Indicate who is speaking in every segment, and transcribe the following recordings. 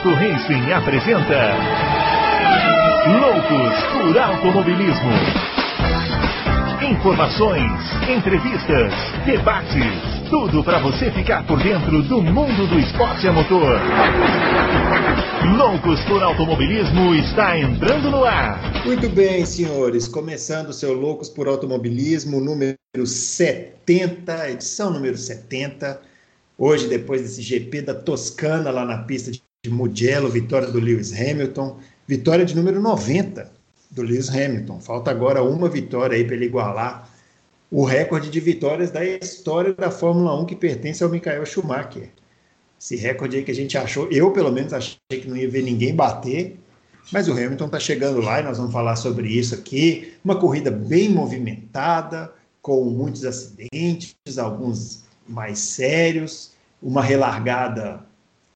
Speaker 1: Auto Racing apresenta Loucos por Automobilismo. Informações, entrevistas, debates, tudo para você ficar por dentro do mundo do esporte a motor. Loucos por Automobilismo está entrando no ar.
Speaker 2: Muito bem, senhores, começando o seu Loucos por Automobilismo número 70, edição número 70. Hoje, depois desse GP da Toscana lá na pista de Mugello, vitória do Lewis Hamilton, vitória de número 90 do Lewis Hamilton. Falta agora uma vitória aí para ele igualar o recorde de vitórias da história da Fórmula 1 que pertence ao Michael Schumacher. Esse recorde aí que a gente achou, eu pelo menos achei que não ia ver ninguém bater, mas o Hamilton está chegando lá e nós vamos falar sobre isso aqui. Uma corrida bem movimentada, com muitos acidentes, alguns mais sérios, uma relargada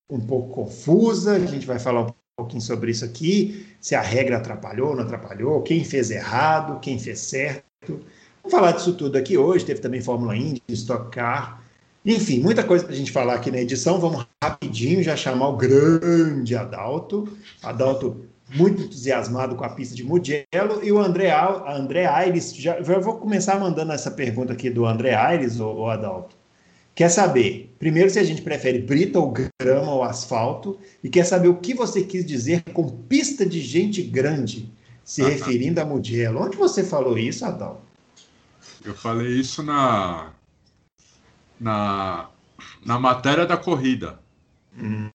Speaker 2: um pouco confusa. A gente vai falar um pouquinho sobre isso aqui, se a regra atrapalhou, não atrapalhou, quem fez errado, quem fez certo. Vamos falar disso tudo aqui hoje. Teve também Fórmula Indy, Stock Car. Enfim, muita coisa para a gente falar aqui na edição. Vamos rapidinho já chamar o grande Adalto. Adalto muito entusiasmado com a pista de Mugello e o André, André Aires. Já, já vou começar mandando essa pergunta aqui do André Aires, o, o Adalto. Quer saber, primeiro, se a gente prefere brita ou grama ou asfalto, e quer saber o que você quis dizer com pista de gente grande, se ah, tá. referindo a Mugello. Onde você falou isso, Adal?
Speaker 3: Eu falei isso na, na, na matéria da corrida.
Speaker 2: Hum,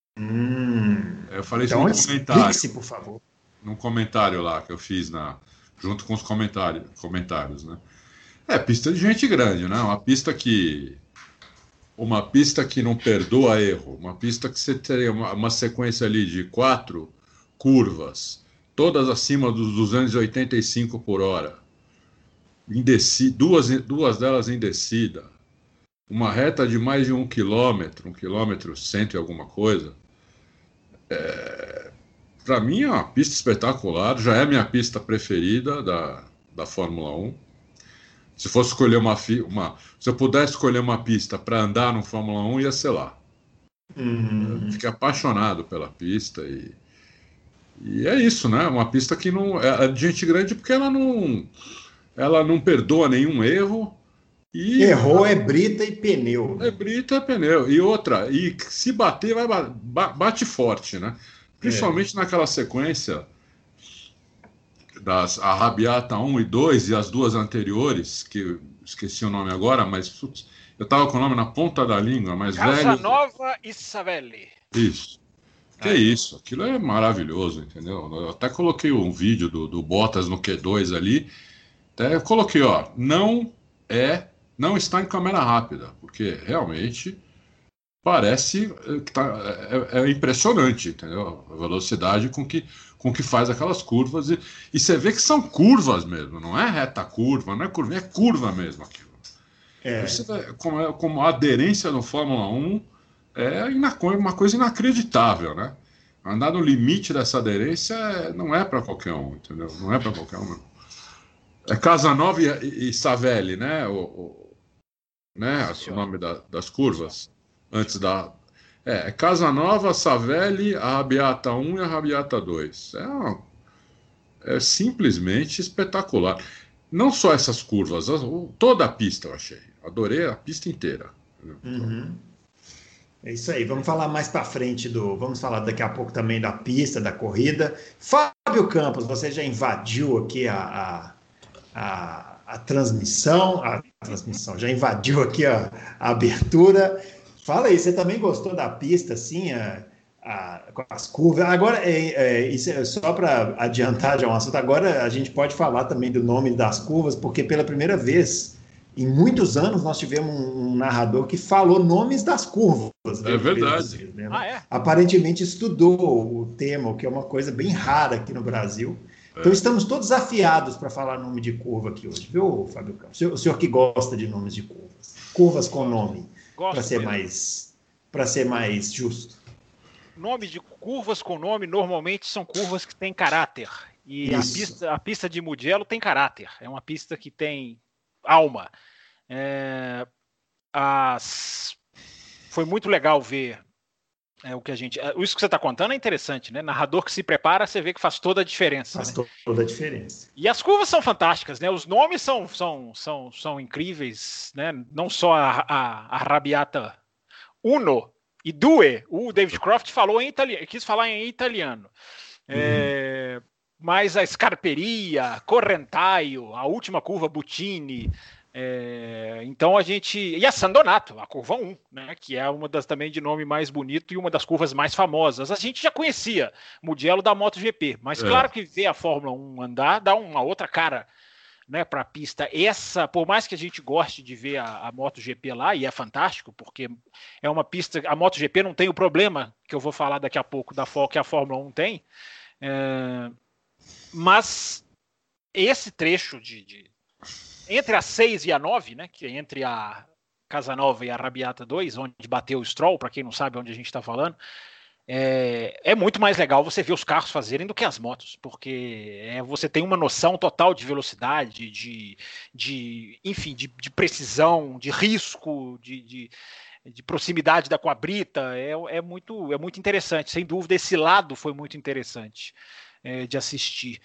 Speaker 3: eu falei isso então, no comentário.
Speaker 2: por favor.
Speaker 3: Num comentário lá que eu fiz na, junto com os comentários, comentários, né? É, pista de gente grande, né? Uma pista que uma pista que não perdoa erro, uma pista que você teria uma, uma sequência ali de quatro curvas, todas acima dos 285 por hora, indeci, duas, duas delas em descida, uma reta de mais de um quilômetro, um quilômetro cento e alguma coisa, é, para mim é uma pista espetacular, já é minha pista preferida da, da Fórmula 1 se fosse escolher uma, uma se eu pudesse escolher uma pista para andar no Fórmula 1, ia ser lá.
Speaker 2: Uhum.
Speaker 3: Fiquei apaixonado pela pista e, e é isso, né? Uma pista que não é, é de gente grande porque ela não ela não perdoa nenhum erro.
Speaker 2: E Errou é brita e pneu.
Speaker 3: É brita e pneu. E outra, e se bater, vai bate forte, né? Principalmente é. naquela sequência das a Rabiata 1 e 2 e as duas anteriores, que esqueci o nome agora, mas putz, eu estava com o nome na ponta da língua, mas
Speaker 4: Casa velho. Nova e Savelli.
Speaker 3: Isso. Que é. isso, aquilo é maravilhoso, entendeu? Eu até coloquei um vídeo do, do Bottas no Q2 ali. Até eu coloquei, ó, não é, não está em câmera rápida, porque realmente parece eh, que tá, é, é impressionante, entendeu? A velocidade com que com que faz aquelas curvas. E, e você vê que são curvas mesmo, não é reta curva, não é curva, é curva mesmo aquilo. É. Vê, como, é, como a aderência no Fórmula 1 é uma coisa inacreditável, né? Andar no limite dessa aderência é, não é para qualquer um, entendeu? Não é para qualquer um. É Casanova e, e Savelli, né? O, o né? o nome da, das curvas antes da, é, Casa Nova, Savelli, a Rabiata 1 e a Rabiata 2. É, é simplesmente espetacular. Não só essas curvas, toda a pista eu achei. Adorei a pista inteira.
Speaker 2: Uhum. É isso aí. Vamos falar mais para frente do. Vamos falar daqui a pouco também da pista, da corrida. Fábio Campos, você já invadiu aqui a, a, a, a transmissão, a transmissão, já invadiu aqui a, a abertura. Fala aí, você também gostou da pista, assim, a, a, com as curvas? Agora, é, é, isso é só para adiantar já um assunto, agora a gente pode falar também do nome das curvas, porque pela primeira vez em muitos anos nós tivemos um, narrador que falou nomes das curvas.
Speaker 3: É verdade.
Speaker 2: né? ah, é? Aparentemente estudou o tema, o que é uma coisa bem rara aqui no Brasil. É. Então estamos todos afiados para falar nome de curva aqui hoje, viu, Fábio Campos? O senhor que gosta de nomes de curvas. Curvas com nome para ser mais para ser mais justo.
Speaker 4: Nome de curvas com nome normalmente são curvas que têm caráter. E a pista, a pista de Mugello tem caráter. É uma pista que tem alma. É, as... Foi muito legal ver É o que a gente. É, isso que você está contando é interessante, né? Narrador que se prepara, você vê que faz toda a diferença.
Speaker 2: Faz
Speaker 4: né?
Speaker 2: toda a diferença.
Speaker 4: E as curvas são fantásticas, né? Os nomes são, são, são, são incríveis, né? Não só a, a, a Rabiata Uno e Due, o David Croft falou em italiano, quis falar em italiano. Uhum. É, mas a Scarperia, Correntaio, a última curva Butini, é, então a gente. E a Sandonato, a curva 1, né, que é uma das também de nome mais bonito e uma das curvas mais famosas. A gente já conhecia Mugello da MotoGP, mas é. claro que ver a Fórmula 1 andar dá uma outra cara né, para a pista. Essa, por mais que a gente goste de ver a, a MotoGP lá, e é fantástico, porque é uma pista. A MotoGP não tem o problema que eu vou falar daqui a pouco da que a Fórmula 1 tem. É, mas esse trecho de, de entre a 6 e a 9, né, que é entre a Casanova e a Rabiata 2, onde bateu o Stroll, para quem não sabe onde a gente está falando, é, é, muito mais legal você ver os carros fazerem do que as motos, porque é, você tem uma noção total de velocidade, de, de enfim, de, de precisão, de risco, de, de, de, proximidade da quabrita, é, é, muito, é muito interessante, sem dúvida esse lado foi muito interessante é, de assistir.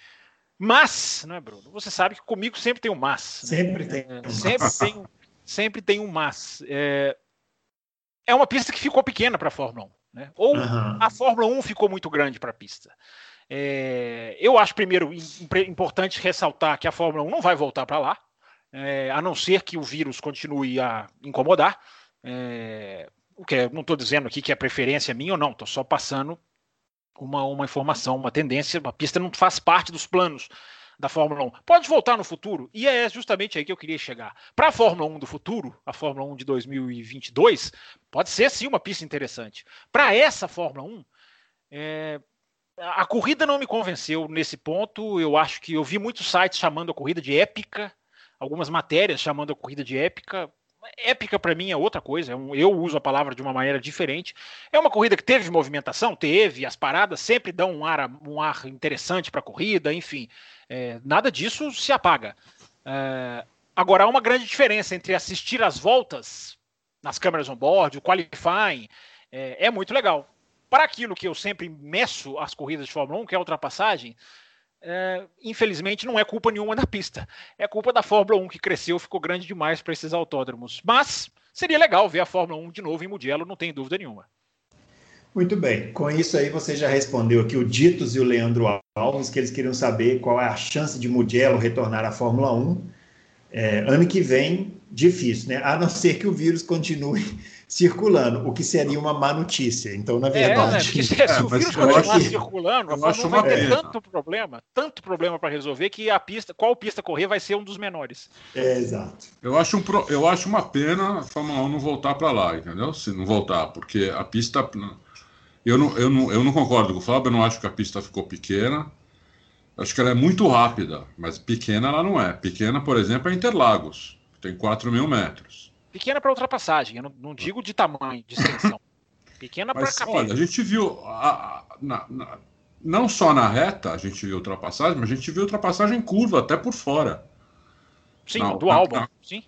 Speaker 4: Mas, não é, Bruno? Você sabe que comigo sempre tem um mas.
Speaker 2: Né? Sempre tem.
Speaker 4: É, sempre, tem sempre tem um mas. É, é uma pista que ficou pequena para a Fórmula 1. Né? Ou uhum. a Fórmula 1 ficou muito grande para a pista. É, eu acho, primeiro, importante ressaltar que a Fórmula 1 não vai voltar para lá, é, a não ser que o vírus continue a incomodar. É, o que não estou dizendo aqui que é preferência minha ou não, estou só passando uma, uma informação, uma tendência. A pista não faz parte dos planos da Fórmula 1. Pode voltar no futuro, e é justamente aí que eu queria chegar. Para a Fórmula 1 do futuro, a Fórmula 1 de 2022, pode ser sim uma pista interessante. Para essa Fórmula 1, é, a corrida não me convenceu nesse ponto. Eu acho que eu vi muitos sites chamando a corrida de épica, algumas matérias chamando a corrida de épica. Épica para mim é outra coisa, é eu uso a palavra de uma maneira diferente. É uma corrida que teve movimentação, teve, as paradas sempre dão um ar, um ar interessante para a corrida, enfim, é, nada disso se apaga. É, agora, há uma grande diferença entre assistir as voltas nas câmeras on-board, o qualifying, é, é muito legal. Para aquilo que eu sempre meço as corridas de Fórmula 1, que é a ultrapassagem, é, infelizmente não é culpa nenhuma da pista. É culpa da Fórmula 1 que cresceu, ficou grande demais para esses autódromos. Mas seria legal ver a Fórmula 1 de novo em Mugello, não tem dúvida nenhuma.
Speaker 2: Muito bem, com isso aí você já respondeu aqui o Ditos e o Leandro Alves, que eles queriam saber qual é a chance de Mugello retornar à Fórmula 1. É, ano que vem, difícil, né? A não ser que o vírus continue circulando, o que seria uma má notícia. Então, na verdade.
Speaker 4: É, né? se o vírus continuar circulando, a Fórmula vai ter tanto problema, tanto problema para resolver, que a pista, qual pista correr vai ser um dos menores.
Speaker 2: É, exato.
Speaker 3: Eu acho, um, eu acho uma pena a Fórmula 1 não voltar para lá, entendeu? Se não voltar, porque a pista eu não, eu, não, eu não concordo com o Fábio, eu não acho que a pista ficou pequena. Acho que ela é muito rápida, mas pequena ela não é. Pequena, por exemplo, é Interlagos, tem 4 mil metros.
Speaker 4: Pequena para ultrapassagem, eu não, não, digo de tamanho, de extensão. Pequena para
Speaker 3: capeta. Olha, a gente viu, a, a, na, na, não só na reta a gente viu ultrapassagem, mas a gente viu ultrapassagem em curva, até por fora.
Speaker 4: Sim, na, do álbum, sim.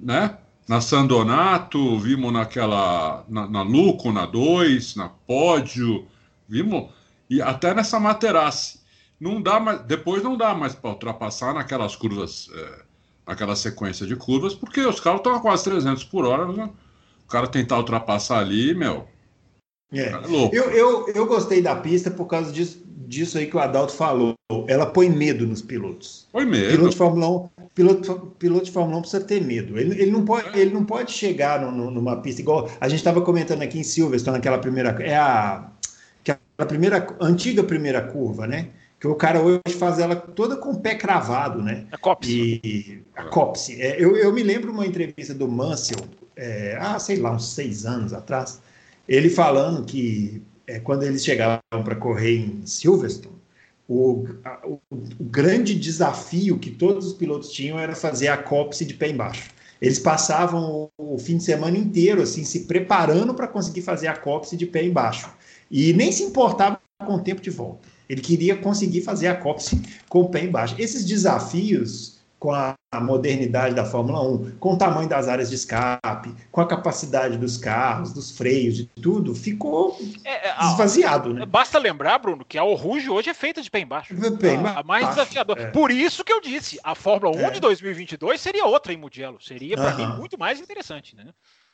Speaker 3: Né? na Sandonato, vimos naquela. na, na Luco, na 2, na Pódio, vimos. E até nessa Materace. Não dá mais, depois não dá mais para ultrapassar naquelas curvas, é, naquela sequência de curvas, porque os carros estão a quase 300 por hora. Né? O cara tentar ultrapassar ali, meu.
Speaker 2: É. é eu, eu, eu gostei da pista por causa disso, disso aí que o Adalto falou. Ela põe medo nos pilotos.
Speaker 3: Põe medo.
Speaker 2: Piloto de Fórmula 1, piloto, piloto de Fórmula 1 precisa ter medo. Ele, ele, não, pode, é. ele não pode chegar no, no, numa pista igual. A gente estava comentando aqui em Silverstone, naquela primeira. É a, a primeira, antiga primeira curva, né? Que o cara hoje faz ela toda com o pé cravado, né?
Speaker 4: A copse.
Speaker 2: E, a copse. É, eu, eu me lembro uma entrevista do Mansell, é, ah, sei lá, uns seis anos atrás, ele falando que é, quando eles chegavam para correr em Silverstone, o, a, o, o, grande desafio que todos os pilotos tinham era fazer a copse de pé embaixo. Eles passavam o, o fim de semana inteiro assim se preparando para conseguir fazer a copse de pé embaixo e nem se importava com o tempo de volta. Ele queria conseguir fazer a copse com o pé embaixo. Esses desafios com a, modernidade da Fórmula 1, com o tamanho das áreas de escape, com a capacidade dos carros, dos freios, de tudo, ficou é, é, esvaziado. Né?
Speaker 4: Basta lembrar, Bruno, que a Oruge hoje é feita de pé embaixo. Pé a, a mais desafiadora. É. Por isso que eu disse, a Fórmula 1 é. de 2022 seria outra em Mugello. Seria, para mim, muito mais interessante. Né?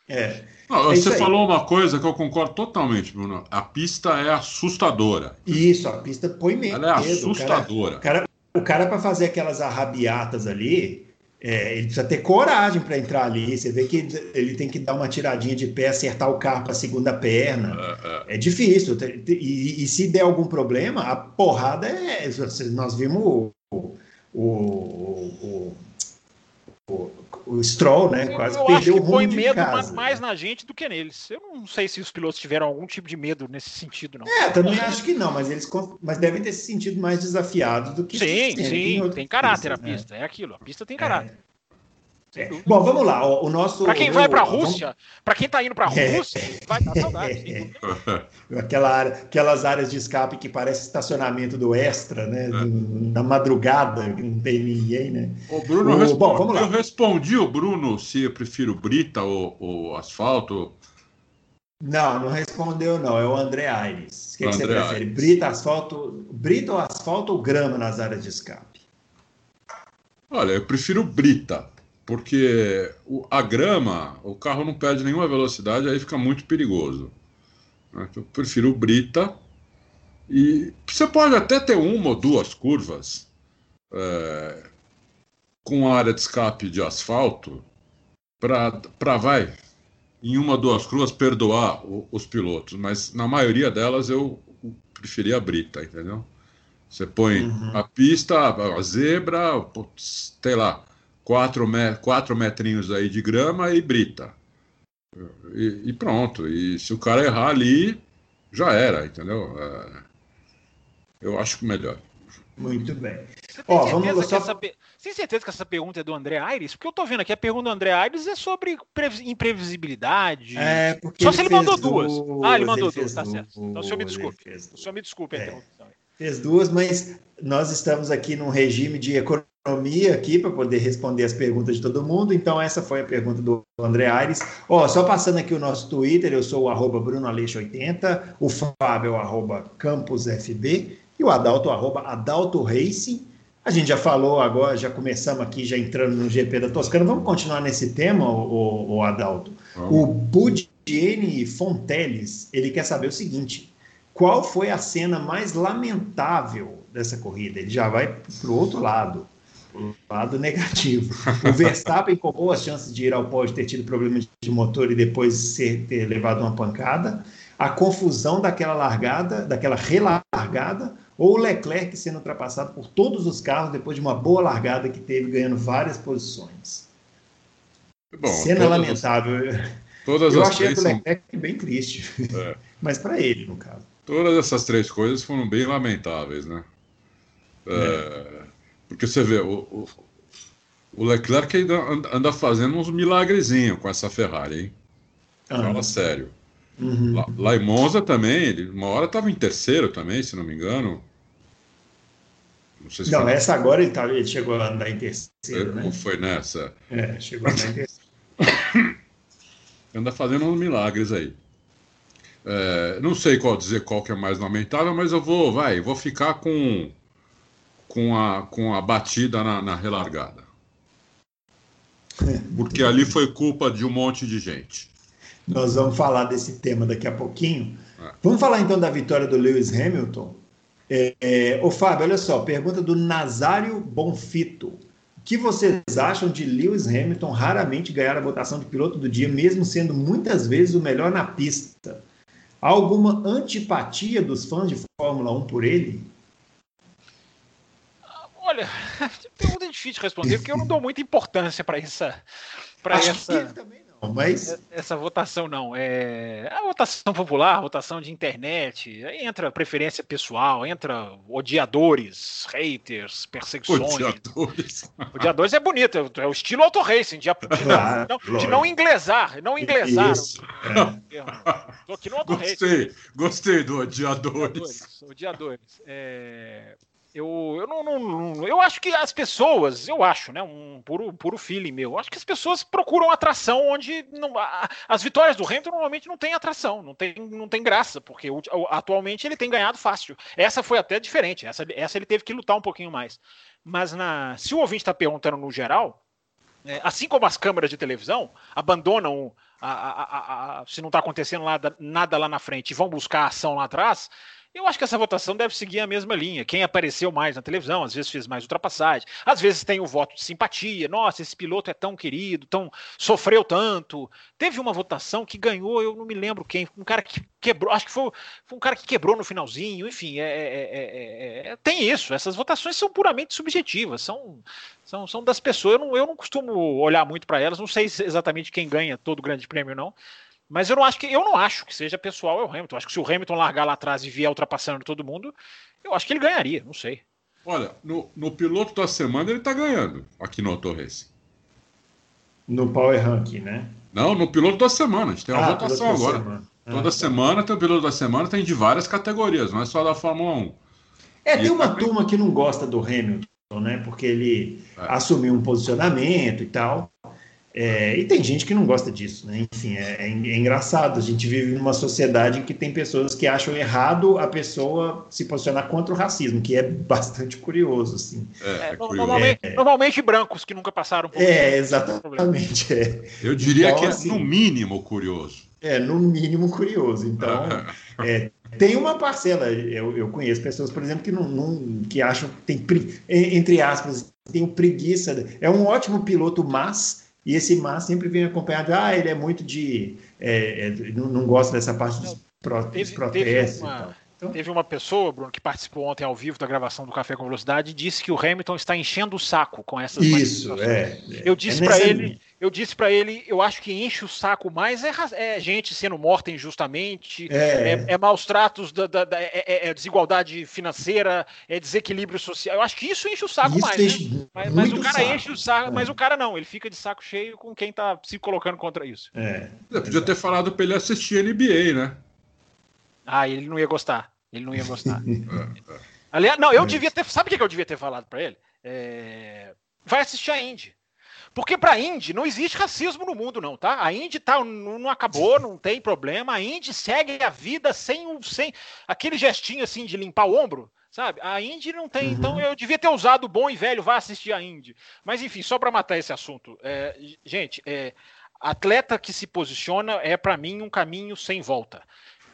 Speaker 3: É. Não, é você falou uma coisa que eu concordo totalmente, Bruno. A pista é assustadora.
Speaker 2: Isso, a pista põe medo.
Speaker 3: Ela é assustadora.
Speaker 2: O cara, o cara para fazer aquelas arrabiatas ali, é, ele precisa ter coragem para entrar ali. Você vê que ele tem que dar uma tiradinha de pé, acertar o carro para a segunda perna. É, é. é difícil. E, e, se der algum problema, a porrada é. Nós vimos o, o, o, o o Stroll, né?
Speaker 4: Eu,
Speaker 2: quase
Speaker 4: eu perdeu acho que põe medo casa, mais né? na gente do que neles. Eu não sei se os pilotos tiveram algum tipo de medo nesse sentido, não.
Speaker 2: É, também acho que não, mas eles mas devem ter se sentido mais desafiados do que
Speaker 4: Sim, sim, tem caráter pistas, a né? pista, né? é aquilo, a pista tem caráter. É.
Speaker 2: É. Bom, vamos lá. O, nosso.
Speaker 4: Para quem vai para a Rússia, vamos... para quem está indo para a é. Rússia, é. vai dar saudade.
Speaker 2: Aquela área, aquelas áreas de escape que parece estacionamento do Extra, né? É. na madrugada, não tem ninguém, né?
Speaker 3: O Bruno o... Responde... Bom, vamos lá. Eu respondi o Bruno se eu prefiro brita ou, ou asfalto.
Speaker 2: Não, não respondeu, não. É o André Aires. O que, que você prefere? Aires. Brita, asfalto, brita ou asfalto ou grama nas áreas de escape?
Speaker 3: Olha, eu prefiro brita porque a grama, o carro não perde nenhuma velocidade, aí fica muito perigoso. Né? Então, eu prefiro Brita. E você pode até ter uma ou duas curvas é, com área de escape de asfalto para, vai, em uma ou duas curvas, perdoar o, os pilotos. Mas na maioria delas eu preferia a Brita, entendeu? Você põe uhum. a pista, a zebra, sei lá, quatro, me quatro metrinhos aí de grama e brita. E, e, pronto. E se o cara errar ali, já era, entendeu? É, eu acho que melhor.
Speaker 2: Muito bem.
Speaker 4: Você tem, Ó, certeza vamos... que essa, tem certeza que essa pergunta é do André Aires? Porque eu tô vendo aqui, a pergunta do André Aires é sobre imprevisibilidade.
Speaker 2: É,
Speaker 4: Só se ele mandou duas. Ah, ele mandou ele duas, tá certo. Então o senhor me desculpe. O senhor me desculpe a é. interrupção.
Speaker 2: Fez duas, mas nós estamos aqui num regime de economia economia aqui para poder responder as perguntas de todo mundo. Então, essa foi a pergunta do André Aires. Ó, só passando aqui o nosso Twitter, eu sou o arroba BrunoAleixo80, o Fábio é o CampusFB e o Adalto, arroba Adalto Racing. A gente já falou agora, já começamos aqui, já entrando no GP da Toscana. Vamos continuar nesse tema, o, o Adalto. O Budiene Fonteles, ele quer saber o seguinte: qual foi a cena mais lamentável dessa corrida? Ele já vai para o outro lado lado negativo. O Verstappen com boas chances de ir ao pódio, ter tido problemas de motor e depois ser, ter levado uma pancada. A confusão daquela largada, daquela relargada, ou o Leclerc sendo ultrapassado por todos os carros depois de uma boa largada que teve, ganhando várias posições. Bom, Cena lamentável.
Speaker 3: todas
Speaker 2: Eu
Speaker 3: as
Speaker 2: achei o Leclerc são... bem triste. É. Mas para ele, no caso.
Speaker 3: Todas essas três coisas foram bem lamentáveis, né? É. É porque você vê, o, o, o Leclerc ainda anda fazendo uns milagrezinhos com essa Ferrari, hein? Ah. Fala sério. Uhum. Lá, lá, em Monza também, ele, uma hora estava em terceiro também, se não me engano.
Speaker 2: Não, sei se não essa foi... agora ele, tá, ele chegou a andar em terceiro,
Speaker 3: né? Não foi nessa?
Speaker 2: É, chegou a andar em terceiro.
Speaker 3: anda fazendo uns milagres aí. É, não sei qual dizer qual que é mais lamentável, mas eu vou, vai, vou ficar com com a, com a batida na, na relargada. Porque ali foi culpa de um monte de gente.
Speaker 2: Nós vamos falar desse tema daqui a pouquinho. É. Vamos falar então da vitória do Lewis Hamilton. É, é, ô Fábio, olha só, pergunta do Nazário Bonfito. O que vocês acham de Lewis Hamilton raramente ganhar a votação de piloto do dia, mesmo sendo muitas vezes o melhor na pista? Há alguma antipatia dos fãs de Fórmula 1 por ele?
Speaker 4: Olha, pergunta difícil de responder, porque eu não dou muita importância para essa. Para essa.
Speaker 2: também não, mas...
Speaker 4: Essa votação não. É a votação popular, a votação de internet, entra preferência pessoal, entra odiadores, haters, perseguições. Odiadores. Odiadores é bonito, é o estilo auto racing, de, de, não, de não inglesar, não inglesar.
Speaker 3: É. Gostei. Gostei do odiadores.
Speaker 4: Odiadores. odiadores. É... Eu, eu não, não, eu acho que as pessoas, eu acho, né, um puro, puro feeling meu, acho que as pessoas procuram atração onde não, a, as vitórias do Hamilton normalmente não tem atração, não tem, não tem graça, porque atualmente ele tem ganhado fácil. Essa foi até diferente, essa, essa ele teve que lutar um pouquinho mais. Mas na, se o ouvinte está perguntando no geral, é, assim como as câmeras de televisão abandonam a, a, a, se não está acontecendo nada, nada lá na frente e vão buscar ação lá atrás, eu acho que essa votação deve seguir a mesma linha. Quem apareceu mais na televisão, às vezes fez mais ultrapassagem, às vezes tem o voto de simpatia. Nossa, esse piloto é tão querido, tão sofreu tanto. Teve uma votação que ganhou, eu não me lembro quem, um cara que quebrou, acho que foi, foi um cara que quebrou no finalzinho. Enfim, é, é, é, tem isso. Essas votações são puramente subjetivas, são, são, são das pessoas. Eu não, eu não costumo olhar muito para elas. Não sei exatamente quem ganha todo o Grande Prêmio, não. Mas eu não acho que eu não acho que seja pessoal é o Hamilton. Acho que se o Hamilton largar lá atrás e vier ultrapassando todo mundo, eu acho que ele ganharia, não sei.
Speaker 3: Olha, no, no piloto da semana ele tá ganhando aqui no Auto Race.
Speaker 2: No Power Rank, né?
Speaker 3: Não, no piloto da semana. A gente tem uma ah, votação agora. Semana. Ah, Toda tá. semana tem o piloto da semana, tem de várias categorias, não é só da Fórmula 1.
Speaker 2: É, e tem uma tá... turma que não gosta do Hamilton, né? Porque ele é. assumiu um posicionamento e tal. É, e tem gente que não gosta disso, né? Enfim, é, é, é, engraçado. A gente vive numa sociedade em que tem pessoas que acham errado a pessoa se posicionar contra o racismo, que é bastante curioso, assim.
Speaker 4: É, é, é curioso. Normalmente, normalmente, brancos que nunca passaram
Speaker 2: por É, exatamente.
Speaker 3: Eu diria então, que é assim, no mínimo curioso.
Speaker 2: É, no mínimo curioso. Então, tem uma parcela. Eu, eu conheço pessoas, por exemplo, que não, não que acham que tem entre aspas tem preguiça. É um ótimo piloto, mas e esse mas sempre vem acompanhado, ah, ele é muito de. É, é, não, não, gosta dessa parte dos, pro, teve, dos protestos. Teve uma,
Speaker 4: então... teve uma pessoa, Bruno, que participou ontem ao vivo da gravação do Café com Velocidade e disse que o Hamilton está enchendo o saco com essas
Speaker 2: Isso, é.
Speaker 4: Eu disse é para ele, eu disse para ele, eu acho que enche o saco mais é, é gente sendo morta injustamente, é, é, é maus tratos, da, da, da é, é, é desigualdade financeira, é desequilíbrio social. Eu acho que isso enche o saco isso mais. Né? Mas, mas, o cara saco. enche o saco, mas o cara não, ele fica de saco cheio com quem tá se colocando contra isso.
Speaker 3: É. Podia ter falado para ele assistir NBA, né?
Speaker 4: Ah, ele não ia gostar. Ele não ia gostar. Aliás, não, eu devia ter. Sabe o que eu devia ter falado para ele? Vai assistir a Indy. Porque para a Indy não existe racismo no mundo, não, tá? A Indy tá, não, não, acabou, não tem problema. A Indy segue a vida sem, sem aquele gestinho assim de limpar o ombro, sabe? A Indy não tem. Então uhum. Então eu devia ter usado o bom e velho, vá assistir a Indy. Mas enfim, só para matar esse assunto. É, gente, é, atleta que se posiciona é para mim um caminho sem volta.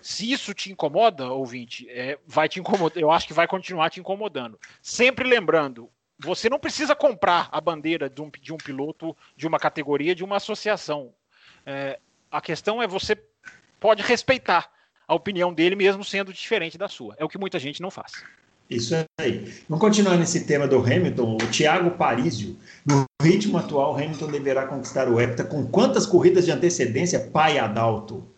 Speaker 4: Se isso te incomoda, ouvinte, é, vai te incomodar. Eu acho que vai continuar te incomodando. Sempre lembrando, você não precisa comprar a bandeira de um, de um piloto, de uma categoria, de uma associação. É, a questão é você pode respeitar a opinião dele, mesmo sendo diferente da sua. É o que muita gente não faz.
Speaker 2: Isso aí. Vamos continuar nesse tema do Hamilton. O Thiago Parísio. No ritmo atual, Hamilton deverá conquistar o hepta com quantas corridas de antecedência, pai Adalto?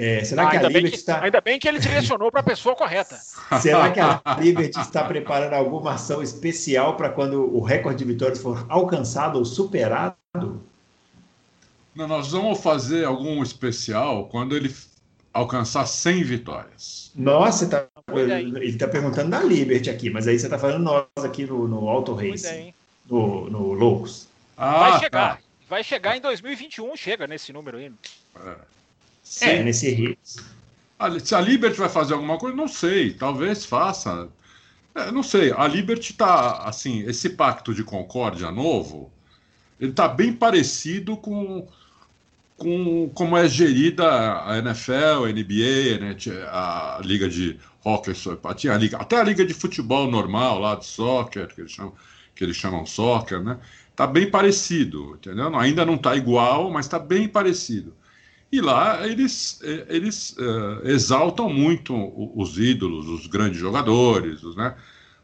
Speaker 2: É, será ah, que a Liberty está.
Speaker 4: Ainda bem que ele direcionou para a pessoa correta.
Speaker 2: Será que a Liberty está preparando alguma ação especial para quando o recorde de vitórias for alcançado ou superado?
Speaker 3: Não, nós vamos fazer algum especial quando ele alcançar 100 vitórias.
Speaker 2: Nossa, tá, ele está perguntando da Liberty aqui, mas aí você está falando nós aqui no, no Auto Race, no, no Loucos.
Speaker 4: Ah, vai chegar, tá. vai chegar em 2021, chega nesse número aí. É.
Speaker 2: Sim. É, nesse risco.
Speaker 3: Se a Liberty vai fazer alguma coisa, não sei. Talvez faça. É, não sei. A Liberty está assim, esse pacto de concórdia novo, ele está bem parecido com, com como é gerida a NFL, a NBA, né, a liga de hockey, a liga, até a liga de futebol normal lá de soccer que eles chamam, que eles chamam soccer, né? Tá bem parecido, entendeu? Ainda não está igual, mas está bem parecido. E lá eles, é, eles uh, exaltam muito os ídolos, os grandes jogadores, os, né,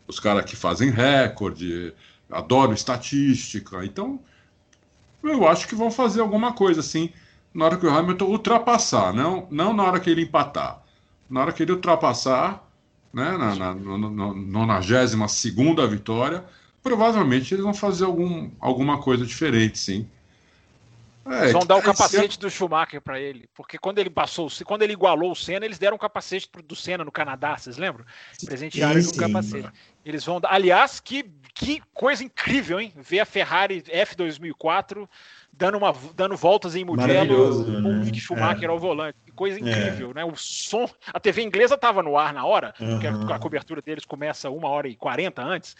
Speaker 3: os caras que fazem recorde, adoram estatística. Então, eu acho que vão fazer alguma coisa assim na hora que o Hamilton ultrapassar, não, não na hora que ele empatar. Na hora que ele ultrapassar, né, na 92 vitória, provavelmente eles vão fazer algum, alguma coisa diferente, sim.
Speaker 4: É, eles vão dar o capacete do Schumacher para ele, porque quando ele passou, quando ele igualou o Senna, eles deram um capacete do Senna no Canadá, vocês lembram? Presentearam um capacete. Eles vão. Aliás, que, que coisa incrível, hein? Ver a Ferrari F2004 dando, uma, dando voltas em Mugello com né? o Mick Schumacher é. ao volante. Que coisa incrível, é. né? O som. A TV inglesa estava no ar na hora, uhum. porque a, a cobertura deles começa uma hora e quarenta antes.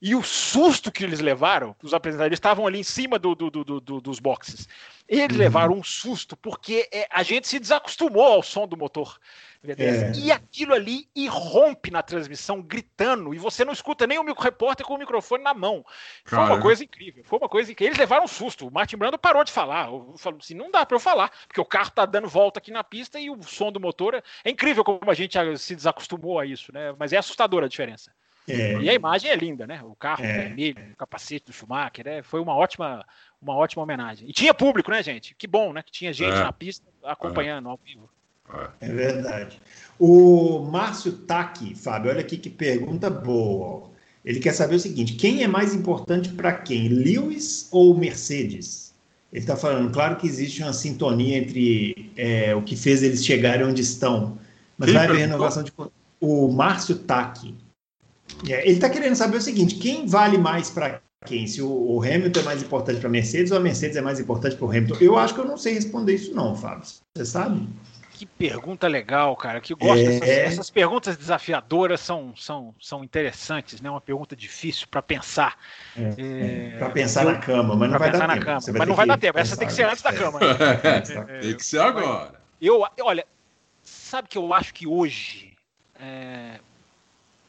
Speaker 4: E o susto que eles levaram, os apresentadores estavam ali em cima do, do, do, do dos boxes. Eles uhum. levaram um susto, porque é, a gente se desacostumou ao som do motor. É. E aquilo ali irrompe na transmissão, gritando, e você não escuta nem o repórter com o microfone na mão. Foi uma coisa incrível. Foi uma coisa incrível. Eles levaram um susto. O Martin Brando parou de falar. Falou assim: não dá para eu falar, porque o carro tá dando volta aqui na pista e o som do motor é, é incrível como a gente se desacostumou a isso, né? Mas é assustadora a diferença. É. E a imagem é linda, né? O carro é. vermelho, o capacete do Schumacher, né? foi uma ótima, uma ótima homenagem. E tinha público, né, gente? Que bom, né? Que tinha gente é. na pista acompanhando ao vivo.
Speaker 2: É verdade. O Márcio Taki, Fábio, olha aqui que pergunta boa. Ele quer saber o seguinte: quem é mais importante para quem, Lewis ou Mercedes? Ele está falando, claro que existe uma sintonia entre é, o que fez eles chegarem onde estão, mas vai haver renovação de. O Márcio Taki. É, ele está querendo saber o seguinte: quem vale mais para quem? Se o, o, Hamilton é mais importante para a Mercedes ou a Mercedes é mais importante para o Hamilton? Eu acho que eu não sei responder isso, não, Fábio. Você sabe?
Speaker 4: Que pergunta legal, cara. Que gosto é... dessas, essas perguntas desafiadoras são, são, são interessantes, né? Uma pergunta difícil para pensar.
Speaker 2: É, é... Para pensar eu, na cama, mas não vai dar tempo. Cama,
Speaker 4: mas não vai dar tempo. Essa tem que ser antes da cama. Né?
Speaker 3: É, tem que ser agora.
Speaker 4: Eu, olha, sabe que eu acho que hoje é,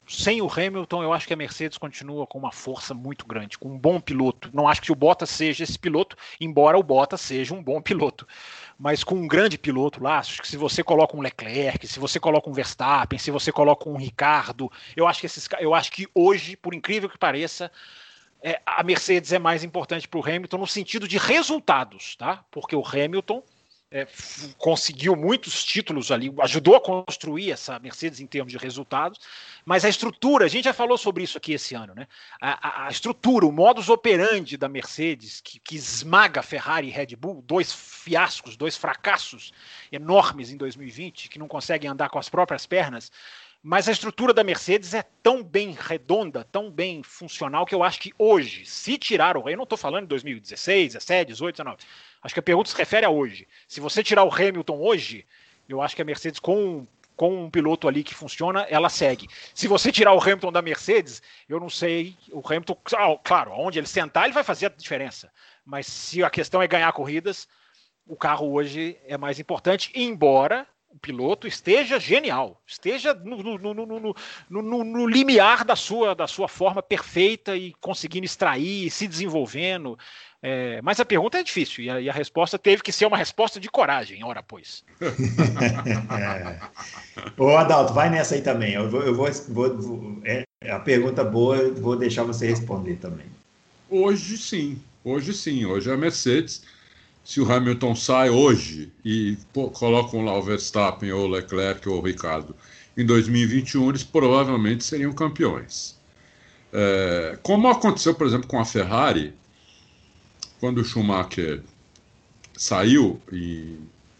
Speaker 4: sem o Hamilton, eu acho que a Mercedes continua com uma força muito grande, com um bom piloto. Não acho que o Bottas seja esse piloto, embora o Bottas seja um bom piloto. Mas com um grande piloto lá, acho que se você coloca um Leclerc, se você coloca um Verstappen, se você coloca um Ricardo, eu acho que esses, eu acho que hoje, por incrível que pareça, é, a Mercedes é mais importante para o Hamilton no sentido de resultados, tá? Porque o Hamilton é, conseguiu muitos títulos ali, ajudou a construir essa Mercedes em termos de resultados, mas a estrutura, a gente já falou sobre isso aqui esse ano, né? A, a, a estrutura, o modus operandi da Mercedes, que, que esmaga Ferrari e Red Bull, dois fiascos, dois fracassos enormes em 2020, que não conseguem andar com as próprias pernas, mas a estrutura da Mercedes é tão bem redonda, tão bem funcional, que eu acho que hoje, se tirar o eu não estou falando de 2016, 17, 18, 19, Acho que a pergunta se refere a hoje. Se você tirar o Hamilton hoje, eu acho que a Mercedes, com, com um piloto ali que funciona, ela segue. Se você tirar o Hamilton da Mercedes, eu não sei. O Hamilton, ah, claro, onde ele sentar, ele vai fazer a diferença. Mas se a questão é ganhar corridas, o carro hoje é mais importante, embora o piloto esteja genial, esteja no, no, no, no, limiar da sua, da sua forma perfeita e conseguindo extrair, se desenvolvendo. É, mas a pergunta é difícil e a, e a, resposta teve que ser uma resposta de coragem, ora pois.
Speaker 2: é. Ô Adalto, vai nessa aí também. Eu vou, eu vou, vou, vou é, a pergunta boa, vou deixar você responder também.
Speaker 3: Hoje sim, hoje sim. Hoje a Mercedes, se o Hamilton sai hoje e pô, colocam lá o Verstappen ou o Leclerc ou o Ricardo em 2021, eles provavelmente seriam campeões. É, como aconteceu, por exemplo, com a Ferrari quando o Schumacher saiu em,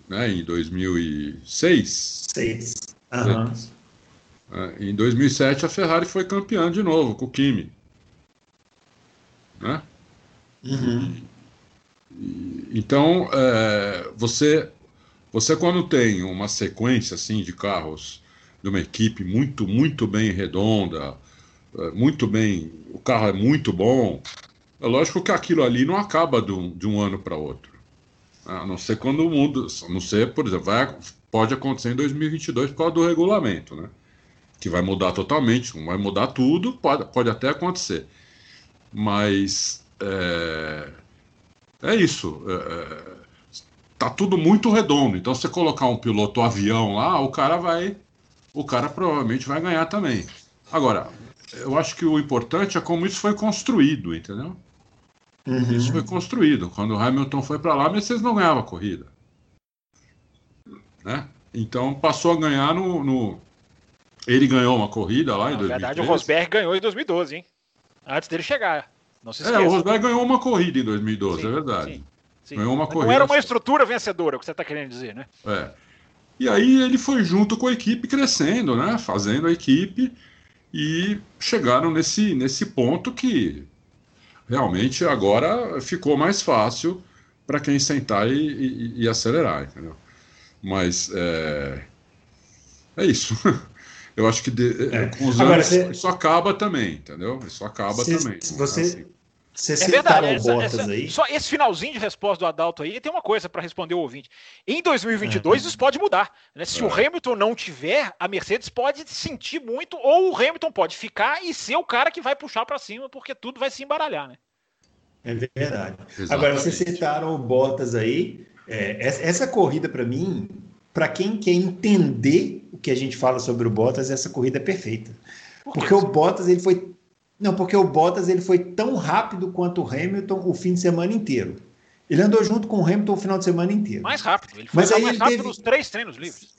Speaker 3: né, em 2006. Seis. Uhum. Em 2007 a Ferrari foi campeã de novo com o Kimi. Né? Uhum. E, então é, você você quando tem uma sequência assim de carros de uma equipe muito muito bem redonda, é, muito bem, o carro é muito bom, é lógico que aquilo ali não acaba de um, de um ano para outro. A não ser quando o mundo. A não ser, por exemplo, vai, pode acontecer em 2022 por causa do regulamento, né? Que vai mudar totalmente, vai mudar tudo, pode, pode até acontecer. Mas. É, é isso. É, é tá tudo muito redondo. Então, você colocar um piloto avião lá, o cara vai. O cara provavelmente vai ganhar também. Agora, eu acho que o importante é como isso foi construído, entendeu? Uhum. Isso foi construído. Quando o Hamilton foi para lá, a Mercedes não ganhava a corrida. Né? Então passou a ganhar no, no, Ele ganhou uma corrida lá em 2013. Na verdade,
Speaker 4: o Rosberg ganhou em 2012, hein? Antes dele chegar. Não se
Speaker 3: esqueça. É, o Rosberg ganhou uma corrida em 2012, sim, é verdade. Sim. Ganhou uma corrida. Não
Speaker 4: era uma estrutura vencedora, o que você está querendo dizer, né?
Speaker 3: É. E aí ele foi junto com a equipe crescendo, né? Fazendo a equipe e chegaram nesse, nesse ponto que realmente agora ficou mais fácil para quem sentar e, e, e, acelerar, entendeu? Mas é, é isso. Eu acho que de, é. com os anos você... isso acaba também, entendeu? Isso acaba também.
Speaker 2: Você, é assim. Você é verdade, essa, Bottas essa, aí?
Speaker 4: Só esse finalzinho de resposta do Adalto aí tem uma coisa para responder o ouvinte. Em 2022 é. isso pode mudar. Né? Se é. o Hamilton não tiver, a Mercedes pode sentir muito, ou o Hamilton pode ficar e ser o cara que vai puxar para cima, porque tudo vai se embaralhar, né?
Speaker 2: É verdade. Exatamente. Agora, vocês citaram o Bottas aí. É, essa corrida, para mim, para quem quer entender o que a gente fala sobre o Bottas, essa corrida é perfeita. Por porque o Bottas ele foi não, porque o Bottas ele foi tão rápido quanto o Hamilton o fim de semana inteiro. Ele andou junto com o Hamilton o final de semana inteiro.
Speaker 4: Mais rápido. Ele foi Mas aí mais rápido teve... nos três treinos livres.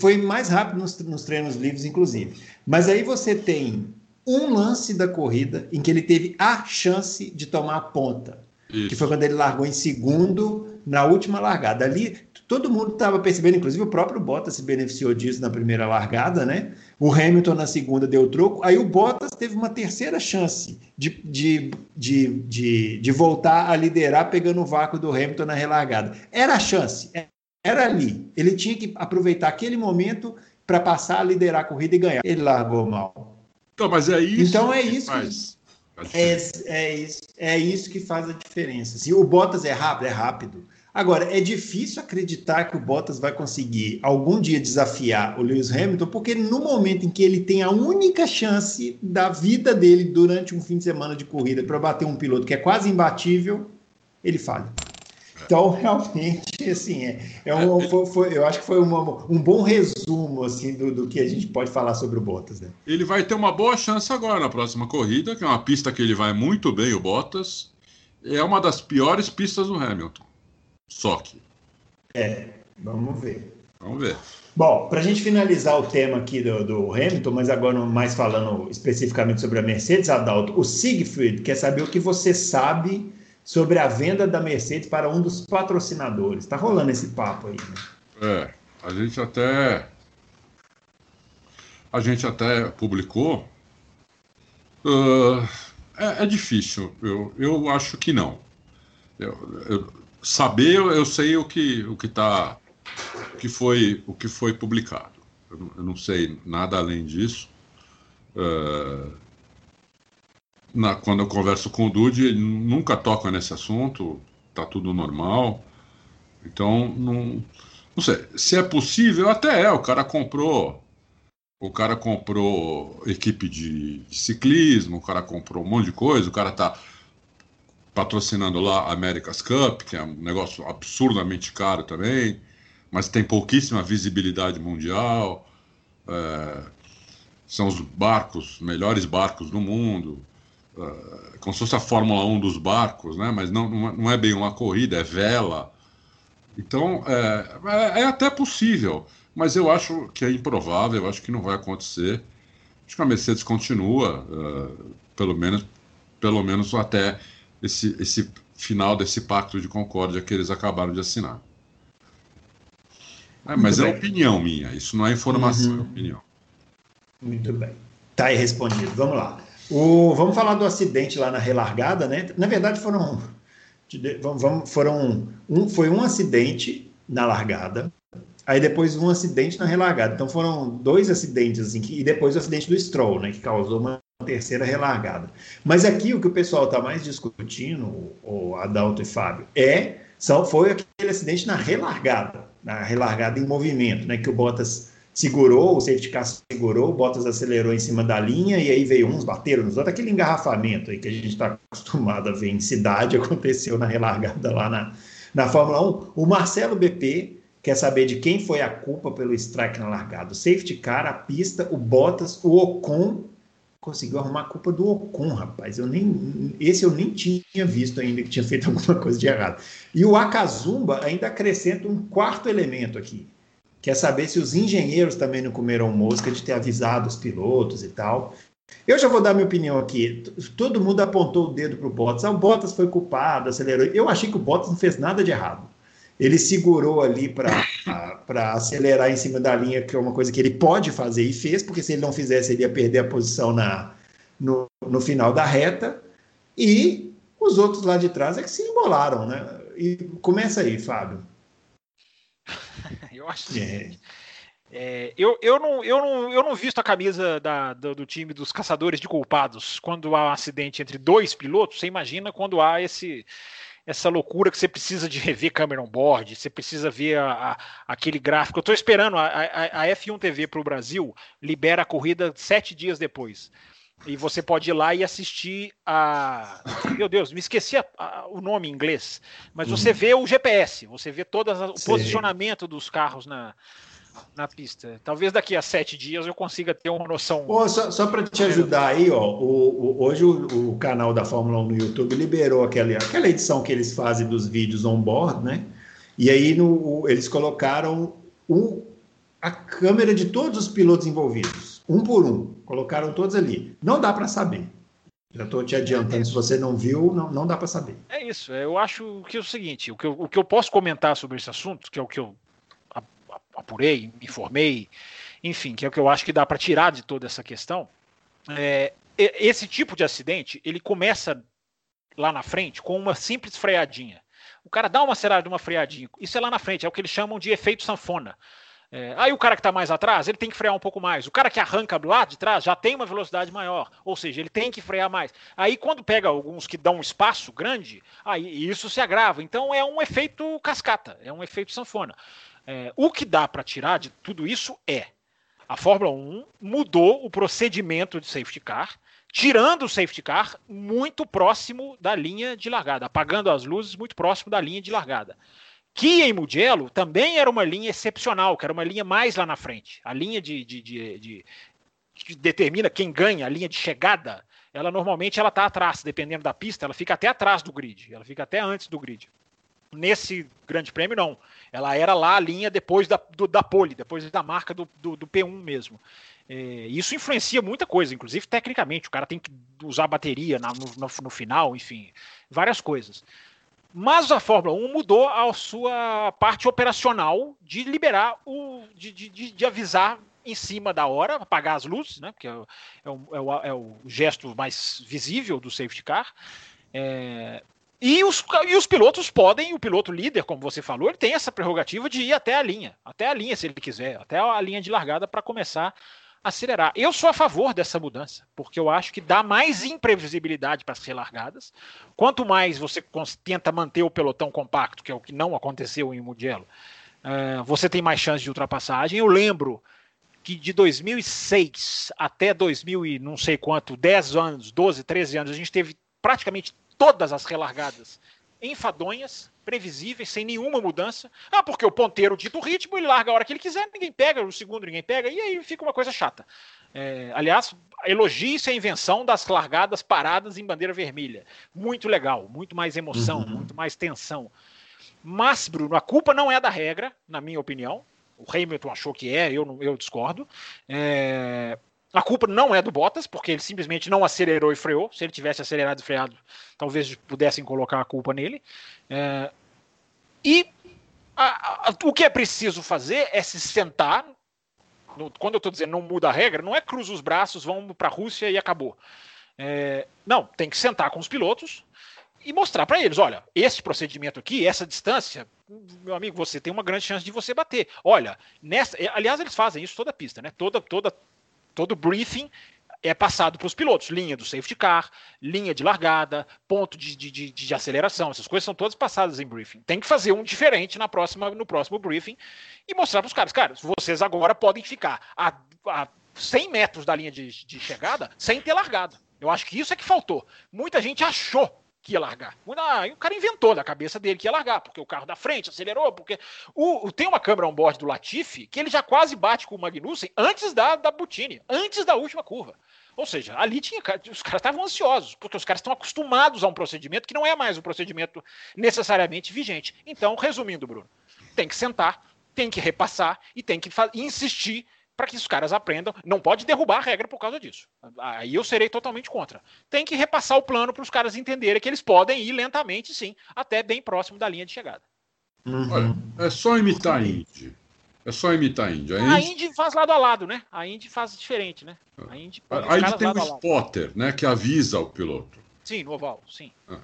Speaker 2: Foi mais rápido nos, nos treinos livres, inclusive. Mas aí você tem um lance da corrida em que ele teve a chance de tomar a ponta. Isso. Que foi quando ele largou em segundo na última largada. Ali, todo mundo estava percebendo, inclusive o próprio Bottas se beneficiou disso na primeira largada, né? O Hamilton na segunda deu troco. Aí o Bottas teve uma terceira chance de, de, de, de, de voltar a liderar, pegando o vácuo do Hamilton na relargada. Era a chance, era ali. Ele tinha que aproveitar aquele momento para passar a liderar a corrida e ganhar. Ele largou mal.
Speaker 3: Então, mas é isso.
Speaker 2: Então é isso. Que é, é, isso, é isso que faz a diferença. Se o Bottas é rápido, é rápido. Agora, é difícil acreditar que o Bottas vai conseguir algum dia desafiar o Lewis Hamilton, porque no momento em que ele tem a única chance da vida dele durante um fim de semana de corrida para bater um piloto que é quase imbatível, ele falha. Então, realmente, assim, é, é um, foi, foi, eu acho que foi uma, um bom resumo assim, do, do, que a gente pode falar sobre o Bottas. Né?
Speaker 3: Ele vai ter uma boa chance agora na próxima corrida, que é uma pista que ele vai muito bem, o Bottas. É uma das piores pistas do Hamilton. Só que.
Speaker 2: É, vamos ver.
Speaker 3: Vamos ver.
Speaker 2: Bom, para a gente finalizar o tema aqui do, do, Hamilton, mas agora mais falando especificamente sobre a Mercedes, Adalto, o Siegfried quer saber o que você sabe sobre a venda da Mercedes para um dos patrocinadores. Está rolando esse papo aí, né?
Speaker 3: É, a gente até. A gente até publicou. Uh, é, é, difícil. Eu, eu acho que não. Eu, eu, saber, eu sei o que o que tá, o que foi o que foi publicado. Eu não, eu não sei nada além disso. Uh, na, quando eu converso com o Dude, ele nunca toca nesse assunto, tá tudo normal. Então, não, não sei. Se é possível, até é. O cara comprou. O cara comprou equipe de, ciclismo, o cara comprou um monte de coisa, o cara tá patrocinando lá a America's Cup, que é um negócio absurdamente caro também, mas tem pouquíssima visibilidade mundial. É, são os barcos, melhores barcos do mundo, é, como se fosse a Fórmula 1 dos barcos, né? mas não, não é bem uma corrida, é vela. Então, é, é, é até possível, mas eu acho que é improvável, eu acho que não vai acontecer. Acho que a Mercedes continua, uh, pelo menos, pelo menos até esse, esse final desse pacto de concórdia que eles acabaram de assinar. É, mas é opinião minha, isso não é informação, é uhum. é opinião.
Speaker 2: Muito bem. Tá aí respondido. Vamos lá. O, vamos falar do acidente lá na relargada, né? Na verdade, foram. Vamos, foram um, foi um acidente na largada, aí depois um acidente na relargada. Então foram dois acidentes, assim, e depois o acidente do Stroll, né? Que causou uma terceira relargada. Mas aqui o que o pessoal está mais discutindo, o Adalto e Fábio, é só foi aquele acidente na relargada, na relargada em movimento, né? Que o Bottas segurou, o safety car segurou, o Bottas acelerou em cima da linha e aí veio uns, bateram nos outros, aquele engarrafamento aí que a gente está acostumado a ver em cidade, aconteceu na relargada lá na, na Fórmula 1. O Marcelo BP quer saber de quem foi a culpa pelo strike na largada. O safety car, a pista, o Bottas, o Ocon conseguiu arrumar a culpa do Ocon, rapaz. Eu nem, esse eu nem tinha visto ainda que tinha feito alguma coisa de errado. E o Akazumba ainda acrescenta um quarto elemento aqui. Quer saber se os engenheiros também não comeram mosca de ter avisado os pilotos e tal. Eu já vou dar minha opinião aqui. Todo mundo apontou o dedo para o Bottas. Ah, o Bottas foi culpado, acelerou. Eu achei que o Bottas não fez nada de errado. Ele segurou ali para acelerar em cima da linha, que é uma coisa que ele pode fazer e fez, porque se ele não fizesse, ele ia perder a posição na, no, no final da reta. E os outros lá de trás é que se embolaram, né? E começa aí, Fábio.
Speaker 4: Eu acho que. É. É, eu, eu, não, eu, não, eu não visto a camisa da, do, do, time dos caçadores de culpados quando há um acidente entre dois pilotos. Você imagina quando há esse, essa loucura que você precisa de rever câmera on board, você precisa ver a, a, aquele gráfico. Eu estou esperando, a, a, F1 TV para o Brasil libera a corrida sete dias depois. E você pode ir lá e assistir a. Meu Deus, me esqueci a, a, o nome em inglês. Mas você uhum. vê o GPS, você vê todo o posicionamento dos carros na, na pista. Talvez daqui a sete dias eu consiga ter uma noção.
Speaker 2: Pô, só, só para te ajudar aí, ó, o, o, hoje o, o, canal da Fórmula 1 no YouTube liberou aquela, aquela edição que eles fazem dos vídeos on-board, né? E aí no, eles colocaram um, a câmera de todos os pilotos envolvidos, um por um. Colocaram todos ali. Não dá para saber. Já estou te adiantando, é se você não viu, não, não dá para saber.
Speaker 4: É isso. Eu acho que é o seguinte: o que eu, o que eu posso comentar sobre esse assunto, que é o que eu apurei, me informei, enfim, que é o que eu acho que dá para tirar de toda essa questão. É, esse tipo de acidente, ele começa lá na frente com uma simples freadinha. O cara dá uma acelerada, uma freadinha. Isso é lá na frente, é o que eles chamam de efeito sanfona. É, aí o cara que está mais atrás, ele tem que frear um pouco mais. O cara que arranca do lado de trás já tem uma velocidade maior, ou seja, ele tem que frear mais. Aí quando pega alguns que dão um espaço grande, aí isso se agrava. Então é um efeito cascata, é um efeito sanfona. É, o que dá para tirar de tudo isso é a Fórmula 1 mudou o procedimento de safety car, tirando o safety car muito próximo da linha de largada, apagando as luzes muito próximo da linha de largada. Que em Mugello também era uma linha excepcional, que era uma linha mais lá na frente. A linha de, de, de, de que determina quem ganha, a linha de chegada, ela normalmente ela está atrás, dependendo da pista, ela fica até atrás do grid, ela fica até antes do grid. Nesse grande prêmio, não. Ela era lá a linha depois da, do, da pole, depois da marca do, do, do P1 mesmo. É, isso influencia muita coisa, inclusive tecnicamente. O cara tem que usar bateria na, no, no, final, enfim, várias coisas. Mas a Fórmula 1 mudou a sua parte operacional de liberar o. de, de, de avisar em cima da hora, apagar as luzes, né? Que é, é, o, é, o, é o gesto mais visível do safety car. É, e os, e os pilotos podem, o piloto líder, como você falou, ele tem essa prerrogativa de ir até a linha, até a linha se ele quiser, até a linha de largada para começar acelerar. Eu sou a favor dessa mudança, porque eu acho que dá mais imprevisibilidade para as relargadas. Quanto mais você tenta manter o pelotão compacto, que é o que não aconteceu em Mugello, uh, você tem mais chance de ultrapassagem. Eu lembro que de 2006 até 2000 e não sei quanto, 10 anos, 12, 13 anos, a gente teve praticamente todas as relargadas enfadonhas, previsíveis, sem nenhuma mudança. Ah, porque o ponteiro dita o ritmo, ele larga a hora que ele quiser, ninguém pega, o segundo ninguém pega, e aí fica uma coisa chata. É, aliás, elogie-se a invenção das largadas paradas em bandeira vermelha. Muito legal, muito mais emoção, uhum. muito mais tensão. Mas, Bruno, a culpa não é da regra, na minha opinião. O Hamilton achou que é, eu, eu discordo. É, a culpa não é do Bottas, porque ele simplesmente não acelerou e freou. Se ele tivesse acelerado e freado, talvez pudessem colocar a culpa nele. É... E a, a, o que é preciso fazer é se sentar. No, quando eu estou dizendo não muda a regra, não é cruza os braços, vamos para a Rússia e acabou. É... não, tem que sentar com os pilotos e mostrar para eles: olha, esse procedimento aqui, essa distância, meu amigo, você tem uma grande chance de você bater. Olha, nessa, aliás, eles fazem isso toda pista, né? Toda, toda todo briefing é passado para os pilotos. Linha do safety car, linha de largada, ponto de, de, de, de, aceleração, essas coisas são todas passadas em briefing. Tem que fazer um diferente na próxima, no próximo briefing e mostrar para os caras, cara, vocês agora podem ficar a, a 100 metros da linha de, de chegada sem ter largada. Eu acho que isso é que faltou. Muita gente achou que ia largar. Ah, o cara inventou da cabeça dele que ia largar, porque o carro da frente acelerou, porque o, o tem uma câmera on board do Latifi que ele já quase bate com o Magnussen antes da, da Butini, antes da última curva. Ou seja, ali tinha os caras estavam ansiosos, porque os caras estão acostumados a um procedimento que não é mais um procedimento necessariamente vigente. Então, resumindo, Bruno, tem que sentar, tem que repassar e tem que insistir para que os caras aprendam. Não pode derrubar a regra por causa disso. Aí eu serei totalmente contra. Tem que repassar o plano para os caras entenderem que eles podem ir lentamente, sim, até bem próximo da linha de chegada.
Speaker 3: Uhum. Olha, é só imitar a Indy. É só imitar a Indy.
Speaker 4: A Indy... a Indy faz lado a lado, né? A Indy faz diferente, né?
Speaker 3: A Indy, a Indy tem um spotter, né? Que avisa o piloto.
Speaker 4: Sim, no oval, sim.
Speaker 3: Ah.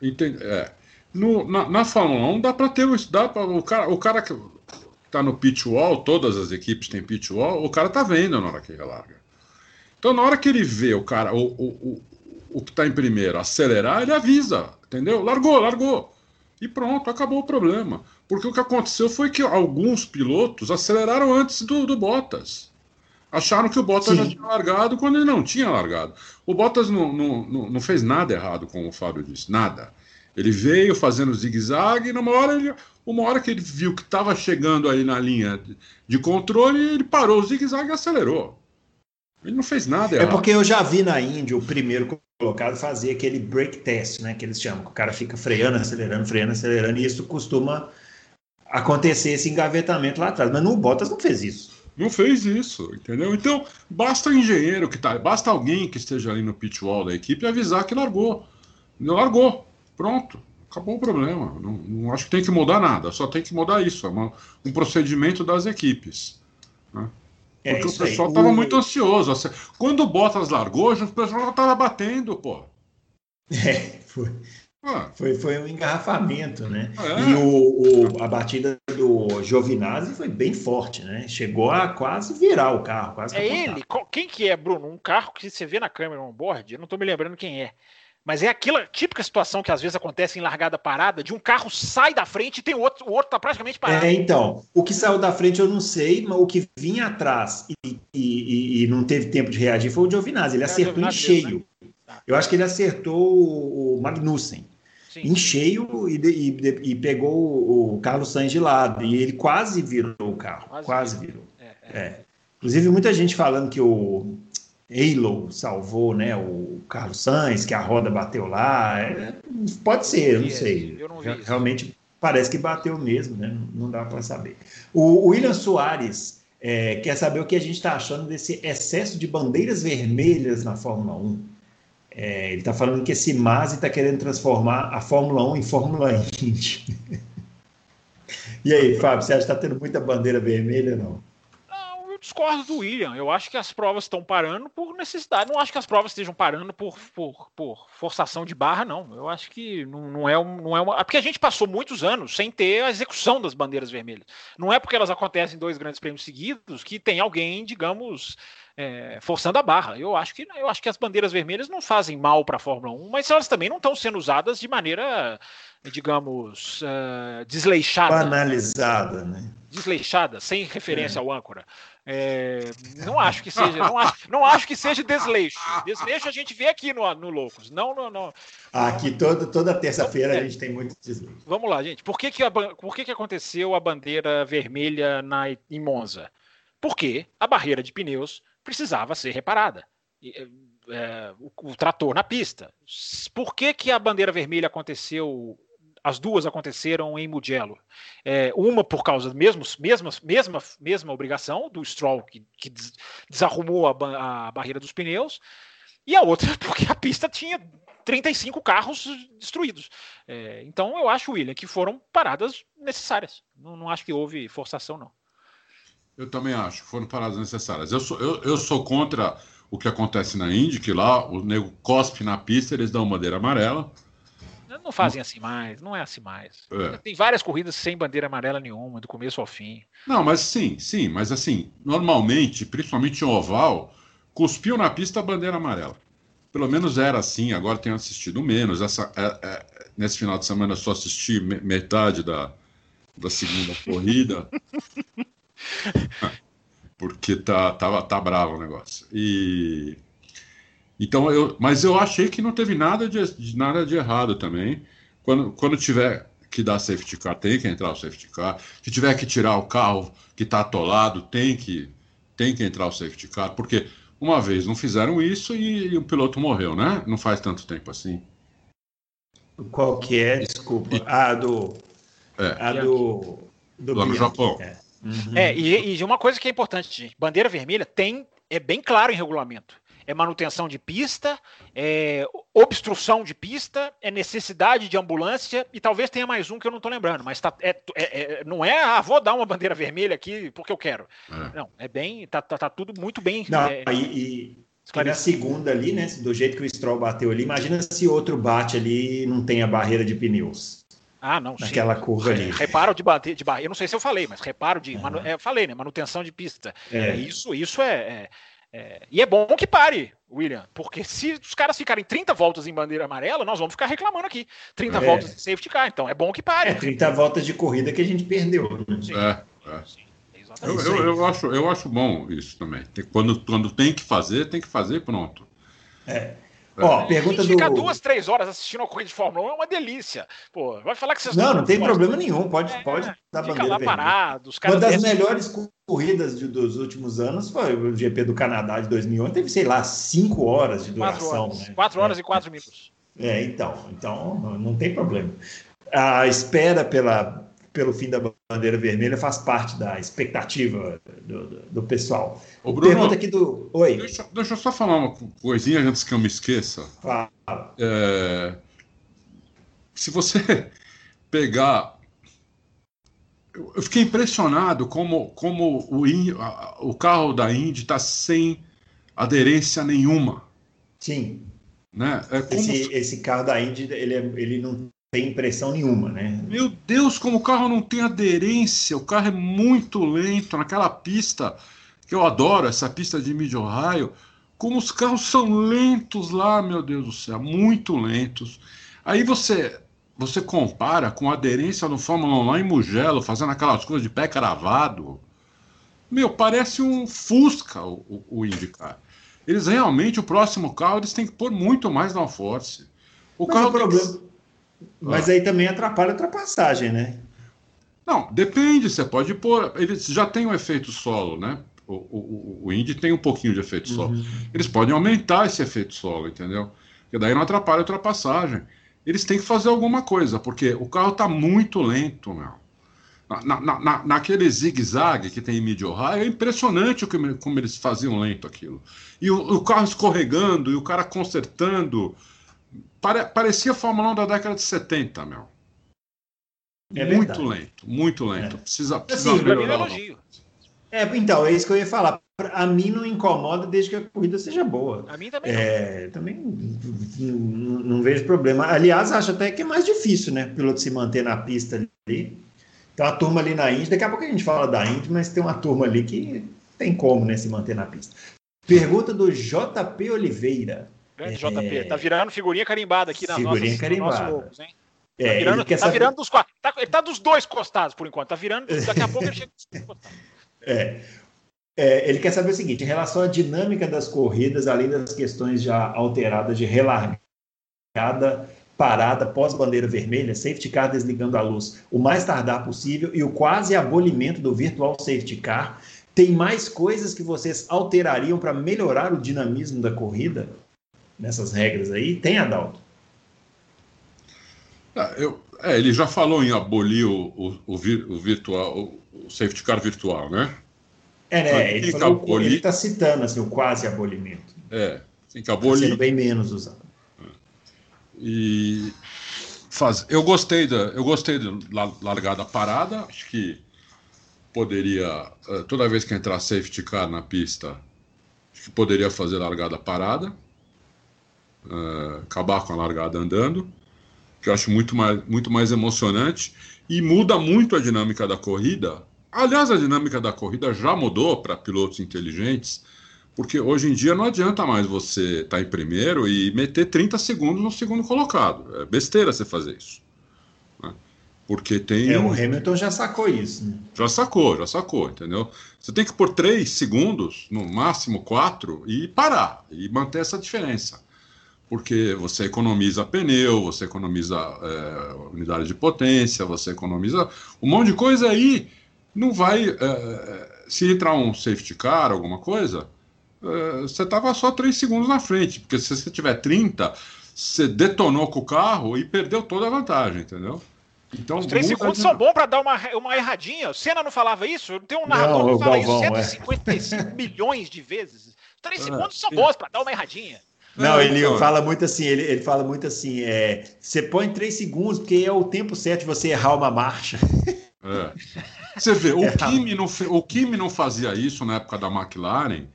Speaker 3: Entende? É. No, na, na Fórmula 1 dá para ter dá pra, o cara o cara que está no pit wall, todas as equipes têm pit wall, o cara tá vendo na hora que relarga. Então na hora que ele vê o cara o, o, o, o que está em primeiro acelerar, ele avisa, entendeu? Largou, largou. E pronto, acabou o problema. Porque o que aconteceu foi que alguns pilotos aceleraram antes do, do Bottas. Acharam que o Bottas Sim. já tinha largado quando ele não tinha largado. O Bottas não, não, não, fez nada errado, como o Fábio disse, nada. Ele veio fazendo zigue-zague e numa hora, ele, uma hora que ele viu que estava chegando aí na linha de controle, ele parou o zigue-zague e acelerou. Ele não fez nada
Speaker 2: é errado. É porque eu já vi na Índia o primeiro colocado fazer aquele break test, né, que eles chamam, que o cara fica freando, acelerando, freando, acelerando, e isso costuma acontecer esse engavetamento lá atrás. Mas no Bottas não fez isso.
Speaker 3: Não fez isso, entendeu? Então, basta o engenheiro que tá, basta alguém que esteja ali no pit wall da equipe avisar que largou. Não largou. Pronto. Acabou o problema. Não, não, acho que tem que mudar nada, só tem que mudar isso. É uma, um procedimento das equipes. Né? É Porque o pessoal estava muito ansioso. Quando o Bottas largou, o pessoal já estava batendo, pô.
Speaker 2: É, foi. Ah. Foi, foi um engarrafamento, né? É. E o, o, a batida do Giovinazzi foi bem forte, né? Chegou a quase virar o carro. Quase
Speaker 4: é ele? Quem que é, Bruno? Um carro que você vê na câmera on board, eu não estou me lembrando quem é. Mas é aquela típica situação que às vezes acontece em largada parada, de um carro sai da frente e tem outro, o outro tá praticamente parado.
Speaker 2: É, então, o que saiu da frente eu não sei, mas o que vinha atrás e, e, e não teve tempo de reagir foi o Giovinazzi, ele é acertou em cheio. Né? Eu acho que ele acertou o Magnussen. Sim. em cheio e, e, pegou o Carlos Sainz de lado. E ele quase virou o carro. Quase, quase virou. É, é. É. Inclusive, muita gente falando que o Halo salvou né, o Carlos Sainz, que a roda bateu lá. É, pode ser, eu não sei. Eu não Realmente parece que bateu mesmo, né? Não dá para saber. O, William Soares é, quer saber o que a gente está achando desse excesso de bandeiras vermelhas na Fórmula 1. É, ele está falando que esse Masi está querendo transformar a Fórmula 1 em Fórmula Indy. e aí, Fábio, você acha que está tendo muita bandeira vermelha ou não?
Speaker 4: Eu discordo do William. Eu acho que as provas estão parando por necessidade. Não acho que as provas estejam parando por, por, por forçação de barra, não. Eu acho que não, não, é, um, não é uma. É porque a gente passou muitos anos sem ter a execução das bandeiras vermelhas. Não é porque elas acontecem em dois grandes prêmios seguidos que tem alguém, digamos, é, forçando a barra. Eu acho que eu acho que as bandeiras vermelhas não fazem mal para a Fórmula 1, mas elas também não estão sendo usadas de maneira, digamos, uh, desleixada.
Speaker 2: Banalizada, né?
Speaker 4: Desleixada, sem referência é. ao âncora. É, não acho que seja, não acho, não acho que seja desleixo. Desleixo a gente vê aqui no, no Loucos. Não, não, não.
Speaker 2: Aqui todo, toda terça-feira a é. gente tem muito desleixo.
Speaker 4: Vamos lá, gente. Por que, que, a, por que, que aconteceu a bandeira vermelha na, em Monza? Porque a barreira de pneus precisava ser reparada. É, é, o, o, trator na pista. Por que, que a bandeira vermelha aconteceu as duas aconteceram em Mugello. É, uma por causa da mesma, mesma, mesma, obrigação do Stroll, que, que desarrumou a, a, barreira dos pneus, e a outra porque a pista tinha 35 carros destruídos. É, então eu acho, William, que foram paradas necessárias. Não, não acho que houve forçação, não.
Speaker 3: Eu também acho, foram paradas necessárias. Eu sou, eu, eu sou contra o que acontece na Indy, que lá o nego cospe na pista, eles dão bandeira amarela
Speaker 4: não fazem assim mais, não é assim mais. É. Tem várias corridas sem bandeira amarela nenhuma, do começo ao fim.
Speaker 3: Não, mas sim, sim, mas assim, normalmente, principalmente em oval, cuspiu na pista a bandeira amarela. Pelo menos era assim, agora tenho assistido menos. Essa, é, é, nesse final de semana eu só assisti metade da, da segunda corrida. porque tá, tá, tá bravo o negócio. E então, eu, mas eu achei que não teve nada de, de, nada de errado também. Quando, quando tiver que dar safety car, tem que entrar o safety car. Se tiver que tirar o carro que está atolado, tem que, tem que entrar o safety car. Porque uma vez não fizeram isso e, e o piloto morreu, né? Não faz tanto tempo assim.
Speaker 2: Qual que é? Desculpa. E, ah, do. É. A do.
Speaker 3: do Lá no Japão.
Speaker 2: É.
Speaker 4: Uhum. É, e, e uma coisa que é importante, gente, bandeira vermelha tem, é bem claro em regulamento é manutenção de pista, é obstrução de pista, é necessidade de ambulância e talvez tenha mais um que eu não estou lembrando, mas tá, é, é, é, não é, ah, vou dar uma bandeira vermelha aqui porque eu quero. É. Não, é bem, tá, tá, tá, tudo muito bem.
Speaker 2: Não, é, e, e na segunda ali, né, do jeito que o Stroll bateu ali, imagina se outro bate ali e não tem a barreira de pneus.
Speaker 4: Ah, não.
Speaker 2: Naquela sim. curva ali.
Speaker 4: Reparo de bater de barreira. Eu não sei se eu falei, mas reparo de. Uhum. Manu, é, falei, né? Manutenção de pista. É. Isso, isso é, é, e é bom que pare, William, porque se os caras ficarem 30 voltas em bandeira amarela, nós vamos ficar reclamando aqui. 30 é. voltas de safety car, então é bom que pare. É
Speaker 2: 30 voltas de corrida que a gente perdeu.
Speaker 3: Né? Sim. É, é. Sim, eu, eu, eu, acho, eu acho bom isso também. Quando, quando tem que fazer, tem que fazer pronto.
Speaker 2: É. Ó, é. pergunta do...
Speaker 4: Ficar duas, três horas assistindo a corrida de Fórmula 1 é uma delícia. Pô, vai falar que vocês
Speaker 2: não. Não, não tem problema nenhum. Pode, é, pode dar
Speaker 4: fica lá parado. Os
Speaker 2: uma das descem... melhores corridas de, dos últimos anos foi o GP do Canadá de 2011. Teve, sei lá, cinco horas de duração.
Speaker 4: Quatro horas, né? quatro horas
Speaker 2: é.
Speaker 4: e quatro minutos.
Speaker 2: É, então. Então, não tem problema. A espera pela pelo fim da bandeira vermelha faz parte da expectativa do, do, do pessoal.
Speaker 3: Ô, Bruno,
Speaker 2: Pergunta aqui do. Oi.
Speaker 3: Deixa, deixa, eu só falar uma coisinha antes que eu me esqueça.
Speaker 2: Fala.
Speaker 3: É, se você pegar. Eu fiquei impressionado como, como o, o carro da Indy está sem aderência nenhuma.
Speaker 2: Sim.
Speaker 3: Né?
Speaker 2: É como... esse, esse carro da Indy ele, é, ele não tem impressão nenhuma, né?
Speaker 3: Meu Deus, como o carro não tem aderência, o carro é muito lento naquela pista que eu adoro, essa pista de Mid Ohio, como os carros são lentos lá, meu Deus do céu, muito lentos. Aí você você compara com a aderência no Fórmula 1 lá em Mugello, fazendo aquelas coisas de pé cravado. Meu, parece um Fusca o, o, o IndyCar. Eles realmente, o próximo carro, eles têm que pôr muito mais downforce.
Speaker 2: O Mas carro o problema. Mas ah. aí também atrapalha a ultrapassagem, né?
Speaker 3: Não, depende. Você pode pôr. Eles já têm um efeito solo, né? O, o, o Indy tem um pouquinho de efeito solo. Uhum. Eles podem aumentar esse efeito solo, entendeu? Porque daí não atrapalha a ultrapassagem. Eles têm que fazer alguma coisa, porque o carro está muito lento, meu. Na, na, na, naquele zigue-zague que tem em Mid Ohio, é impressionante o que, como eles faziam lento aquilo. E o, o carro escorregando, e o cara consertando. Pare, parecia Fórmula 1 da década de 70, meu. É muito verdade. lento, muito lento. É. Precisa, precisa assim, melhorar.
Speaker 2: É, então, é isso que eu ia falar. A mim não incomoda desde que a corrida seja boa.
Speaker 4: A mim também.
Speaker 2: É, também não, não, vejo problema. Aliás, acho até que é mais difícil, né? O piloto se manter na pista ali. Tem uma turma ali na Indy, daqui a pouco a gente fala da Indy, mas tem uma turma ali que tem como né, se manter na pista. Pergunta do JP Oliveira.
Speaker 4: Grande JP. Tá virando figurinha carimbada aqui na
Speaker 2: figurinha nossa, carimbada. Logos, hein?
Speaker 4: É, tá virando, tá saber... virando dos quatro. Tá, ele tá dos dois costados por enquanto. Tá virando. Daqui a pouco ele chega dos
Speaker 2: costados. É. é. ele quer saber o seguinte: em relação à dinâmica das corridas, além das questões já alteradas de relargada, parada pós-bandeira vermelha, safety car desligando a luz o mais tardar possível e o quase abolimento do virtual safety car, tem mais coisas que vocês alterariam para melhorar o dinamismo da corrida? Nessas regras aí? Tem, Adalto?
Speaker 3: Ah, eu, é, ele já falou em abolir o, o, o, vir, o virtual, o, safety car virtual, né?
Speaker 2: É, né? Ele, falou, abolir... ele está citando assim, o quase abolimento.
Speaker 3: É, tem que abolir. Tá
Speaker 2: sendo bem menos usado.
Speaker 3: E faz... eu gostei da, eu gostei da largada parada. Acho que poderia eh, toda vez que entrar safety car na pista, acho que poderia fazer largada parada uh, acabar com a largada andando, que eu acho muito mais, muito mais emocionante e muda muito a dinâmica da corrida. Aliás, a dinâmica da corrida já mudou para pilotos inteligentes, porque hoje em dia não adianta mais você estar tá em primeiro e meter 30 segundos no segundo colocado. É besteira você fazer isso. Né? Porque tem.
Speaker 2: É, o Hamilton já sacou isso. Né?
Speaker 3: Já sacou, já sacou, entendeu? Você tem que pôr 3 segundos, no máximo 4, e parar, e manter essa diferença porque você economiza pneu, você economiza é, unidade de potência, você economiza um monte de coisa aí. Não vai. É, se entrar um safety car, alguma coisa, é, você estava só 3 segundos na frente, porque se você tiver 30, você detonou com o carro e perdeu toda a vantagem, entendeu?
Speaker 4: Então, Os três segundos de... são bons para dar uma, uma erradinha. O Senna não falava isso? Tem um narrador não, que fala Galvão, isso 155 é. milhões de vezes. Três ah, segundos são bons para dar uma erradinha.
Speaker 2: Não, ele fala muito assim, ele, ele fala muito assim, é, você põe três segundos, porque é o tempo certo de você errar uma marcha.
Speaker 3: É. Você vê, o, é Kimi não, o Kimi não fazia isso na época da McLaren,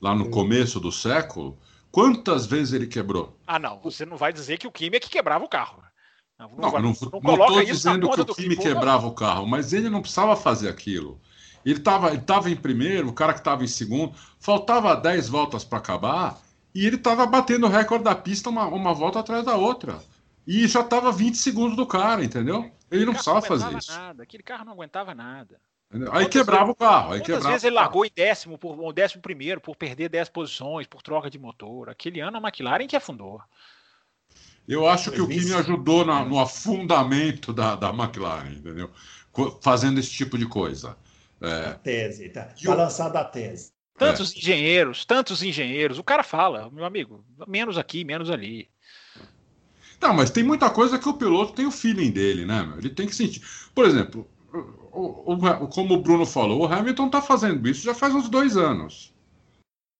Speaker 3: lá no começo do século. Quantas vezes ele quebrou?
Speaker 4: Ah, não, você não vai dizer que o Kimi é que quebrava o carro.
Speaker 3: Não, não, não, não estou dizendo que o Kimi quebrava o carro, mas ele não precisava fazer aquilo. Ele estava ele tava em primeiro, o cara que estava em segundo, faltava 10 voltas para acabar, e ele estava batendo o recorde da pista uma, uma volta atrás da outra. E já estava 20 segundos do cara, entendeu? Ele não precisava fazer isso.
Speaker 4: Nada. Aquele carro não aguentava nada.
Speaker 3: Aí quebrava o carro. Aí quebrava
Speaker 4: vezes ele largou em décimo, por, décimo primeiro, por perder 10 posições, por troca de motor. Aquele ano a McLaren que afundou.
Speaker 3: Eu acho que o que me ajudou na, no afundamento da, da McLaren, entendeu? Fazendo esse tipo de coisa.
Speaker 2: É... A tese, tá. Tá lançada a tese.
Speaker 4: Tantos é. engenheiros, tantos engenheiros. O cara fala, meu amigo, menos aqui, menos ali.
Speaker 3: Não, mas tem muita coisa que o piloto tem o feeling dele, né? Meu? Ele tem que sentir. Por exemplo, o, o, como o Bruno falou, o Hamilton está fazendo isso já faz uns dois anos.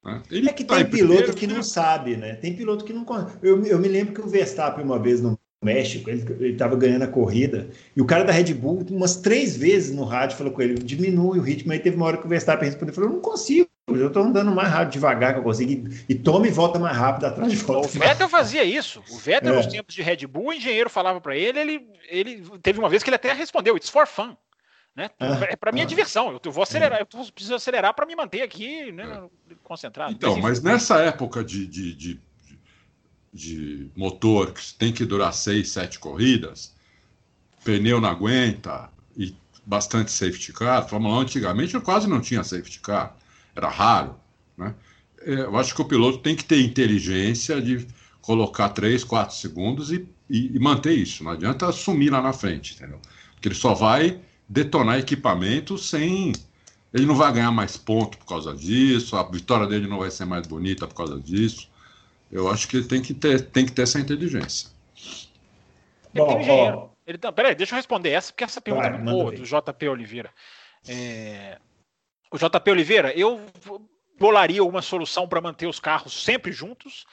Speaker 2: Né? Ele é que tá tem piloto que não sabe, né? Tem piloto que não. Eu, eu me lembro que o Verstappen, uma vez no México, ele estava ganhando a corrida, e o cara da Red Bull, umas três vezes no rádio, falou com ele: diminui o ritmo. Aí teve uma hora que o Verstappen respondeu: falou, não consigo, eu estou andando mais rápido, devagar que eu consigo, e, toma e volta mais rápido atrás de volta.
Speaker 4: O Vettel fazia isso. O Vettel, é. nos tempos de Red Bull, o engenheiro falava para ele, ele, ele teve uma vez que ele até respondeu: It's for fun. Né? Ah, é para mim é diversão. Eu vou acelerar, eu preciso acelerar para me manter aqui né, é. concentrado.
Speaker 3: Então, mas, mas nessa época de, de, de, de, motor que tem que durar seis, sete corridas, pneu não aguenta e bastante safety car. Fórmula 1 antigamente quase não tinha safety car era raro. Né? É, eu acho que o piloto tem que ter inteligência de colocar 3, 4 segundos e, e, e manter isso. Não adianta sumir lá na frente, entendeu? Porque ele só vai detonar equipamento sem. Ele não vai ganhar mais ponto por causa disso, a vitória dele não vai ser mais bonita por causa disso. Eu acho que ele tem que ter, tem que ter essa inteligência.
Speaker 4: Bom, ó, ele tá, peraí, deixa eu responder essa, porque essa pergunta vai, é boa, do JP Oliveira. É, o JP Oliveira, eu bolaria uma solução para manter os carros sempre juntos.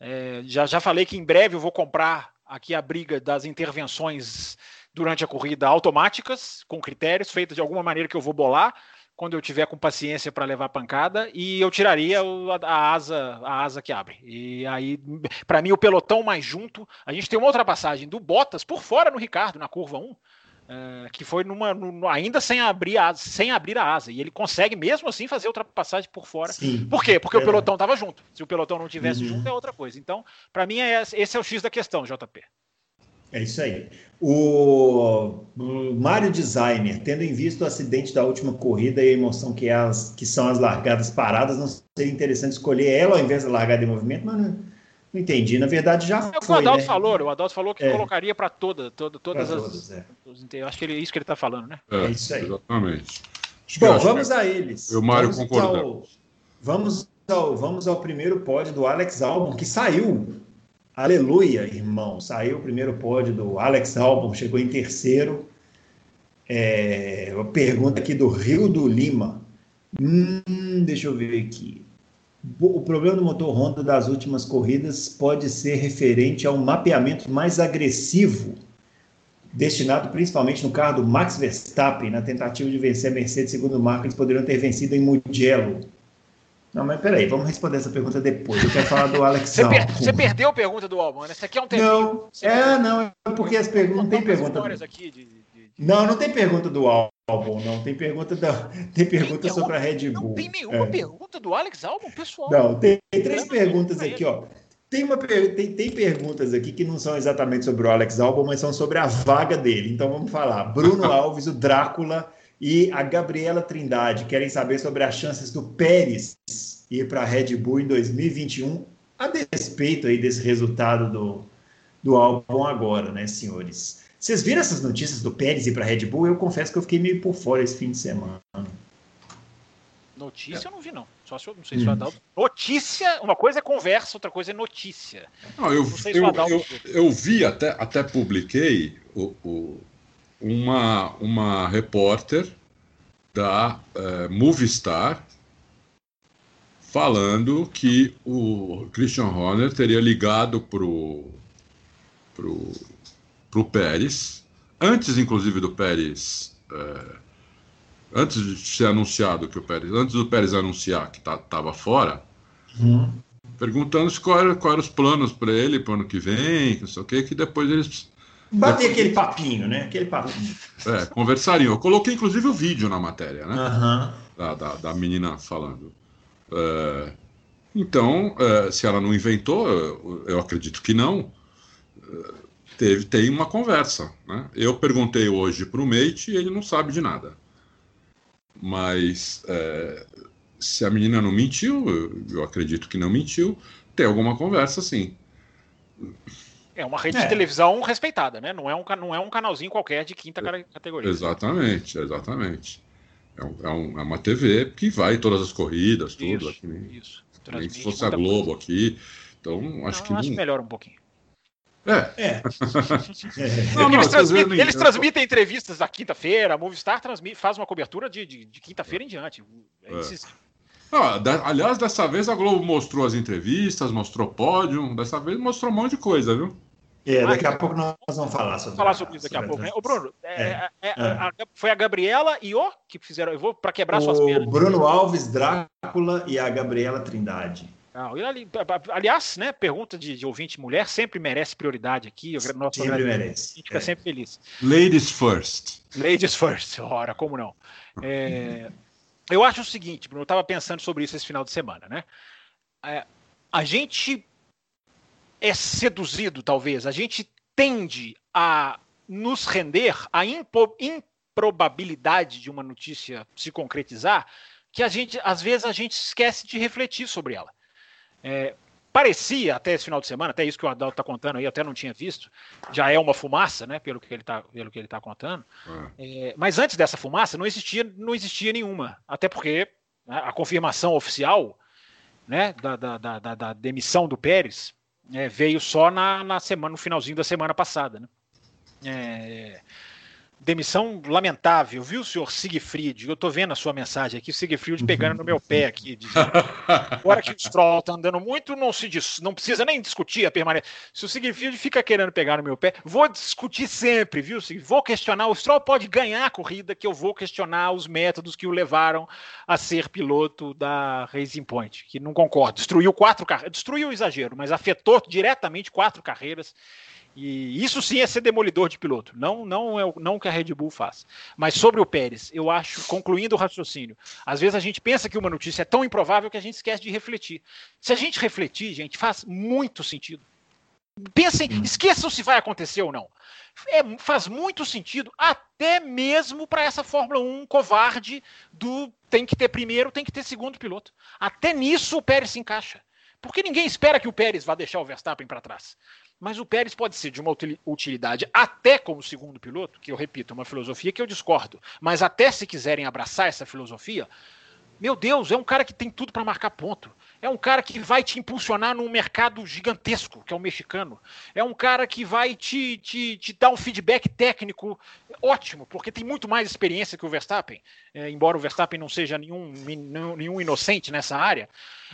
Speaker 4: É, já, já falei que em breve eu vou comprar aqui a briga das intervenções durante a corrida automáticas, com critérios, feitas de alguma maneira que eu vou bolar quando eu tiver com paciência para levar pancada e eu tiraria a, asa a asa que abre e aí para mim o pelotão mais junto a gente tem uma outra passagem do Bottas por fora no Ricardo na curva 1 Uh, que foi numa, no, ainda sem abrir, a, sem abrir a asa. E ele consegue, mesmo assim, fazer ultrapassagem por fora. Sim, por quê? Porque é. o pelotão estava junto. Se o pelotão não tivesse uhum. junto, é outra coisa. Então, para mim, é, esse é o X da questão, JP.
Speaker 2: É isso aí. O, Mário Designer, tendo em vista o acidente da última corrida e a emoção que, é as, que são as largadas paradas, não seria interessante escolher ela ao invés da largada em movimento, mas não não entendi. Na verdade, já é foi.
Speaker 4: O Adalto
Speaker 2: né?
Speaker 4: falou, o Adalto falou que é. colocaria para toda, toda, todas pra as. Todas, é. Eu acho que ele, é isso que ele está falando, né?
Speaker 3: É, é, isso aí. Exatamente.
Speaker 2: Bom, vamos a eles.
Speaker 3: Eu, Mário, concordo.
Speaker 2: Vamos ao, vamos ao primeiro pódio do Alex Albon, que saiu. Aleluia, irmão. Saiu o primeiro pódio do Alex Albon, chegou em terceiro. É, pergunta aqui do Rio do Lima. Hum, deixa eu ver aqui. O problema do motor Honda das últimas corridas pode ser referente a um mapeamento mais agressivo, destinado principalmente no carro do Max Verstappen, na tentativa de vencer a Mercedes, segundo o Marco, eles poderiam ter vencido em Mugello. Não, mas peraí, vamos responder essa pergunta depois. Eu quero falar do Alex
Speaker 4: Você, per você perdeu a pergunta do Albano. Essa aqui é um tempinho.
Speaker 2: Não, é, não, é porque as perguntas não tem pergunta. Aqui de, de... Não, não tem pergunta do Albon, não. Tem pergunta, da, tem pergunta tem sobre a Red Bull.
Speaker 4: Não tem nenhuma é. pergunta do Alex Albon, pessoal.
Speaker 2: Não, tem, tem três perguntas aqui, ó. Tem, uma, tem, tem perguntas aqui que não são exatamente sobre o Alex Albon, mas são sobre a vaga dele. Então vamos falar. Bruno Alves, o Drácula e a Gabriela Trindade querem saber sobre as chances do Pérez ir para a Red Bull em 2021, a despeito aí desse resultado do, do Albon agora, né, senhores? Vocês viram essas notícias do Pérez ir para a Red Bull? Eu confesso que eu fiquei meio por fora esse fim de semana.
Speaker 4: Notícia é. eu não vi, não. Só se eu não sei se o hum. Adalto. Notícia, uma coisa é conversa, outra coisa é notícia.
Speaker 3: Não, eu, não eu, eu, eu, vi, até, até publiquei o, o, uma, uma repórter da uh, Movistar falando que o Christian Horner teria ligado pro pro, pro Pérez antes inclusive do Pérez uh, antes de ser anunciado que o Pérez antes do Pérez anunciar que estava tá, fora uhum. perguntando qual era, qual eram os planos para ele para o ano que vem não sei o que que depois eles
Speaker 2: Bater aquele papinho, né? Aquele papinho.
Speaker 3: É, conversariam. Eu coloquei inclusive o vídeo na matéria, né? Uhum. Da, da, da, menina falando. É, então, é, se ela não inventou, eu acredito que não, é, teve, tem uma conversa. Né? Eu perguntei hoje para o Mate e ele não sabe de nada. Mas é, se a menina não mentiu, eu, eu acredito que não mentiu, tem alguma conversa sim.
Speaker 4: É uma rede é. de televisão respeitada, né? Não é, um, não é um canalzinho qualquer de quinta categoria.
Speaker 3: Exatamente, exatamente. É, um, é, um, é uma TV que vai todas as corridas, tudo. Isso, aqui, nem, isso. Nem se fosse a Globo coisa. aqui. Então, acho não, que.
Speaker 4: Acho não... melhor um pouquinho.
Speaker 3: É. é.
Speaker 4: não, não, eles, transmitem, eles transmitem entrevistas da quinta-feira, a Movistar transmite, faz uma cobertura de, de, de quinta-feira em diante. É, é.
Speaker 3: Ah, da, aliás, dessa vez a Globo mostrou as entrevistas, mostrou pódio, dessa vez mostrou um monte de coisa, viu?
Speaker 2: É, daqui a pouco nós vamos falar sobre,
Speaker 4: falar sobre isso daqui a pouco. Né? Ô, Bruno, é, é, é, é, a, foi a Gabriela e o que fizeram. Eu vou para quebrar o suas pernas.
Speaker 2: Bruno Alves, Drácula e a Gabriela Trindade.
Speaker 4: Não, aliás, né, pergunta de, de, ouvinte mulher sempre merece prioridade aqui.
Speaker 2: Nosso sempre merece.
Speaker 4: A gente fica sempre feliz.
Speaker 3: Ladies first.
Speaker 4: Ladies first, ora, como não? eu acho o seguinte, Bruno, eu estava pensando sobre isso esse final de semana, né? a gente é seduzido, talvez, a gente tende a nos render à improbabilidade de uma notícia se concretizar, que a gente, às vezes, a gente esquece de refletir sobre ela. É, parecia até esse final de semana, até isso que o Adalto está contando aí, até não tinha visto, já é uma fumaça, né, pelo que ele está pelo que ele tá contando. É. É, mas antes dessa fumaça não existia não existia nenhuma, até porque né, a confirmação oficial, né, da, da, da, da demissão do Pérez é, veio só na, na semana, no finalzinho da semana passada. Né? Demissão lamentável, viu, senhor Siegfried? Eu tô vendo a sua mensagem aqui, Siegfried pegando no meu pé aqui. Agora que o Stroll tá andando muito, não se diz, não precisa nem discutir a permanência. Se o Siegfried fica querendo pegar no meu pé, vou discutir sempre, viu? Vou questionar. O Stroll pode ganhar a corrida, que eu vou questionar os métodos que o levaram a ser piloto da Racing Point, que não concordo. Destruiu quatro carreiras, destruiu o exagero, mas afetou diretamente quatro carreiras e isso sim é ser demolidor de piloto, não não é não que a Red Bull faz. Mas sobre o Pérez, eu acho, concluindo o raciocínio, às vezes a gente pensa que uma notícia é tão improvável que a gente esquece de refletir. Se a gente refletir, gente, faz muito sentido. Pensem, esqueçam se vai acontecer ou não. É, faz muito sentido, até mesmo para essa Fórmula 1 covarde do tem que ter primeiro, tem que ter segundo piloto. Até nisso o Pérez se encaixa. Porque ninguém espera que o Pérez vá deixar o Verstappen para trás. Mas o Pérez pode ser de uma utilidade até como segundo piloto, que eu repito, é uma filosofia que eu discordo, mas até se quiserem abraçar essa filosofia, meu Deus, é um cara que tem tudo para marcar ponto. É um cara que vai te impulsionar num mercado gigantesco, que é o mexicano. É um cara que vai te, te, te dar um feedback técnico ótimo, porque tem muito mais experiência que o Verstappen, é, embora o Verstappen não seja nenhum, nenhum inocente nessa área.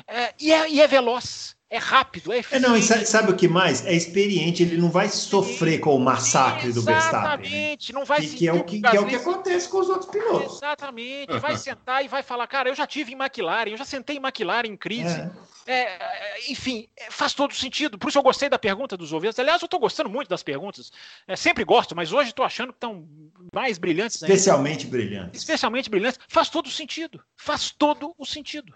Speaker 4: É, e, é, e é veloz é rápido, é
Speaker 2: É, não, sabe, sabe, o que mais? É experiente, ele não vai sofrer com o massacre do Verstappen.
Speaker 4: Exatamente, não vai
Speaker 2: que, que, é o que, que, é o que acontece com os outros pilotos.
Speaker 4: Exatamente, vai sentar e vai falar, cara, eu já tive em McLaren, eu já sentei em McLaren em crise. É. É, é enfim, é, faz todo sentido. Por isso eu gostei da pergunta dos ouvintes. Aliás, eu estou gostando muito das perguntas. É, sempre gosto, mas hoje estou achando que estão mais brilhantes.
Speaker 2: Especialmente ainda. brilhantes.
Speaker 4: Especialmente brilhantes. Faz todo o sentido. Faz todo o sentido.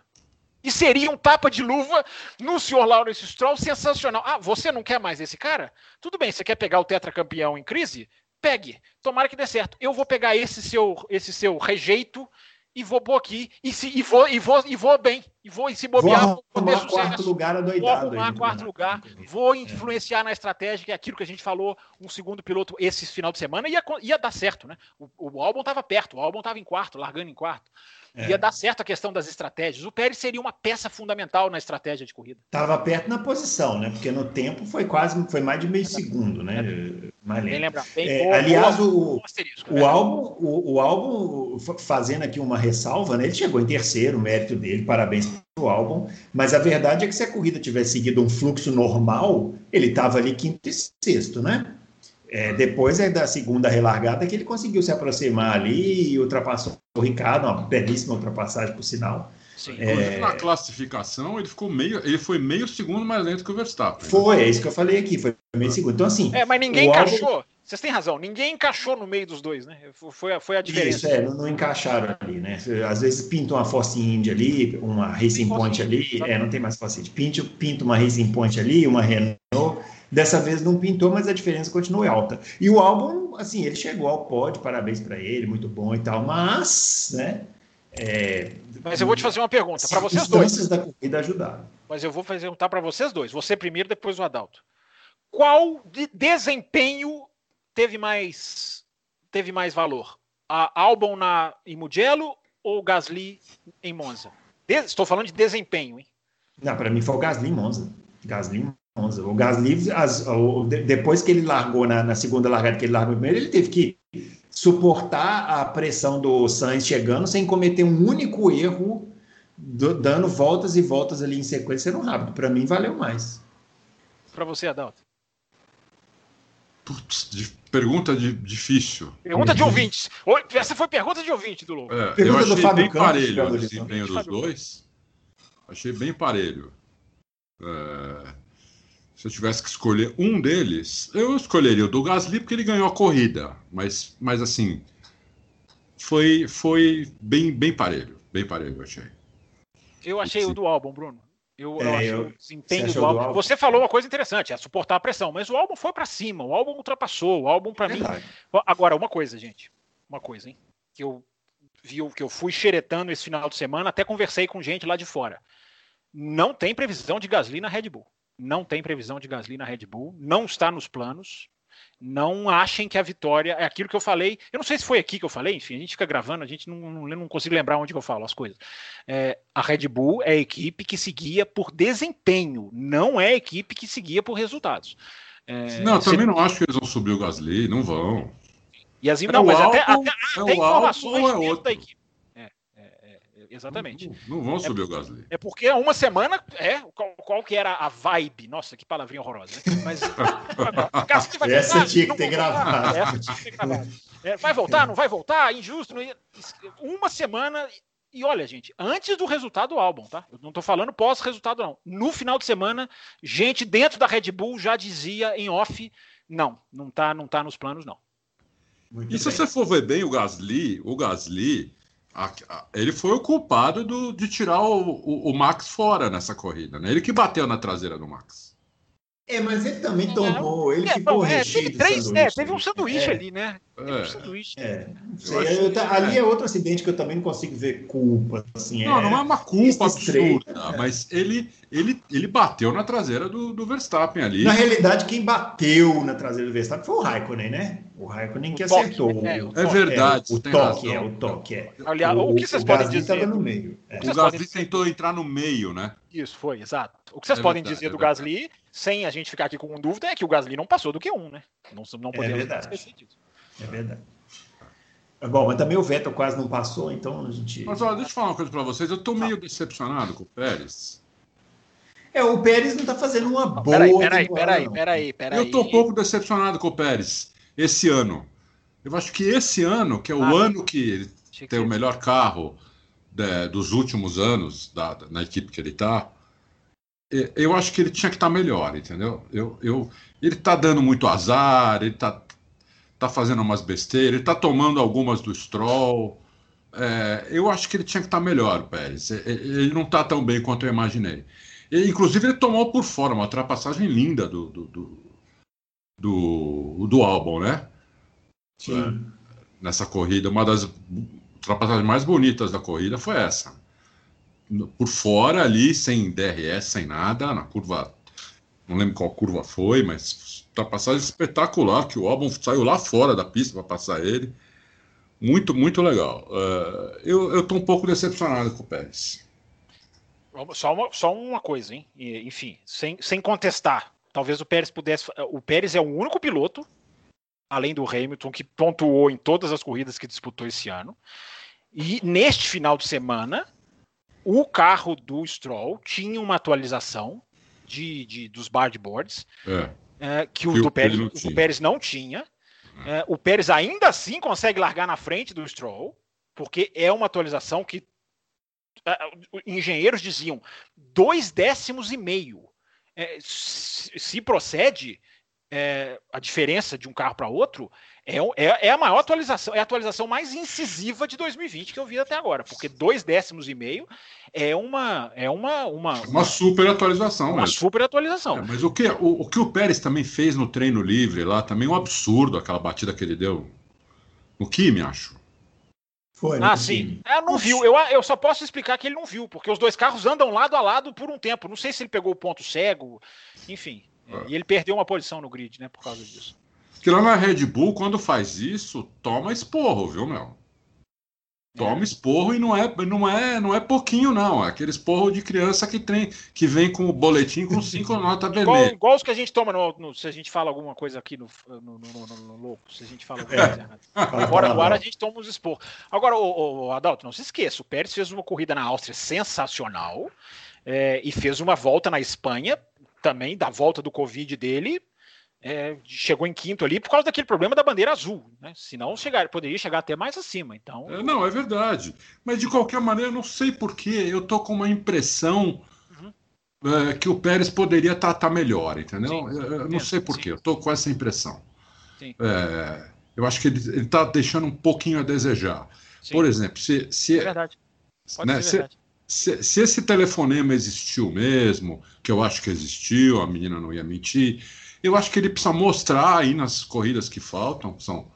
Speaker 4: E seria um tapa de luva no senhor Lawrence Stroll sensacional. Ah, você não quer mais esse cara? Tudo bem, você quer pegar o tetracampeão em crise? Pegue. Tomara que dê certo. Eu vou pegar esse seu, esse seu rejeito e vou pôr aqui e, se, e, vou, e, vou, e vou bem. e vou se bobear.
Speaker 2: Vou arrumar quarto lugar adoidado.
Speaker 4: Vou arrumar quarto lugar, vou influenciar é. na estratégia, que é aquilo que a gente falou, um segundo piloto esse final de semana ia, ia dar certo, né? O, o álbum estava perto, o álbum estava em quarto, largando em quarto. É. Ia dar certo a questão das estratégias. O Pérez seria uma peça fundamental na estratégia de corrida.
Speaker 2: Estava perto na posição, né? Porque no tempo foi quase, foi mais de meio segundo, né? Mais lembrar. É, aliás, o, o, né? álbum, o, o, álbum, fazendo aqui uma ressalva, né? Ele chegou em terceiro, mérito dele, parabéns pelo álbum. Mas a verdade é que se a corrida tivesse seguido um fluxo normal, ele estava ali quinto e sexto, né? É, depois é da segunda relargada que ele conseguiu se aproximar ali e ultrapassou o Ricardo, uma belíssima ultrapassagem por sinal.
Speaker 3: Sim. É... Na classificação, ele ficou meio, ele foi meio segundo mais lento que o Verstappen.
Speaker 2: Né? Foi, é isso que eu falei aqui, foi meio segundo. Então, assim.
Speaker 4: É, mas ninguém encaixou. Álbum... Vocês têm razão, ninguém encaixou no meio dos dois, né? Foi, foi a diferença.
Speaker 2: Isso, é, não, não encaixaram ali, né? Às vezes pinta uma Force India ali, uma Racing Point ali, é, não tem mais Force India. Pinta, pinta uma Racing Point ali, uma Renault Dessa vez não pintou, mas a diferença continua alta. E o álbum, assim, ele chegou ao pódio, parabéns para ele, muito bom e tal, mas, né? É,
Speaker 4: mas eu vou te fazer uma pergunta para vocês dois.
Speaker 2: da corrida ajudaram.
Speaker 4: Mas eu vou perguntar para vocês dois. Você primeiro, depois o Adalto. Qual de desempenho teve mais teve mais valor? A Albon na em Mugello ou Gasly em Monza? De, estou falando de desempenho, hein?
Speaker 2: Não, para mim foi o Gasly em Monza. Gasly o Gasly, as, o, depois que ele largou na, na, segunda largada, que ele largou primeiro, ele teve que suportar a pressão do Sainz chegando sem cometer um único erro, do, dando voltas e voltas ali em sequência, sendo rápido. Para mim, valeu mais.
Speaker 4: Para você, Adalto?
Speaker 3: Putz, de, pergunta de, difícil.
Speaker 4: Pergunta de ouvintes. Essa foi pergunta de ouvinte do Louco.
Speaker 3: É, eu achei bem Campos, parelho o desempenho dos dois. Achei bem parelho. É, se eu tivesse que escolher um deles, eu escolheria o do Gasly porque ele ganhou a corrida. Mas, mas assim, foi, foi bem, bem parelho. Bem parelho, eu achei.
Speaker 4: Eu achei o do álbum, Bruno. Eu, é, eu acho eu, o desempenho do álbum. do álbum. Você falou uma coisa interessante, é suportar a pressão, mas o álbum foi para cima, o álbum ultrapassou, o álbum para mim. Agora, uma coisa, gente. Uma coisa, hein? Que eu vi, que eu fui xeretando esse final de semana, até conversei com gente lá de fora. Não tem previsão de Gasly na Red Bull não tem previsão de Gasly na Red Bull, não está nos planos. Não achem que a vitória é aquilo que eu falei. Eu não sei se foi aqui que eu falei, enfim, a gente fica gravando, a gente não, não, não consigo lembrar onde eu falo as coisas. É, a Red Bull é a equipe que seguia por desempenho, não é a equipe que seguia por resultados.
Speaker 3: É, não, também não acho que eles vão subir o Gasly, não vão.
Speaker 4: E as, é não, mas até, até, até é informações é dentro da equipe. Exatamente.
Speaker 3: Não, não vão subir é, o Gasly.
Speaker 4: É porque há uma semana, é, qual, qual, que era a vibe? Nossa, que palavrinha horrorosa. Né? Mas,
Speaker 2: vai essa voltar, tinha que ter gravado. Essa tinha que ter gravado.
Speaker 4: É, vai voltar, não vai voltar? Injusto. Não... Uma semana e olha, gente, antes do resultado do álbum, tá? Eu não tô falando pós-resultado, não. No final de semana, gente dentro da Red Bull já dizia em off: não, não tá, não tá nos planos, não.
Speaker 3: Muito e bem. se você for ver bem o Gasly, o Gasly, ele foi o culpado do, de tirar o, o, o, Max fora nessa corrida, né? Ele que bateu na traseira do Max.
Speaker 2: É, mas ele também tomou, ele é, ficou bom, é,
Speaker 4: teve três, é, teve um sanduíche é, ali, né? Teve um sanduíche.
Speaker 2: É, eu, eu, ali é outro acidente que eu também não consigo ver culpa. Assim,
Speaker 3: não, não é uma culpa absurda, mas ele, ele, ele bateu na traseira do, do Verstappen ali.
Speaker 2: Na realidade, quem bateu na traseira do Verstappen foi o Raikkonen, né? O Raikkonen que o acertou.
Speaker 3: Toque, é, é, verdade.
Speaker 2: É, o toque, é, o toque, é.
Speaker 4: Aliás, o, o que vocês o podem dizer?
Speaker 2: no meio.
Speaker 3: É. O, o Gasly tentou entrar no meio, né?
Speaker 4: Isso, foi, exato. O que vocês é podem verdade, dizer do Gasly, sem a gente ficar aqui com dúvida, é que o Gasly não passou do que um, né? Não, não podemos
Speaker 2: é verdade. esquecer disso. É verdade. Bom, mas também o Vettel quase não passou, então a gente.
Speaker 3: Mas olha, deixa eu falar uma coisa para vocês. Eu estou meio decepcionado com o Pérez.
Speaker 2: É, o Pérez não está fazendo uma boa.
Speaker 4: Peraí, peraí, peraí, peraí, peraí.
Speaker 3: Eu estou um pouco decepcionado com o Pérez esse ano. Eu acho que esse ano, que é o ah, ano que ele tem que... o melhor carro de, dos últimos anos da, na equipe que ele está, eu acho que ele tinha que estar tá melhor, entendeu? Eu, eu, ele está dando muito azar, ele está tá fazendo umas besteiras, ele está tomando algumas do Stroll. É, eu acho que ele tinha que estar tá melhor, Pérez. Ele não está tão bem quanto eu imaginei. E, inclusive, ele tomou por fora uma ultrapassagem linda do, do, do, do, do álbum, né? Sim. nessa corrida. Uma das ultrapassagens mais bonitas da corrida foi essa. Por fora ali, sem DRS, sem nada, na curva. Não lembro qual curva foi, mas ultrapassagem espetacular, que o Albon saiu lá fora da pista para passar ele. Muito, muito legal. Uh, eu estou um pouco decepcionado com o Pérez.
Speaker 4: Só uma, só uma coisa, hein? Enfim, sem, sem contestar. Talvez o Pérez pudesse. O Pérez é o único piloto, além do Hamilton, que pontuou em todas as corridas que disputou esse ano. E neste final de semana, o carro do Stroll tinha uma atualização de, de dos boards é. é, que, o, do Pérez, não o Pérez não tinha. É. é, o Pérez ainda assim consegue largar na frente do Stroll, porque é uma atualização que é, engenheiros diziam dois décimos e meio. É, se, se, procede, é, a diferença de um carro para outro é, é, é, a maior atualização, é a atualização mais incisiva de 2020 que eu vi até agora, porque dois décimos e meio é uma é uma uma,
Speaker 3: uma super atualização,
Speaker 4: uma mesmo. super atualização. É,
Speaker 3: mas o que o, o, que o Pérez também fez no treino livre lá também é um absurdo aquela batida que ele deu no Kimi, acho.
Speaker 4: Foi, ah, sim. É, não viu. Eu, eu só posso explicar que ele não viu, porque os dois carros andam lado a lado por um tempo. Não sei se ele pegou o ponto cego, enfim. É. E ele perdeu uma posição no grid, né, por causa disso.
Speaker 3: Que lá na Red Bull, quando faz isso, toma esporro, viu, meu? Toma é. esporro e não é, não é, não é pouquinho, não. É aquele esporro de criança que tem, que vem com o boletim com cinco notas vermelhas.
Speaker 4: Igual, igual os que a gente toma no, no, se a gente fala alguma coisa aqui no, no, no, no louco, se a gente fala alguma coisa errada. Fora do ar a gente toma os esporros. Agora, o, o, Adalto, não se esqueça, o Pérez fez uma corrida na Áustria sensacional é, e fez uma volta na Espanha também, da volta do Covid dele, é, chegou em quinto ali por causa daquele problema da bandeira azul, né? Senão chegar, poderia chegar até mais acima. Então.
Speaker 3: É, não, é verdade. Mas de qualquer maneira, não sei porquê, eu tô com uma impressão uhum. é, que o Pérez poderia estar tá, tá melhor, entendeu? Sim, eu, eu não sei porquê, eu tô com essa impressão. É, eu acho que ele está deixando um pouquinho a desejar. Sim. Por exemplo, se. se
Speaker 4: é verdade.
Speaker 3: Né, verdade. Se, se, esse telefonema existiu mesmo, que eu acho que existiu, a menina não ia mentir, eu acho que ele precisa mostrar aí nas corridas que faltam, são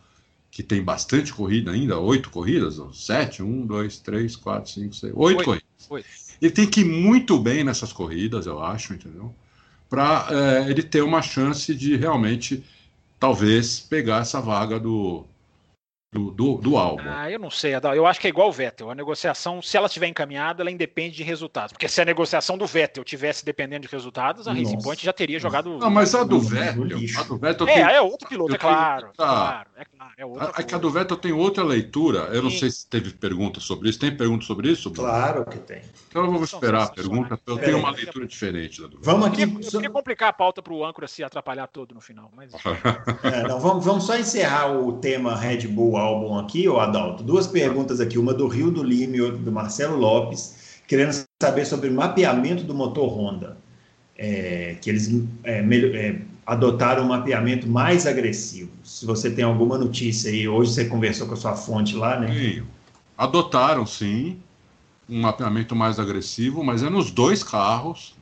Speaker 3: que tem bastante corrida ainda, oito corridas, ou sete, um, dois, três, quatro, cinco, seis, oito, corridas. Oito. Ele tem que ir muito bem nessas corridas, eu acho, entendeu? Para é, ele ter uma chance de realmente, talvez, pegar essa vaga do, do, do, do, álbum.
Speaker 4: Ah, eu não sei, Adal. Eu acho que é igual o Vettel. A negociação, se ela estiver encaminhada, ela independe de resultados. Porque se a negociação do Vettel tivesse dependendo de resultados, a Nossa. Racing Point já teria jogado.
Speaker 3: Não, mas a do Vettel. A do Vettel
Speaker 4: é, tem... é outro piloto, é claro, outra... claro. É claro, é
Speaker 3: outra. A, a do Vettel tem outra leitura. Eu Sim. não sei se teve pergunta sobre isso. Tem pergunta sobre isso?
Speaker 2: Claro que tem.
Speaker 3: Então eu vou esperar a pergunta. Eu tenho uma leitura diferente da do
Speaker 2: Vettel. Vamos aqui.
Speaker 4: Eu queria, eu queria complicar a pauta para o âncora se atrapalhar todo no final. Mas...
Speaker 2: é, não, vamos, vamos só encerrar o tema Red Bull álbum aqui, Adalto, duas perguntas aqui, uma do Rio do Lima e outra do Marcelo Lopes, querendo saber sobre mapeamento do motor Honda. É, que eles é, é, adotaram um mapeamento mais agressivo. Se você tem alguma notícia aí, hoje você conversou com a sua fonte lá, né?
Speaker 3: Sim. Adotaram, sim, um mapeamento mais agressivo, mas é nos dois carros.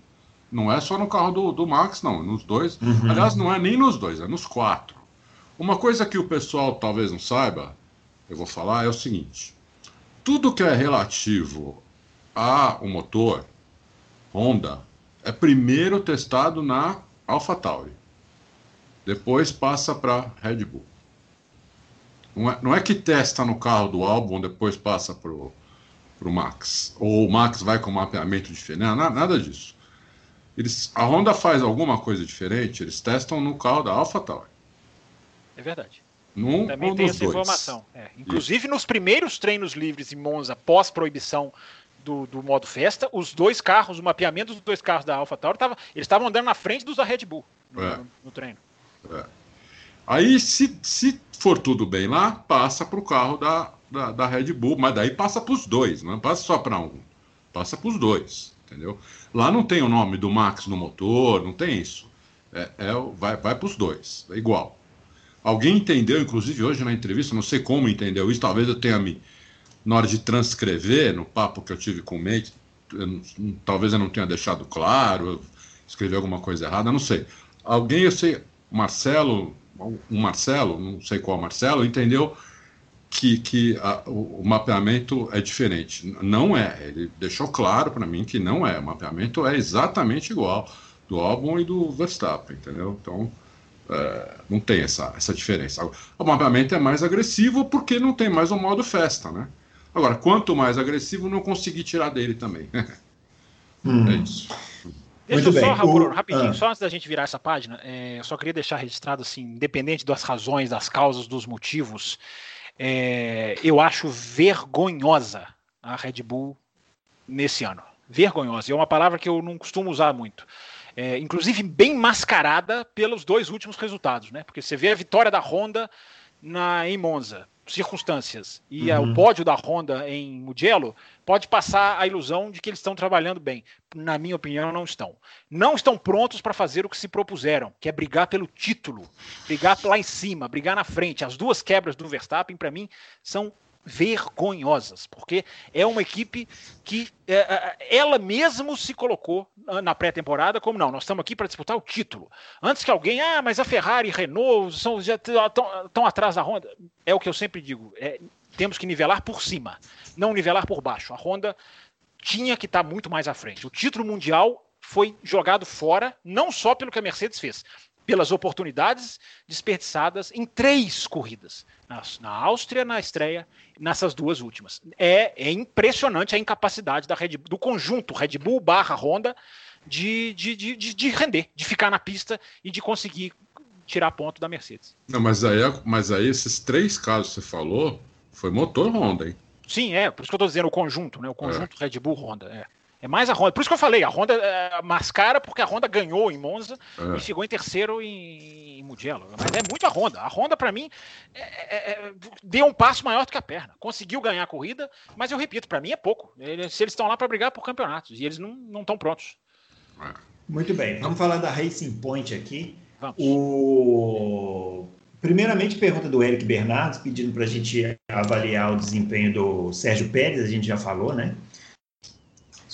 Speaker 3: Não é só no carro do, do Max, não. Nos dois. Uhum. Aliás, não é nem nos dois, é nos quatro. Uma coisa que o pessoal talvez não saiba eu vou falar é o seguinte: tudo que é relativo ao motor Honda é primeiro testado na AlphaTauri, depois passa para Red Bull. Não é, não é, que testa no carro do álbum, depois passa para o Max. Ou o Max vai com mapeamento diferente. Não, nada disso. Eles, a Honda faz alguma coisa diferente, eles testam no carro da AlphaTauri.
Speaker 4: É verdade.
Speaker 3: Num
Speaker 4: Também tem essa dois. informação. É. Inclusive, Isso. nos primeiros treinos livres em Monza, pós-proibição do, do, modo festa, os dois carros, o mapeamento dos dois carros da AlphaTauri, tava, eles estavam andando na frente dos da Red Bull no, é. no, no treino.
Speaker 3: É. Aí, se, se for tudo bem lá, passa para o carro da, da, da, Red Bull, mas daí passa para os dois, não passa só para um, passa para os dois, entendeu? Lá não tem o nome do Max no motor, não tem isso. É, é vai vai para os dois, é igual. Alguém entendeu, inclusive hoje na entrevista, não sei como entendeu isso, talvez eu tenha me. Na hora de transcrever, no papo que eu tive com o eu talvez eu não tenha deixado claro, escrevi alguma coisa errada, não sei. Alguém, eu sei, Marcelo, um Marcelo, não sei qual Marcelo, entendeu que, que a, o, o, mapeamento é diferente. Não é. Ele deixou claro para mim que não é. O mapeamento é exatamente igual do Albon e do Verstappen, entendeu? Então, é, não tem essa, essa diferença. O mapeamento é mais agressivo porque não tem mais o modo festa, né? Agora, quanto mais agressivo, não consegui tirar dele também. hum. É isso.
Speaker 4: Deixa Muito eu só, Raul, rapidinho, ah. só antes da gente virar essa página, é, eu só queria deixar registrado assim, independente das razões, das causas, dos motivos, é, eu acho vergonhosa a Red Bull nesse ano. Vergonhosa. É uma palavra que eu não costumo usar muito. É, inclusive bem mascarada pelos dois últimos resultados, né? Porque você vê a vitória da Honda na, em Monza, circunstâncias, e uhum. o pódio da Honda em Mugello, pode passar a ilusão de que eles estão trabalhando bem. Na minha opinião, não estão. Não estão prontos para fazer o que se propuseram, que é brigar pelo título, brigar lá em cima, brigar na frente. As duas quebras do Verstappen, para mim, são vergonhosas, porque é uma equipe que é, é ela mesmo se colocou na pré-temporada como não, nós estamos aqui para disputar o título. Antes que alguém, ah, mas a Ferrari Renault são, já estão atrás da Honda. É o que eu sempre digo, é, temos que nivelar por cima, não nivelar por baixo. A Honda tinha que estar tá muito mais à frente. O título mundial foi jogado fora, não só pelo que a Mercedes fez, pelas oportunidades desperdiçadas em três corridas. Na, na Áustria, na estreia, nessas duas últimas. É, é impressionante a incapacidade da Red, do conjunto Red Bull barra Honda de, de, de, de, render, de ficar na pista e de conseguir tirar ponto da Mercedes.
Speaker 3: Não, mas aí, mas aí esses três casos que você falou foi motor Honda, hein?
Speaker 4: Sim, é, por isso que eu estou dizendo o conjunto, né? O conjunto é. Red Bull Honda. É. É mais a Honda. Por isso que eu falei, a Honda é mascara porque a Honda ganhou em Monza é. e chegou em terceiro em, em Mugello. Mas é muito a Honda. A Honda, para mim, é, é, é, deu um passo maior do que a perna. Conseguiu ganhar a corrida, mas eu repito, para mim é pouco. Eles, se eles estão lá para brigar por campeonatos e eles não estão prontos.
Speaker 2: É. Muito bem, vamos falar da Racing Point aqui. Vamos. O... Primeiramente, pergunta do Eric Bernardes, pedindo para a gente avaliar o desempenho do Sérgio Pérez, a gente já falou, né?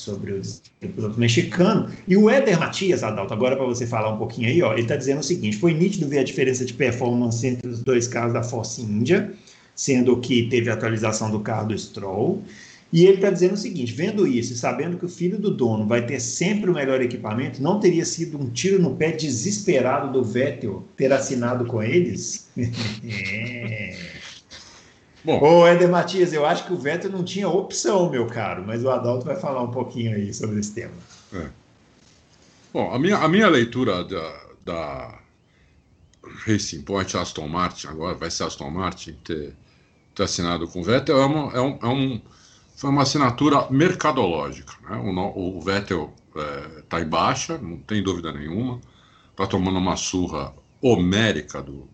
Speaker 2: Sobre o piloto mexicano. E o Éder Matias, Adalto, agora para você falar um pouquinho aí, ó, ele está dizendo o seguinte: foi nítido ver a diferença de performance entre os dois carros da Force India, sendo que teve atualização do carro do Stroll. E ele está dizendo o seguinte: vendo isso e sabendo que o filho do dono vai ter sempre o melhor equipamento, não teria sido um tiro no pé desesperado do Vettel ter assinado com eles? é. Bom. Ô, Eder Matias, eu acho que o Vettel não tinha opção, meu caro, mas o Adalto vai falar um pouquinho aí sobre esse tema. É.
Speaker 3: Bom, a minha, a minha leitura da, da Racing Point Aston Martin, agora vai ser Aston Martin, ter, ter assinado com o Vettel, é, uma, é, um, é um, foi uma assinatura mercadológica. Né? O, o Vettel está é, em baixa, não tem dúvida nenhuma, está tomando uma surra homérica do,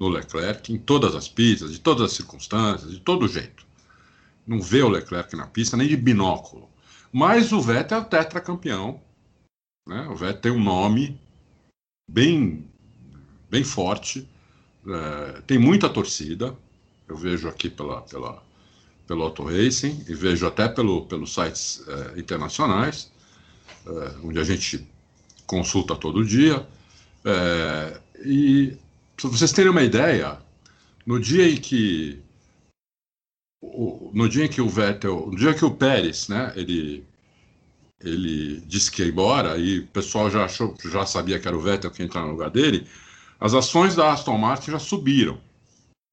Speaker 3: no Leclerc, em todas as pistas, de todas as circunstâncias, de todo jeito. Não vê o Leclerc na pista nem de binóculo. Mas o Vettel é o tetracampeão. Né? O Vettel tem um nome bem, bem forte, é, tem muita torcida. Eu vejo aqui pela, pela, pelo Auto Racing e vejo até pelo, pelos sites é, internacionais, é, onde a gente consulta todo dia. É, e para vocês terem uma ideia, no dia em que no dia em que o Vettel, no dia que o Pérez, né, ele ele disse que ia embora e o pessoal já achou, já sabia que era o Vettel que ia entrar no lugar dele, as ações da Aston Martin já subiram,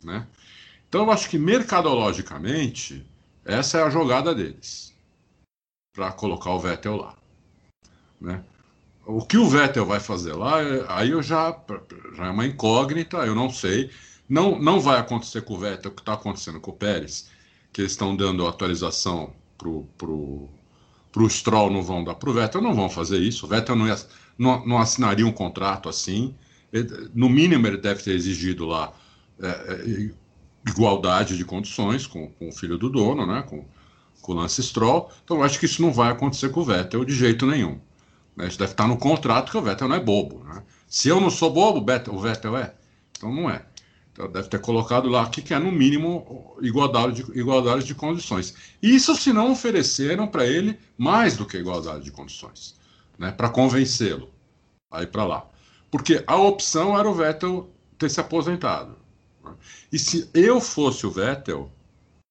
Speaker 3: né? Então eu acho que mercadologicamente essa é a jogada deles para colocar o Vettel lá, né? O que o Vettel vai fazer lá, aí eu já, já é uma incógnita, eu não sei. Não, não vai acontecer com o Vettel o que está acontecendo com o Pérez, que eles estão dando atualização pro, pro, pro Stroll, não vão dar pro Vettel, não vão fazer isso. O Vettel não, ia, não, não assinaria um contrato assim. Ele, no mínimo, ele deve ter exigido lá é, é, igualdade de condições com, com, o filho do dono, né, com, com o Lance Stroll. Então, eu acho que isso não vai acontecer com o Vettel de jeito nenhum. Né? Isso deve estar no contrato que o Vettel não é bobo. Né? Se eu não sou bobo, o Vettel é. Então não é. Então deve ter colocado lá que quer, no mínimo, igualdade de, igualdade de condições. Isso se não ofereceram para ele mais do que igualdade de condições, né? para convencê-lo a ir para lá. Porque a opção era o Vettel ter se aposentado. E se eu fosse o Vettel,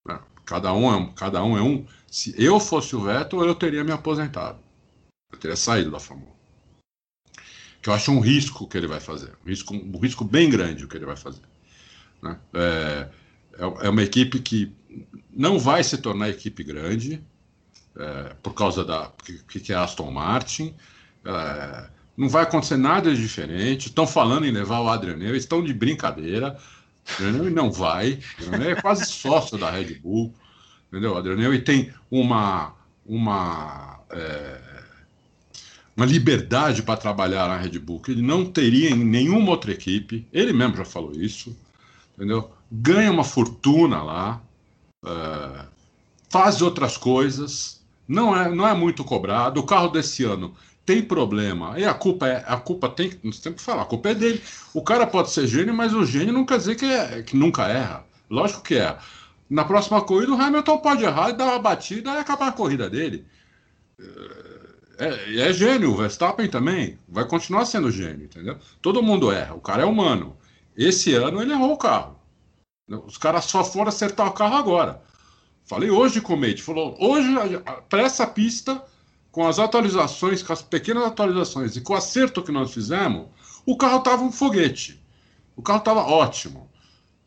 Speaker 3: né, cada, um é, cada um é um, se eu fosse o Vettel, eu teria me aposentado. Eu teria saído da Fórmula 1. Que eu acho um risco que ele vai fazer. Um risco, um risco bem grande o que ele vai fazer. Né? É, é, é uma equipe que não vai se tornar equipe grande, é, por causa da que, que é Aston Martin. É, não vai acontecer nada de diferente. Estão falando em levar o Adrian Newey, estão de brincadeira. Adrian não vai. É quase sócio da Red Bull. Entendeu? Adrian Newey tem uma, uma, é, uma liberdade para trabalhar na Red Bull que ele não teria em nenhuma outra equipe. Ele mesmo já falou isso. Entendeu? Ganha uma fortuna lá. É, faz outras coisas. Não é, não é muito cobrado. O carro desse ano tem problema. E a culpa é. A culpa tem. Nós temos que falar, a culpa é dele. O cara pode ser gênio, mas o gênio não quer dizer que, é, que nunca erra. Lógico que é. Na próxima corrida, o Hamilton pode errar e dar uma batida e acabar a corrida dele. É, é, é gênio, o Verstappen também. Vai continuar sendo gênio, entendeu? Todo mundo erra, o cara é humano. Esse ano ele errou o carro. Os caras só foram acertar o carro agora. Falei hoje com o Mate, falou, hoje, para essa pista, com as atualizações, com as pequenas atualizações e com o acerto que nós fizemos, o carro estava um foguete. O carro estava ótimo.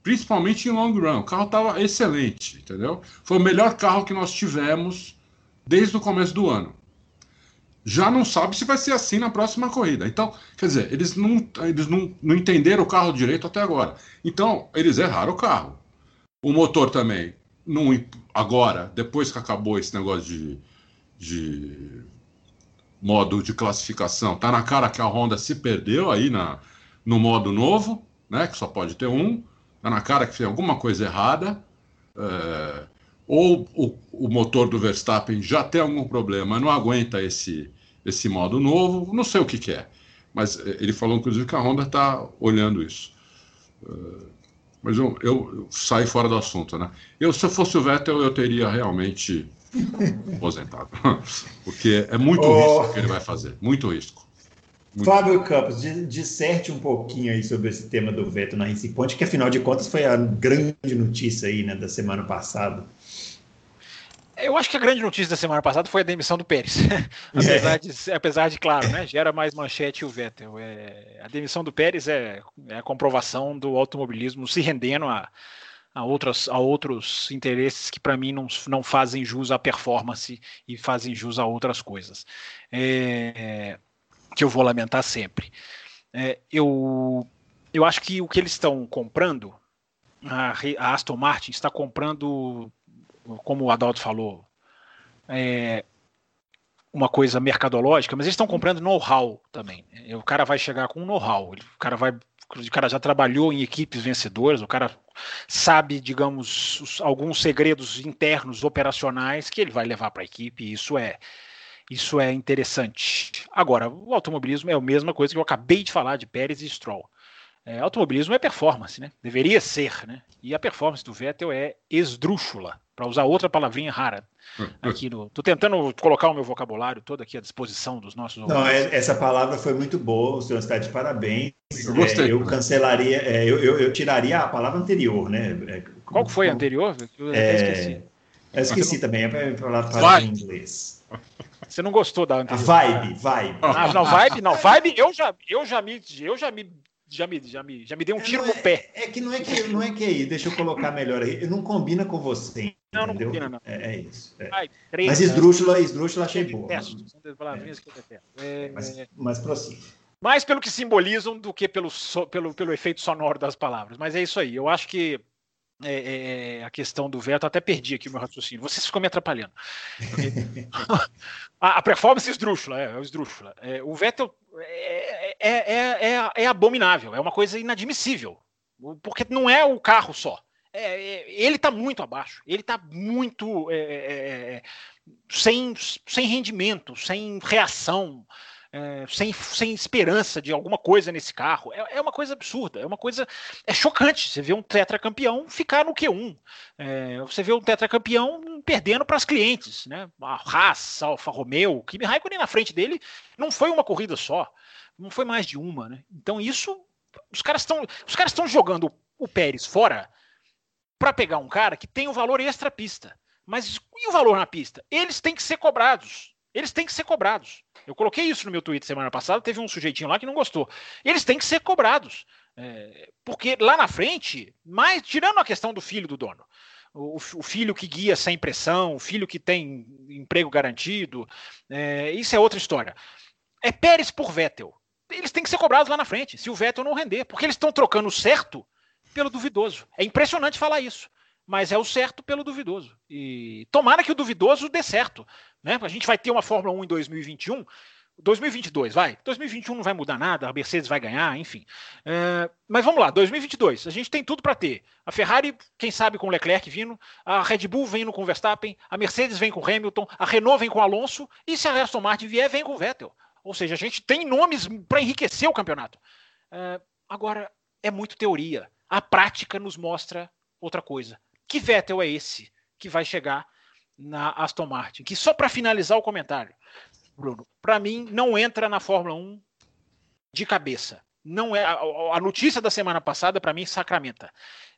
Speaker 3: Principalmente em long run. O carro estava excelente, entendeu? Foi o melhor carro que nós tivemos desde o começo do ano. Já não sabe se vai ser assim na próxima corrida. Então, quer dizer, eles não, eles não, não entenderam o carro direito até agora. Então, eles erraram o carro. O motor também não, agora, depois que acabou esse negócio de, de modo de classificação, tá na cara que a Honda se perdeu aí na, no modo novo, né? Que só pode ter um. Tá na cara que fez alguma coisa errada. É, ou o, o, motor do Verstappen já tem algum problema, não aguenta esse, esse modo novo, não sei o que, que é. Mas é, ele falou, inclusive, que a Honda está olhando isso. É, mas eu, eu, eu saio fora do assunto, né? Eu, se eu fosse o Vettel, eu teria realmente aposentado. Porque é muito oh. risco que ele vai fazer. Muito risco.
Speaker 2: Muito Fábio Campos, disserte um pouquinho aí sobre esse tema do veto na Point, que afinal de contas foi a grande notícia aí, né, da semana passada.
Speaker 4: Eu acho que a grande notícia da semana passada foi a demissão do Pérez. apesar, é. de, apesar de, claro, né, gera mais manchete o Vettel. É, a demissão do Pérez é, é, a comprovação do automobilismo se rendendo a, a, outras, a outros interesses que, para mim, não, não fazem jus à performance e fazem jus a outras coisas. É, que eu vou lamentar sempre. É, eu, eu acho que o que eles estão comprando, a, a Aston Martin está comprando como o Adalto falou, é uma coisa mercadológica, mas eles estão comprando know-how também. O cara vai chegar com know-how, o cara vai o cara já trabalhou em equipes vencedoras, o cara sabe, digamos, alguns segredos internos operacionais que ele vai levar para a equipe, e isso é isso é interessante. Agora, o automobilismo é a mesma coisa que eu acabei de falar de Pérez e Stroll. É, automobilismo é performance, né? Deveria ser, né? E a performance do Vettel é esdrúxula para usar outra palavrinha rara aqui no. Tô tentando colocar o meu vocabulário todo aqui à disposição dos nossos.
Speaker 2: Não, ouvintes. É, essa palavra foi muito boa, o senhor está de parabéns. Eu gostei. É, eu cancelaria, é, eu, eu, eu, tiraria a palavra anterior, né? É,
Speaker 4: Qual foi a anterior?
Speaker 2: Eu é, esqueci. Eu esqueci não... também, é para falar palavra em inglês.
Speaker 4: Você não gostou da anterior?
Speaker 2: A vibe, vibe.
Speaker 4: Ah, não, vibe, não, vibe, eu já, eu já me, eu já me já me, já me, já me deu um tiro no pé.
Speaker 2: É que não é que não é que aí, deixa eu colocar melhor aí. Não combina com você.
Speaker 4: Não, não combina, não.
Speaker 2: É, é isso. É. Ai, três, mas esdrúxula, esdrúxula achei boa. São
Speaker 4: palavrinhas que eu detesto. É,
Speaker 2: mas, mas prossiga.
Speaker 4: Mais pelo que simbolizam do que pelo, so, pelo, pelo efeito sonoro das palavras. Mas é isso aí. Eu acho que é, é, é, a questão do veto, até perdi aqui o meu raciocínio. Vocês ficam me atrapalhando. a, a, performance esdrúxula, é, é esdrúxula. É, o Vettel é, é, é, é, abominável, é uma coisa inadmissível. Porque não é o carro só. ele está muito abaixo, ele está muito sem, sem rendimento, sem reação é, sem, sem esperança de alguma coisa nesse carro. É, é, uma coisa absurda, é uma coisa. É chocante você ver um tetracampeão ficar no Q1. É, você vê um tetracampeão perdendo para as clientes, né? A Haas, Alfa Romeo, Kimi Raikkonen na frente dele não foi uma corrida só, não foi mais de uma, né? Então isso. Os caras estão os caras estão jogando o Pérez fora para pegar um cara que tem o um valor extra pista. Mas e o valor na pista? Eles têm que ser cobrados. Eles têm que ser cobrados. Eu coloquei isso no meu tweet semana passada, teve um sujeitinho lá que não gostou. Eles têm que ser cobrados. É, porque lá na frente, mais tirando a questão do filho do dono, o, o, filho que guia sem pressão, o filho que tem emprego garantido, é, isso é outra história. É Pérez por Vettel. Eles têm que ser cobrados lá na frente, se o Vettel não render, porque eles estão trocando o certo pelo duvidoso. É impressionante falar isso, mas é o certo pelo duvidoso. E tomara que o duvidoso dê certo. Né? A gente vai ter uma Fórmula 1 em 2021 2022, vai. 2021 não vai mudar nada, a Mercedes vai ganhar, enfim. É, mas vamos lá, 2022, a gente tem tudo para ter. A Ferrari, quem sabe com o Leclerc vindo, a Red Bull vindo com o Verstappen, a Mercedes vem com o Hamilton, a Renault vem com o Alonso, e se a Aston Martin vier, vem com o Vettel. Ou seja, a gente tem nomes para enriquecer o campeonato. É, agora, é muito teoria. A prática nos mostra outra coisa. Que Vettel é esse que vai chegar na Aston Martin? Que só para finalizar o comentário, Bruno, para mim não entra na Fórmula 1 de cabeça. Não é a, notícia da semana passada para mim sacramenta.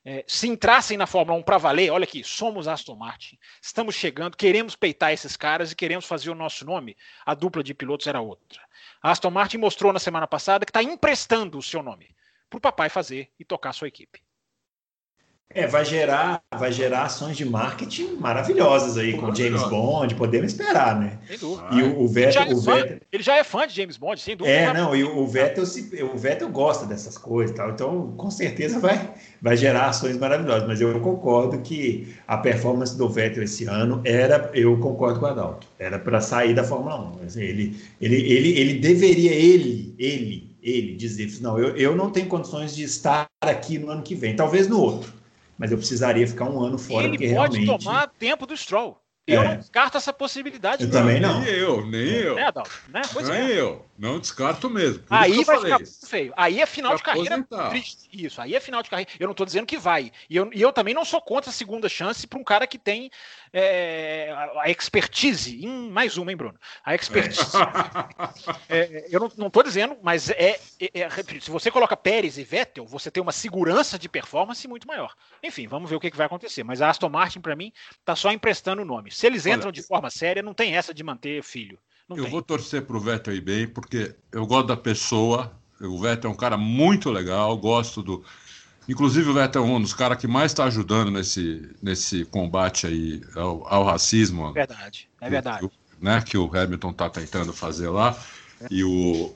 Speaker 4: É, se entrassem na Fórmula 1 para valer, olha aqui, somos Aston Martin, estamos chegando, queremos peitar esses caras e queremos fazer o nosso nome. A dupla de pilotos era outra. A Aston Martin mostrou na semana passada que está emprestando o seu nome para o papai fazer e tocar a sua equipe.
Speaker 2: É, vai gerar, vai gerar ações de marketing maravilhosas aí com James Bond, podemos esperar, né? Sem dúvida. E o, o Vettel,
Speaker 4: ele,
Speaker 2: o Vettel...
Speaker 4: ele já é fã de James Bond, sem dúvida.
Speaker 2: É, não, e o, Vettel, se, o Vettel gosta dessas coisas, tal. Então, com certeza vai, vai gerar ações maravilhosas. Mas eu concordo que a performance do Vettel esse ano era, eu concordo com o Adalto, era para sair da Fórmula 1. Assim, ele, ele, ele, ele deveria, ele, ele, ele dizer, não, eu, eu não tenho condições de estar aqui no ano que vem, talvez no outro mas eu precisaria ficar um ano fora.
Speaker 4: Ele pode
Speaker 2: realmente...
Speaker 4: tomar tempo do Stroll. Eu é. não descarto essa possibilidade.
Speaker 2: Eu também não.
Speaker 3: Nem eu, nem eu. É, Adalto, né? Pois nem é. eu. Não descarto mesmo.
Speaker 4: Por aí vai ficar muito feio. Aí é final de carreira triste. Isso, aí é final de carreira. Eu não estou dizendo que vai. E eu, e eu também não sou contra a segunda chance para um cara que tem é, a expertise. Em mais uma, hein, Bruno? A expertise. É. eu não estou dizendo, mas é, é, é Se você coloca Pérez e Vettel, você tem uma segurança de performance muito maior. Enfim, vamos ver o que, que vai acontecer. Mas a Aston Martin, para mim, está só emprestando o nome. Se eles entram Olha, de forma séria, não tem essa de manter filho. Não
Speaker 3: eu
Speaker 4: tem.
Speaker 3: vou torcer para o Vettel ir bem, porque eu gosto da pessoa. O Vettel é um cara muito legal, gosto do. Inclusive, o Vettel é um dos caras que mais está ajudando nesse, nesse combate aí ao, ao racismo.
Speaker 4: É verdade, é verdade.
Speaker 3: Que, né, que o Hamilton está tentando fazer lá. É. E o,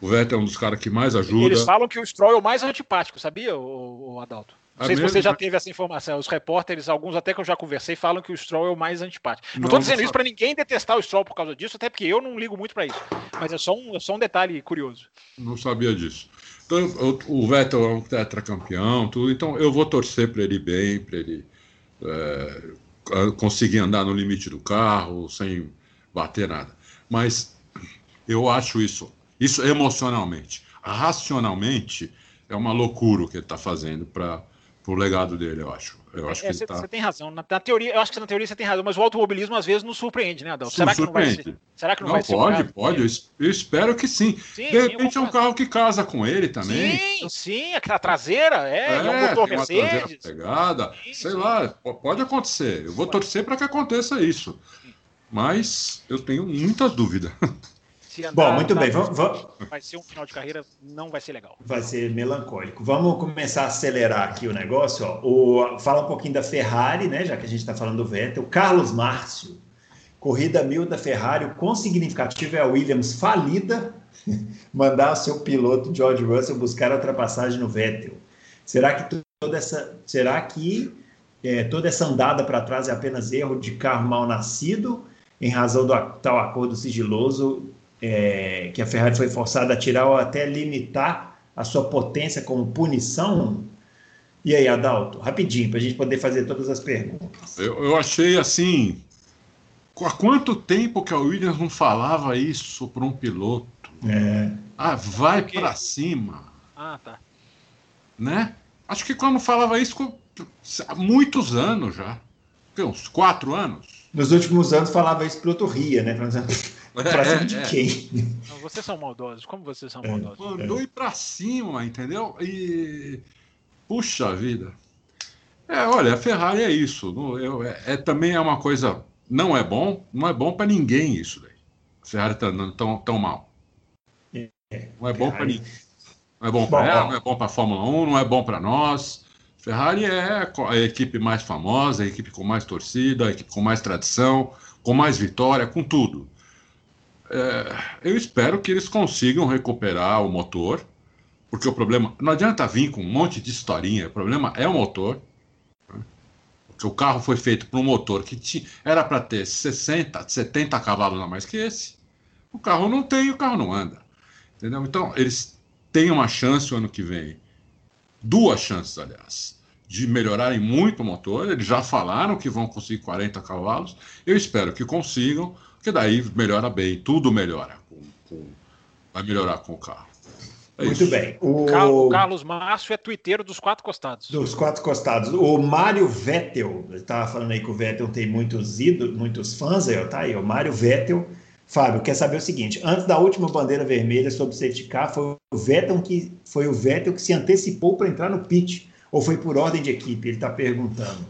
Speaker 3: o Vettel é um dos caras que mais ajuda.
Speaker 4: Eles falam que o Stroll é o mais antipático, sabia, o, o Adalto? Não sei se você já teve essa informação. Os repórteres, alguns até que eu já conversei, falam que o Stroll é o mais antipático. Não estou dizendo isso para ninguém detestar o Stroll por causa disso, até porque eu não ligo muito para isso. Mas é só, um, é só um detalhe curioso.
Speaker 3: Não sabia disso. Então, o Vettel é um tetracampeão, tudo. Então, eu vou torcer para ele bem, para ele é, conseguir andar no limite do carro, sem bater nada. Mas eu acho isso, isso emocionalmente. Racionalmente, é uma loucura o que ele está fazendo para pro legado dele, eu acho. Eu acho é, que
Speaker 4: você,
Speaker 3: tá...
Speaker 4: tem razão. Na, na, teoria, eu acho que na teoria você tem razão, mas o automobilismo às vezes nos surpreende, né, Adão?
Speaker 3: Será que não vai ser? Será que não, não vai pode, ser? Pode, pode. Eu espero que sim. sim de repente sim, é um carro que casa com ele também.
Speaker 4: Sim, sim, a traseira, é, é, é um motor Mercedes.
Speaker 3: pegada, sim, sei lá, pode acontecer. Eu vou torcer para que aconteça isso. Mas eu tenho muitas dúvidas.
Speaker 2: Andar, Bom, muito bem. Vamos, vamos,
Speaker 4: Vai ser um final de carreira, não vai ser legal.
Speaker 2: Vai ser melancólico. Vamos começar a acelerar aqui o negócio. Ó. O, fala um pouquinho da Ferrari, né? Já que a gente está falando do Vettel. Carlos Márcio, corrida mil da Ferrari. O quão significativo é a Williams falida mandar o seu piloto George Russell buscar a ultrapassagem no Vettel. Será que toda essa, será que é, toda essa andada para trás é apenas erro de carro mal nascido? Em razão do tal acordo sigiloso é, que a Ferrari foi forçada a tirar ou até limitar a sua potência como punição? E aí, Adalto, rapidinho, para a gente poder fazer todas as perguntas.
Speaker 3: Eu, eu achei assim. Há quanto tempo que a Williams não falava isso para um piloto?
Speaker 2: É.
Speaker 3: Ah, vai para cima.
Speaker 4: Ah, tá.
Speaker 3: Né? Acho que quando falava isso há muitos anos já. Uns quatro anos.
Speaker 2: Nos últimos anos falava isso piloto ria, né? Pra cima de quem?
Speaker 4: Não, vocês são maldosos. Como vocês são maldosos?
Speaker 3: Mandou ir pra cima, entendeu? E Puxa vida. É, olha, a Ferrari é isso. Eu, é, é, também é uma coisa. Não é bom, não é bom para ninguém isso daí. A Ferrari tá andando tão, tão mal. É, não é bom para ninguém. Não é bom para ela, não é bom para a Fórmula 1, não é bom para nós. Ferrari é a equipe mais famosa, a equipe com mais torcida, a equipe com mais tradição, com mais vitória, com tudo. É, eu espero que eles consigam recuperar o motor, porque o problema. Não adianta vir com um monte de historinha, o problema é o motor. Né? Porque o carro foi feito para um motor que tinha, era para ter 60, 70 cavalos a mais que esse. O carro não tem o carro não anda. Entendeu? Então, eles têm uma chance o ano que vem, duas chances, aliás, de melhorarem muito o motor. Eles já falaram que vão conseguir 40 cavalos. Eu espero que consigam porque daí melhora bem, tudo melhora. Com, com, vai melhorar com o carro.
Speaker 2: É Muito isso. bem.
Speaker 4: O... o Carlos Márcio é twitteiro dos quatro costados.
Speaker 2: Dos quatro costados. O Mário Vettel, estava falando aí que o Vettel tem muitos ídolos, muitos fãs aí, tá aí. O Mário Vettel. Fábio, quer saber o seguinte: antes da última bandeira vermelha sobre o safety car, foi o Vettel que, foi o Vettel que se antecipou para entrar no pit, ou foi por ordem de equipe? Ele está perguntando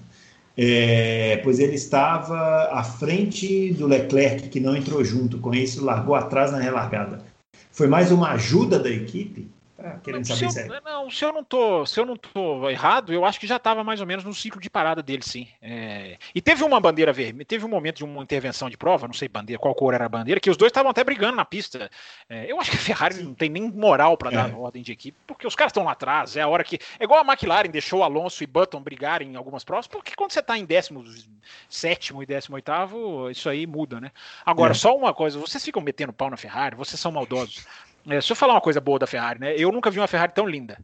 Speaker 2: é, pois ele estava à frente do Leclerc, que não entrou junto, com isso largou atrás na relargada. Foi mais uma ajuda da equipe?
Speaker 4: Tá querendo não, saber se eu, não, se eu não tô, se eu não tô errado, eu acho que já estava mais ou menos no ciclo de parada dele, sim. É, e teve uma bandeira vermelha, teve um momento de uma intervenção de prova, não sei bandeira, qual cor era a bandeira, que os dois estavam até brigando na pista. É, eu acho que a Ferrari não tem nem moral para dar é. ordem de equipe, porque os caras estão lá atrás. É a hora que é igual a McLaren deixou Alonso e Button brigarem em algumas provas, porque quando você está em 17 e 18 isso aí muda, né? Agora, é. só uma coisa, vocês ficam metendo pau na Ferrari, vocês são maldosos. É, se eu falar uma coisa boa da Ferrari, né? Eu nunca vi uma Ferrari tão linda.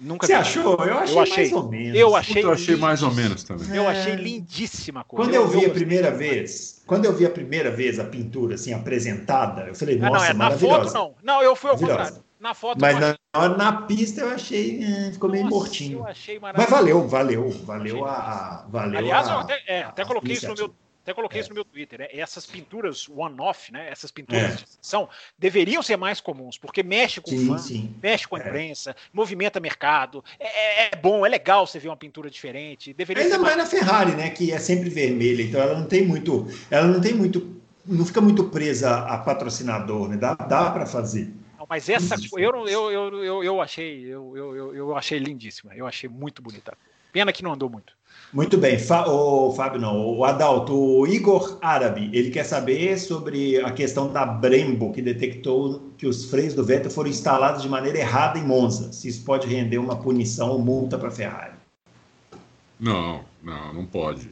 Speaker 4: Nunca
Speaker 2: Você vi. achou? Eu achei, eu achei mais ou menos.
Speaker 3: Eu achei, eu achei mais ou menos também.
Speaker 4: Eu achei lindíssima a
Speaker 2: coisa. Quando eu, eu vi a primeira vez, quando eu vi a primeira vez a pintura assim apresentada, eu falei, nossa, ah, não, é,
Speaker 4: na foto não. Não, eu fui ao contrário. Na foto
Speaker 2: Mas na, na pista eu achei, é, ficou meio mortinho. Eu achei Mas valeu, valeu, valeu a, a valeu
Speaker 4: Aliás, a, eu até, é, até coloquei isso no meu até coloquei é. isso no meu Twitter, né? Essas pinturas one-off, né? Essas pinturas é. são deveriam ser mais comuns, porque mexe com sim, o fã, sim. mexe com a é. imprensa, movimenta mercado. É, é, é, bom, é legal você ver uma pintura diferente. Deveria
Speaker 2: Ainda mais, mais na Ferrari, né? Que é sempre vermelha, então ela não tem muito, ela não tem muito, não fica muito presa a patrocinador, né? Dá, dá para fazer.
Speaker 4: Mas essa eu, eu, eu, eu, eu achei eu, eu, eu achei lindíssima, eu achei muito bonita. Pena que não andou muito.
Speaker 2: Muito bem, Fa o Fábio não, o Adalto, o Igor Árabe, ele quer saber sobre a questão da Brembo, que detectou que os freios do Vettel foram instalados de maneira errada em Monza. Se isso pode render uma punição ou multa para a Ferrari.
Speaker 3: Não, não, não pode.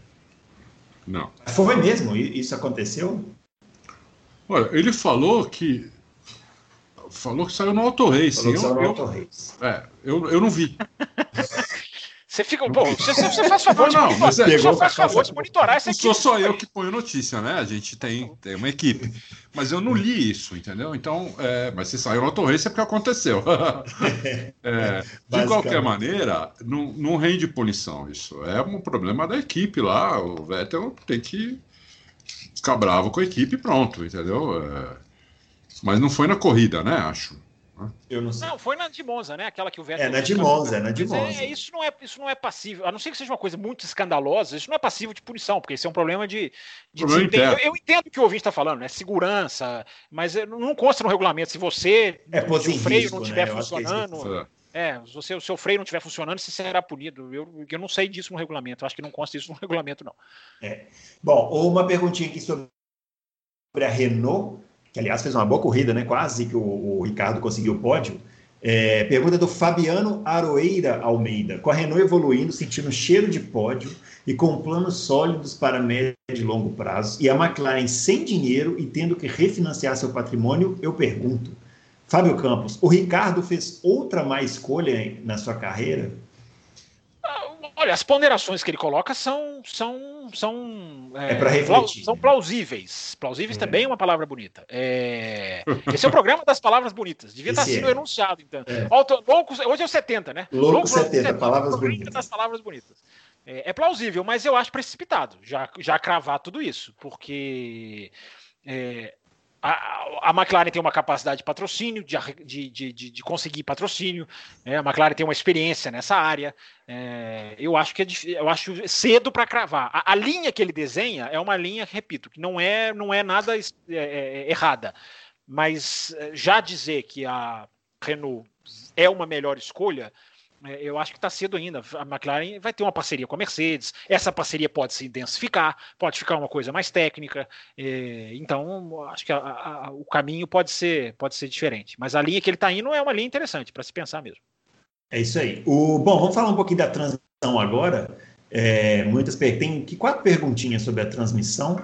Speaker 3: Não.
Speaker 2: Foi mesmo? Isso aconteceu?
Speaker 3: Olha, ele falou que falou que saiu no Auto Race. Falou que saiu no Auto Race. É, eu, eu não vi.
Speaker 4: Você fica. Bom, você, você faz favor não, de, mas é, só faz favor de monitorar essa
Speaker 3: equipe. Sou só eu que ponho notícia, né? A gente tem, tem uma equipe. Mas eu não li isso, entendeu? Então, é, mas se saiu no autorrace é porque aconteceu. é, de qualquer maneira, não, não rende punição isso. É um problema da equipe lá. O Vettel tem que ficar bravo com a equipe e pronto, entendeu? É, mas não foi na corrida, né? Acho.
Speaker 4: Eu não sei. Não, foi na de Monza, né? Aquela que o Vettel.
Speaker 2: É na de Monza, é na de é, Monza.
Speaker 4: É, isso, não é, isso não é passível, a não ser que seja uma coisa muito escandalosa, isso não é passível de punição, porque isso é um problema de. de problema eu, eu, entendo o que o ouvinte está falando, né? Segurança, mas não consta no regulamento. Se você.
Speaker 2: É,
Speaker 4: se o freio risco, não estiver né? funcionando. É, se você, o seu freio não estiver funcionando, você será punido. Eu, eu não sei disso no regulamento. acho que não consta isso no regulamento, não.
Speaker 2: É. Bom, uma perguntinha aqui sobre a Renault que aliás fez uma boa corrida, né? Quase que o, o Ricardo conseguiu o pódio. É, pergunta do Fabiano Aroeira Almeida. Com a Renault evoluindo, sentindo cheiro de pódio e com planos sólidos para médio e longo prazo, e a McLaren sem dinheiro e tendo que refinanciar seu patrimônio, eu pergunto, Fábio Campos, o Ricardo fez outra má escolha na sua carreira?
Speaker 4: Olha, as ponderações que ele coloca são são são
Speaker 2: é, é para refletir.
Speaker 4: São plausíveis. Plausíveis é. também é uma palavra bonita. É... Esse é o programa das palavras bonitas. Devia Esse estar sendo é. enunciado então. É. Loucos, hoje é o 70, né?
Speaker 2: Louco, Louco 70, 70, palavras bonitas.
Speaker 4: Das palavras bonitas. É, é, plausível, mas eu acho precipitado já já cravar tudo isso, porque é, a, a, McLaren tem uma capacidade de patrocínio, de, de, de, de conseguir patrocínio, né? a McLaren tem uma experiência nessa área. É, eu acho que é, eu acho cedo para cravar. A, a, linha que ele desenha é uma linha, repito, que não é, não é nada é, é, é errada. Mas é, já dizer que a Renault é uma melhor escolha, eu acho que está cedo ainda. A McLaren vai ter uma parceria com a Mercedes. Essa parceria pode se intensificar, pode ficar uma coisa mais técnica. É, então, acho que a, a, o caminho pode ser, pode ser diferente. Mas a linha que ele está indo é uma linha interessante para se pensar mesmo.
Speaker 2: É isso aí. O, bom, vamos falar um pouquinho da transmissão agora. É, muitas tem quatro perguntinhas sobre a transmissão.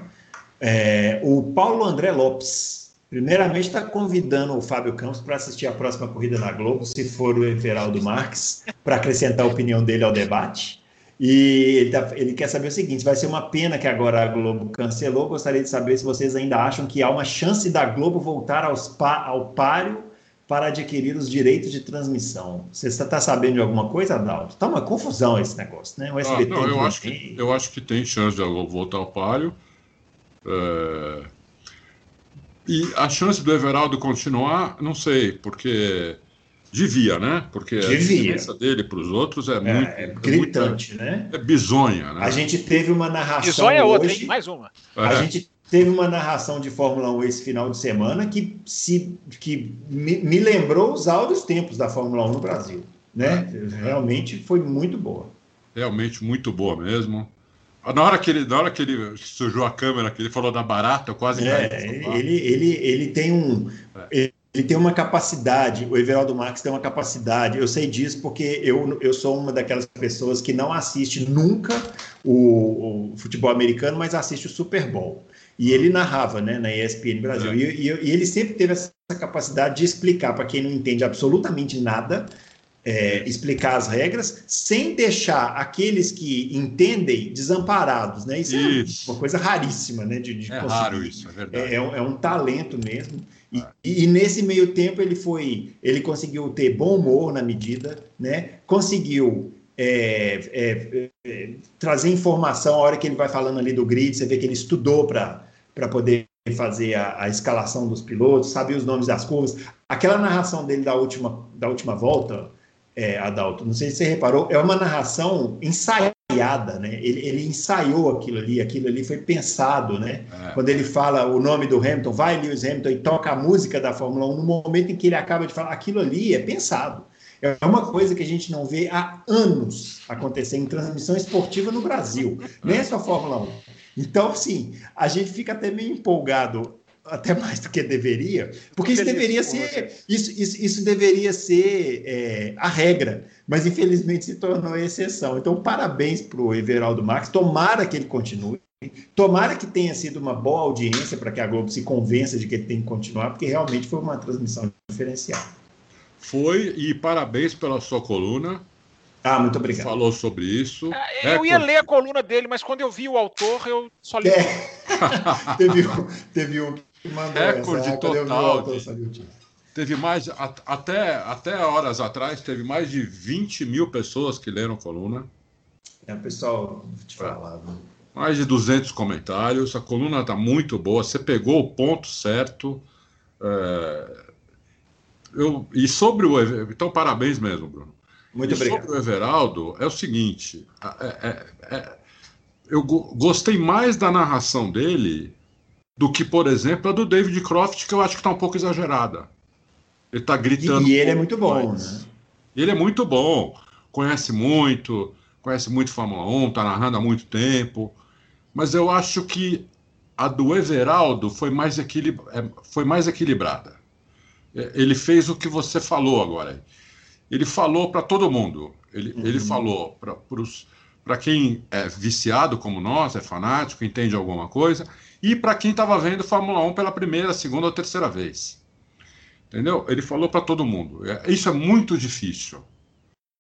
Speaker 2: É, o Paulo André Lopes Primeiramente, está convidando o Fábio Campos para assistir a próxima corrida na Globo, se for o Everaldo Marques, para acrescentar a opinião dele ao debate. E ele, tá, ele, quer saber o seguinte: vai ser uma pena que agora a Globo cancelou. Gostaria de saber se vocês ainda acham que há uma chance da Globo voltar aos, ao páreo para adquirir os direitos de transmissão. Você está tá sabendo de alguma coisa, Adalto? Está uma confusão esse negócio, né?
Speaker 3: O SBT ah, não, eu, acho que, eu acho que tem chance de a Globo voltar ao páreo. É e a chance do Everaldo continuar, não sei, porque devia, né? Porque devia. a diferença dele para os outros é, é muito. É
Speaker 2: gritante, é
Speaker 3: né? É bizonha, né?
Speaker 2: A gente teve uma narração.
Speaker 4: Bizonha é outra, hein? Mais uma.
Speaker 2: A é. gente teve uma narração de Fórmula 1 esse final de semana que, se, que me, me lembrou os áureos tempos da Fórmula 1 no Brasil. Né? É. Realmente foi muito boa.
Speaker 3: Realmente muito boa mesmo. Na hora que ele, na hora que ele sujou a câmera, que ele falou da barata, eu quase
Speaker 2: é, ele, ele, ele tem um. É. Ele tem uma capacidade, o Everaldo Marques tem uma capacidade, eu sei disso porque eu, eu sou uma daquelas pessoas que não assiste nunca o, o futebol americano, mas assiste o Super Bowl. E ele narrava né, na ESPN Brasil. É. E, e, e, ele sempre teve essa capacidade de explicar para quem não entende absolutamente nada é, explicar as regras sem deixar aqueles que entendem desamparados, né? Isso, isso. é uma coisa raríssima, né? De,
Speaker 3: de é conseguir. raro isso, é verdade.
Speaker 2: É, é, um, é talento mesmo. E, ah. e, nesse meio tempo ele foi, ele conseguiu ter bom humor na medida, né? Conseguiu é, é, é, trazer informação a hora que ele vai falando ali do grid, você vê que ele estudou para para poder fazer a, a, escalação dos pilotos, sabia os nomes das curvas. Aquela narração dele da última, da última volta, é, Adalto, não sei se você reparou, é uma narração ensaiada, né? Ele, ele ensaiou aquilo ali, aquilo ali foi pensado, né? É. Quando ele fala o nome do Hamilton, vai Lewis Hamilton e toca a música da Fórmula 1, no momento em que ele acaba de falar, aquilo ali é pensado. É uma coisa que a gente não vê há anos acontecer em transmissão esportiva no Brasil, nem só Fórmula 1. Então, assim, a gente fica até meio empolgado até mais do que deveria, porque isso deveria ser isso, isso, isso deveria ser é, a regra, mas infelizmente se tornou a exceção. Então, parabéns para o Everaldo Marques, tomara que ele continue. Tomara que tenha sido uma boa audiência para que a Globo se convença de que ele tem que continuar, porque realmente foi uma transmissão diferencial.
Speaker 3: Foi, e parabéns pela sua coluna.
Speaker 2: Ah, muito obrigado.
Speaker 3: Falou sobre isso.
Speaker 4: É, eu ia ler a coluna dele, mas quando eu vi o autor, eu só li. É.
Speaker 2: teve, um, teve um
Speaker 3: Recorde essa, total. De, teve mais, até, até horas atrás, teve mais de 20 mil pessoas que leram a coluna.
Speaker 2: É, pessoal, vou te falar. Né?
Speaker 3: Mais de 200 comentários. A coluna está muito boa. Você pegou o ponto certo. É, eu, e sobre o. Então, parabéns mesmo, Bruno.
Speaker 2: Muito
Speaker 3: e
Speaker 2: obrigado.
Speaker 3: Sobre o Everaldo, é o seguinte: é, é, é, eu gostei mais da narração dele do que, por exemplo, a do David Croft, que eu acho que está um pouco exagerada. Ele está gritando.
Speaker 2: E, e ele é muito bom, né?
Speaker 3: Ele é muito bom, conhece muito, conhece muito Fórmula 1, está narrando há muito tempo. Mas eu acho que a do Everaldo foi mais, equilib... É, foi mais equilibrada. É, ele fez o que você falou agora. Ele falou para todo mundo. Ele, uhum. ele falou para quem é viciado como nós, é fanático, entende alguma coisa, e para quem estava vendo Fórmula 1 pela primeira, segunda ou terceira vez. Entendeu? Ele falou para todo mundo. É, isso é muito difícil,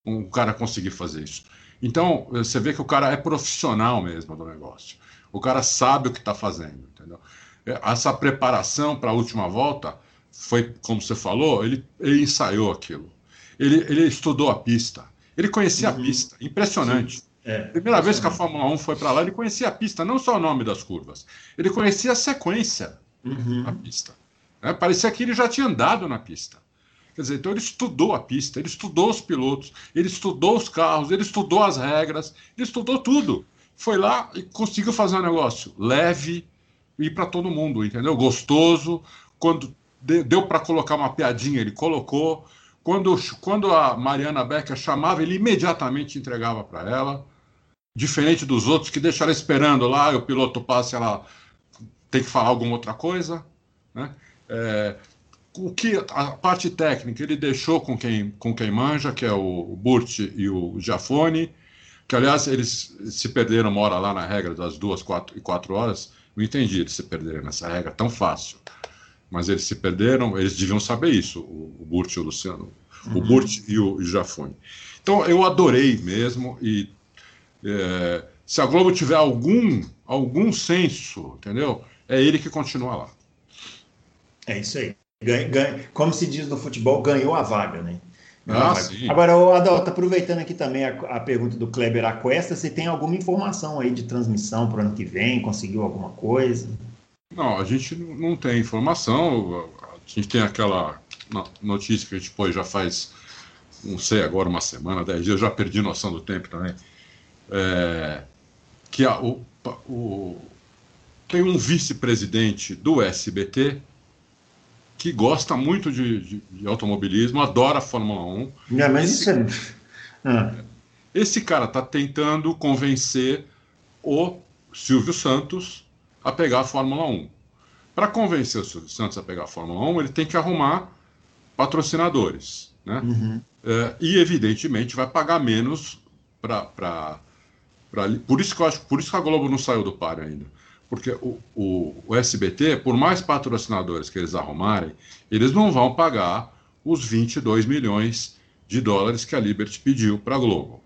Speaker 3: um cara conseguir fazer isso. Então, você vê que o cara é profissional mesmo do negócio. O cara sabe o que está fazendo, entendeu? É, essa preparação para a última volta foi, como você falou, ele, ele ensaiou aquilo. Ele, ele estudou a pista. Ele conhecia uhum. a pista. Impressionante. Sim. É, Primeira vez que a Fórmula 1 foi para lá, ele conhecia a pista, não só o nome das curvas. Ele conhecia a sequência uhum. da pista. Né? Parecia que ele já tinha andado na pista. Quer dizer, então ele estudou a pista, ele estudou os pilotos, ele estudou os carros, ele estudou as regras, ele estudou tudo. Foi lá e conseguiu fazer um negócio leve e para todo mundo, entendeu? Gostoso. Quando deu para colocar uma piadinha, ele colocou. Quando, quando a Mariana Becker chamava, ele imediatamente entregava para ela. Diferente dos outros que deixaram esperando lá, o piloto passa, ela tem que falar alguma outra coisa. Né? É, o que a parte técnica ele deixou com quem, com quem manja, que é o Burt e o Jafone, que aliás eles se perderam uma hora lá na regra das duas quatro, e quatro horas. Não entendi eles se perderem nessa regra tão fácil. Mas eles se perderam, eles deviam saber isso, o, o Burt e o Luciano, uhum. o Burt e o, o Jafone. Então eu adorei mesmo e é, se a Globo tiver algum algum senso, entendeu? É ele que continua lá.
Speaker 2: É isso aí. Ganha, ganha, como se diz no futebol, ganhou a vaga, né?
Speaker 3: Ah.
Speaker 2: Agora, Adalto, aproveitando aqui também a, a, pergunta do Kleber Aquesta, você tem alguma informação aí de transmissão para o ano que vem? Conseguiu alguma coisa?
Speaker 3: Não, a gente não tem informação. A gente tem aquela notícia que a gente pôs já faz, não sei agora, uma semana, dez dias, eu já perdi noção do tempo também. É, que a, o, o, tem um vice-presidente do SBT que gosta muito de, de, de automobilismo, adora a Fórmula 1.
Speaker 2: É, mas esse, isso
Speaker 3: é... Ah. Esse cara está tentando convencer o Silvio Santos a pegar a Fórmula 1. Para convencer o Silvio Santos a pegar a Fórmula 1, ele tem que arrumar patrocinadores. Né? Uhum. É, e, evidentemente, vai pagar menos para. Por isso que eu acho, por isso que a Globo não saiu do par ainda porque o, o, o, SBT, por mais patrocinadores que eles arrumarem, eles não vão pagar os 22 milhões de dólares que a Liberty pediu para a Globo.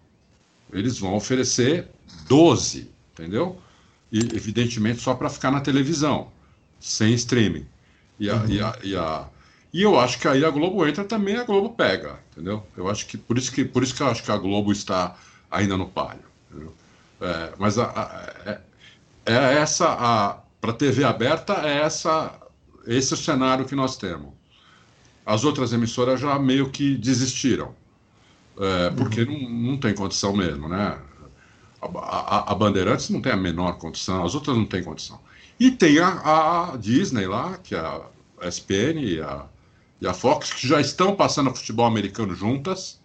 Speaker 3: Eles vão oferecer 12, entendeu? E, evidentemente, só para ficar na televisão, sem streaming. E, a, uhum. e, a, e, a, e, eu acho que aí a Globo entra também, a Globo pega, entendeu? Eu acho que por isso que, por isso que eu acho que a Globo está ainda no páreo. É, mas a, é, é essa a para TV aberta é essa esse é o cenário que nós temos. As outras emissoras já meio que desistiram, é, porque uhum. não, não tem condição mesmo, né? A, a, a, Bandeirantes não tem a menor condição, as outras não têm condição. E tem a, a Disney lá, que é a SPN e a, e a Fox, que já estão passando futebol americano juntas.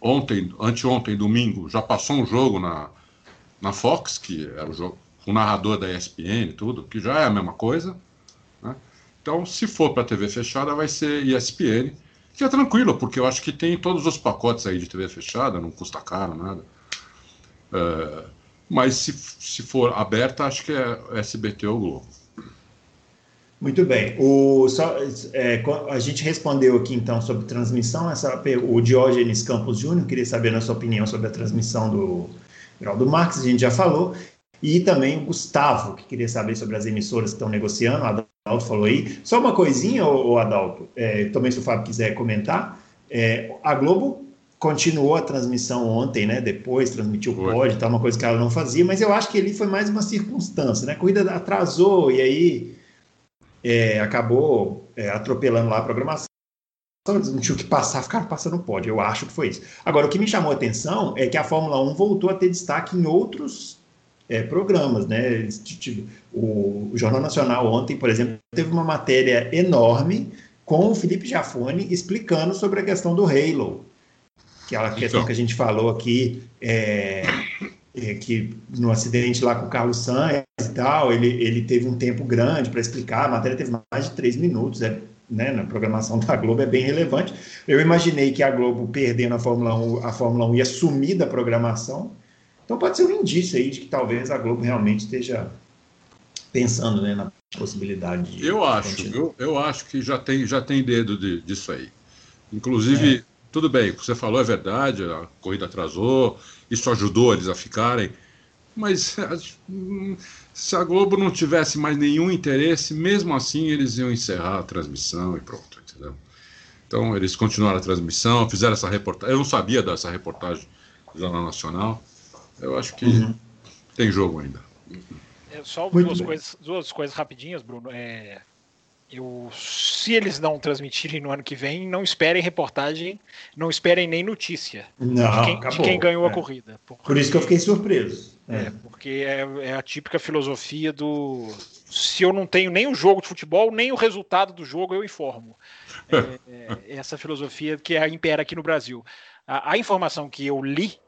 Speaker 3: Ontem, anteontem, domingo, já passou um jogo na, na Fox, que era o, jogo, o narrador da ESPN e tudo, que já é a mesma coisa. Né? Então, se for para TV fechada, vai ser ESPN, que é tranquilo, porque eu acho que tem todos os pacotes aí de TV fechada, não custa caro, nada. É, mas se, se for aberta, acho que é SBT ou Globo.
Speaker 2: Muito bem. O, só, é, a gente respondeu aqui então sobre transmissão. Essa, o Diógenes Campos Júnior queria saber a sua opinião sobre a transmissão do, Geraldo Marques, a gente já falou, e também o Gustavo, que queria saber sobre as emissoras que estão negociando, o Adalto falou aí. Só uma coisinha, o Adalto, é, também se o Fábio quiser comentar, é, a Globo continuou a transmissão ontem, né? Depois transmitiu o pódio, tá uma coisa que ela não fazia, mas eu acho que ali foi mais uma circunstância, né? A corrida atrasou e aí é, acabou é, atropelando lá a programação eles não tinham que passar, ficaram passando pódio. Eu acho que foi isso. Agora, o que me chamou a atenção é que a Fórmula 1 voltou a ter destaque em outros é, programas, né? O, Jornal Nacional ontem, por exemplo, teve uma matéria enorme com o Felipe Jafone explicando sobre a questão do Halo. Aquela questão então. que a gente falou aqui, é, é, que no acidente lá com o Carlos Sainz e tal, ele, ele teve um tempo grande para explicar, a matéria teve mais de três minutos, é né, na programação da Globo é bem relevante. Eu imaginei que a Globo perdendo a Fórmula 1, a Fórmula 1 ia sumir da programação. Então pode ser um indício aí de que talvez a Globo realmente esteja pensando né, na possibilidade de.
Speaker 3: Eu acho, eu, eu acho que já tem, já tem dedo de, disso aí. Inclusive, é. tudo bem, o que você falou é verdade, a corrida atrasou, isso ajudou eles a ficarem. Mas se a Globo não tivesse mais nenhum interesse, mesmo assim eles iam encerrar a transmissão e pronto, entendeu? Então eles continuaram a transmissão, fizeram essa reportagem. Eu não sabia dessa reportagem do Jornal Nacional. Eu acho que uhum. tem jogo ainda.
Speaker 4: É, só duas coisas, duas coisas rapidinhas, Bruno. É, Eu, se eles não transmitirem no ano que vem, não esperem reportagem, não esperem nem notícia
Speaker 2: não,
Speaker 4: de, quem, de, quem, ganhou é. a corrida.
Speaker 2: Porque, Por isso que eu fiquei surpreso.
Speaker 4: É, é porque é, é, a típica filosofia do se eu não tenho nem o jogo de futebol, nem o resultado do jogo, eu informo. É, é essa filosofia que impera aqui no Brasil. A, a informação que eu li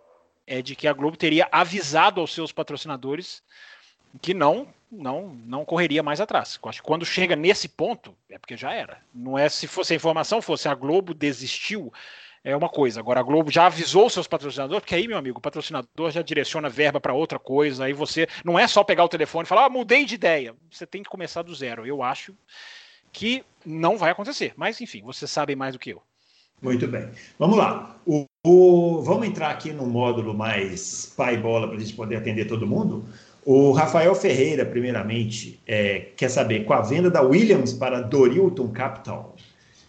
Speaker 4: é de que a Globo teria avisado aos seus patrocinadores que não não não correria mais atrás. Acho que quando chega nesse ponto, é porque já era. Não é se fosse a informação, fosse a Globo desistiu, é uma coisa. Agora a Globo já avisou seus patrocinadores, porque aí, meu amigo, o patrocinador já direciona verba para outra coisa. Aí você não é só pegar o telefone e falar, ah, mudei de ideia. Você tem que começar do zero. Eu acho que não vai acontecer. Mas, enfim, vocês sabem mais do que eu.
Speaker 2: Muito bem. Vamos lá. O, o, vamos entrar aqui no módulo mais pai bola para a gente poder atender todo mundo. O Rafael Ferreira, primeiramente, é, quer saber, com a venda da Williams para Dorilton Capital,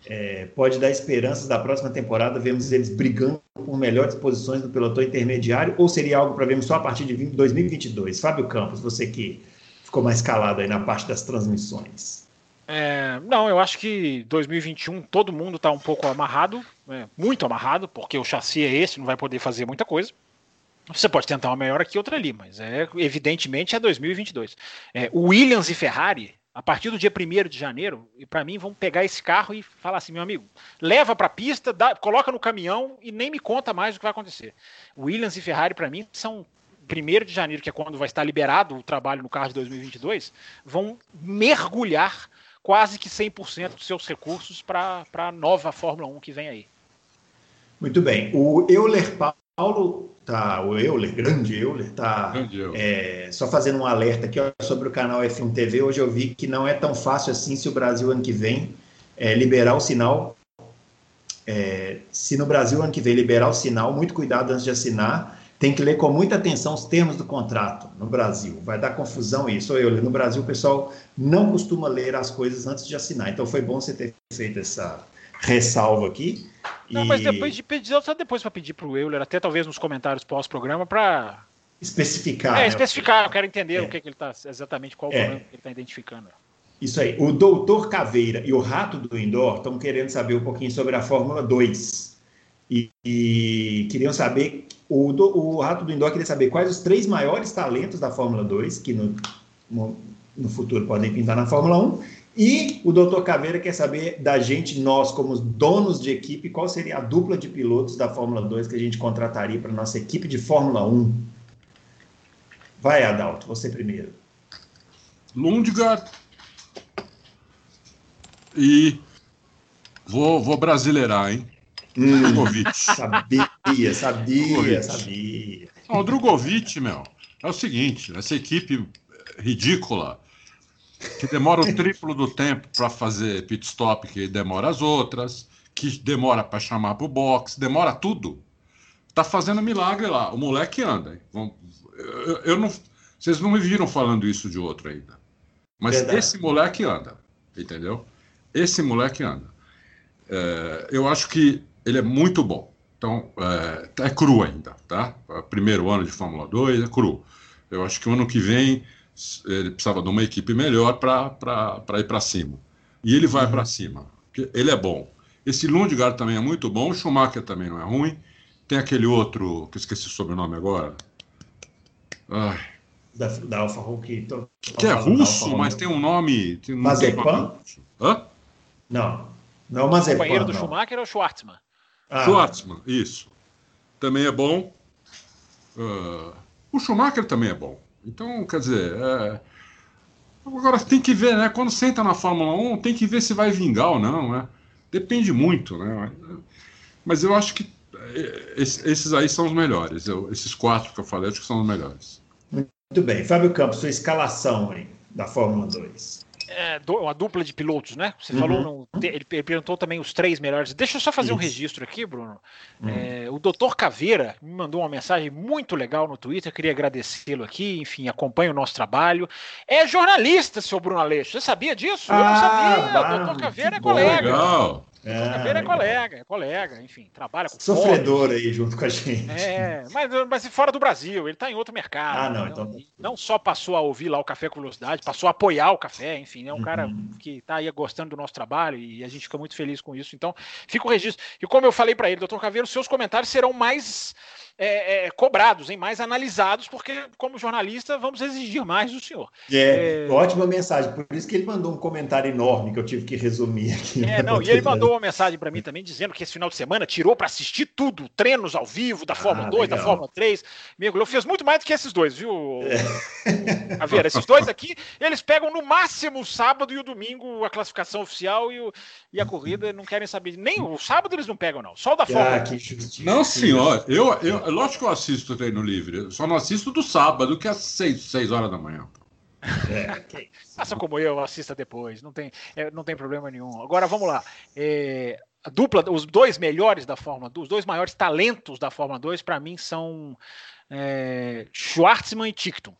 Speaker 2: é, pode dar esperanças da próxima temporada, vemos eles brigando por melhores posições no pelotão intermediário, ou seria algo para vermos só a partir de 2022? Fábio Campos, você que ficou mais calado aí na parte das transmissões.
Speaker 4: É, não, eu acho que 2021 todo mundo está um pouco amarrado, é, muito amarrado, porque o chassi é esse, não vai poder fazer muita coisa. Você pode tentar uma melhor aqui, outra ali, mas é evidentemente é 2022. É, Williams e Ferrari, a partir do dia 1 de janeiro, e para mim vão pegar esse carro e falar assim, meu amigo, leva para a pista, dá, coloca no caminhão e nem me conta mais o que vai acontecer. Williams e Ferrari para mim são 1 de janeiro, que é quando vai estar liberado o trabalho no carro de 2022, vão mergulhar quase que 100% dos seus recursos para a nova Fórmula 1 que vem aí.
Speaker 2: Muito bem. O Euler Paulo, tá, o Euler, grande Euler, tá é, só fazendo um alerta aqui ó, sobre o canal F1 TV. Hoje eu vi que não é tão fácil assim se o Brasil ano que vem é, liberar o sinal. É, se no Brasil ano que vem liberar o sinal, muito cuidado antes de assinar tem que ler com muita atenção os termos do contrato no Brasil. Vai dar confusão isso. Eu, no Brasil, o pessoal não costuma ler as coisas antes de assinar. Então foi bom você ter feito essa ressalva aqui.
Speaker 4: Não, e... mas depois de pedir, só depois para pedir para o Euler, até talvez nos comentários pós-programa, para.
Speaker 2: Especificar.
Speaker 4: É, né? especificar, eu quero entender é. o que, que ele está, exatamente qual o é. problema que ele está identificando.
Speaker 2: Isso aí. O doutor Caveira e o Rato do Indoor estão querendo saber um pouquinho sobre a Fórmula 2. E, e queriam saber o, do, o Rato do Indoor queria saber quais os três maiores talentos da Fórmula 2, que no, no futuro podem pintar na Fórmula 1. E o Dr. Caveira quer saber da gente, nós, como donos de equipe, qual seria a dupla de pilotos da Fórmula 2 que a gente contrataria para nossa equipe de Fórmula 1. Vai, Adalto, você primeiro.
Speaker 3: Lundgaard e vou, vou brasileirar, hein?
Speaker 2: Hum, Drogovic. Sabia, sabia, sabia.
Speaker 3: Não, o Drogovic, meu, é o seguinte: essa equipe ridícula, que demora o triplo do tempo para fazer pit stop, que demora as outras, que demora para chamar para o box, demora tudo. Tá fazendo milagre lá. O moleque anda. Eu, eu não, vocês não me viram falando isso de outro ainda. Mas Verdade. esse moleque anda, entendeu? Esse moleque anda. É, eu acho que ele é muito bom. Então, é, é, cru ainda, tá? Primeiro ano de Fórmula 2 é cru. Eu acho que o ano que vem ele precisava de uma equipe melhor para ir para cima. E ele vai para cima, porque ele é bom. Esse Lundgaard também é muito bom, o Schumacher também não é ruim. Tem aquele outro, que eu esqueci o sobrenome agora.
Speaker 2: Ai. Da, da Alfa Hulk.
Speaker 3: Que é russo, mas tem um nome.
Speaker 2: Tem, Mazepan? Hã? Não. Não é o Mazepan. O
Speaker 4: companheiro do Schumacher é o Schwartzman.
Speaker 3: Ah. Schwartzman, isso. Também é bom. Uh, o Schumacher também é bom. Então, quer dizer, é... agora tem que ver, né? Quando senta na Fórmula 1, tem que ver se vai vingar ou não, né? Depende muito, né? Mas eu acho que é, esses aí são os melhores. Eu, esses quatro que eu falei, acho que são os melhores.
Speaker 2: Muito bem. Fábio Campos, sua escalação aí da Fórmula 2
Speaker 4: é, uma dupla de pilotos, né? Você uhum. falou, no, ele, perguntou também os três melhores. Deixa eu só fazer Isso. um registro aqui, Bruno. Uhum. É, o doutor Caveira me mandou uma mensagem muito legal no Twitter, queria agradecê-lo aqui, enfim, acompanha o nosso trabalho. É jornalista, seu Bruno Aleixo, você sabia disso? Ah, eu não sabia, o doutor Caveira é colega.
Speaker 3: Legal.
Speaker 4: Ah, é colega, é colega, enfim, trabalha com
Speaker 2: Sofredor aí junto com a gente.
Speaker 4: É, mas, mas fora do Brasil, ele está em outro mercado.
Speaker 2: Ah, não, então. Tá
Speaker 4: não só passou a ouvir lá o Café com Velocidade, passou a apoiar o café, enfim, é um uhum. cara que está aí gostando do nosso trabalho e a gente fica muito feliz com isso. Então, fica o registro. E como eu falei para ele, doutor Caveiro, seus comentários serão mais é, é, cobrados, hein, mais analisados, porque, como jornalista, vamos exigir mais do senhor.
Speaker 2: É, é, ótima mensagem, por isso que ele mandou um comentário enorme que eu tive que resumir aqui.
Speaker 4: É, não, e ele mandou uma mensagem para mim também dizendo que esse final de semana tirou para assistir tudo, treinos ao vivo da Fórmula ah, 2, legal. da Fórmula 3. Mergulhou, fez muito mais do que esses dois, viu, é. Javier? Esses dois aqui, eles pegam no máximo o sábado e o domingo a classificação oficial e, o, e a corrida, não querem saber. Nem o sábado eles não pegam, não. Só o da Fórmula. Ah,
Speaker 3: não, senhor, eu, eu, lógico que eu assisto treino livre, só não assisto do sábado, que é às 6, 6 horas da manhã.
Speaker 4: É. Faça como eu, assista depois, não tem, é, não tem problema nenhum. Agora vamos lá. É, a dupla, os dois melhores da Fórmula 2, os dois maiores talentos da Fórmula 2, para mim, são é, Schwartzman e Tickton.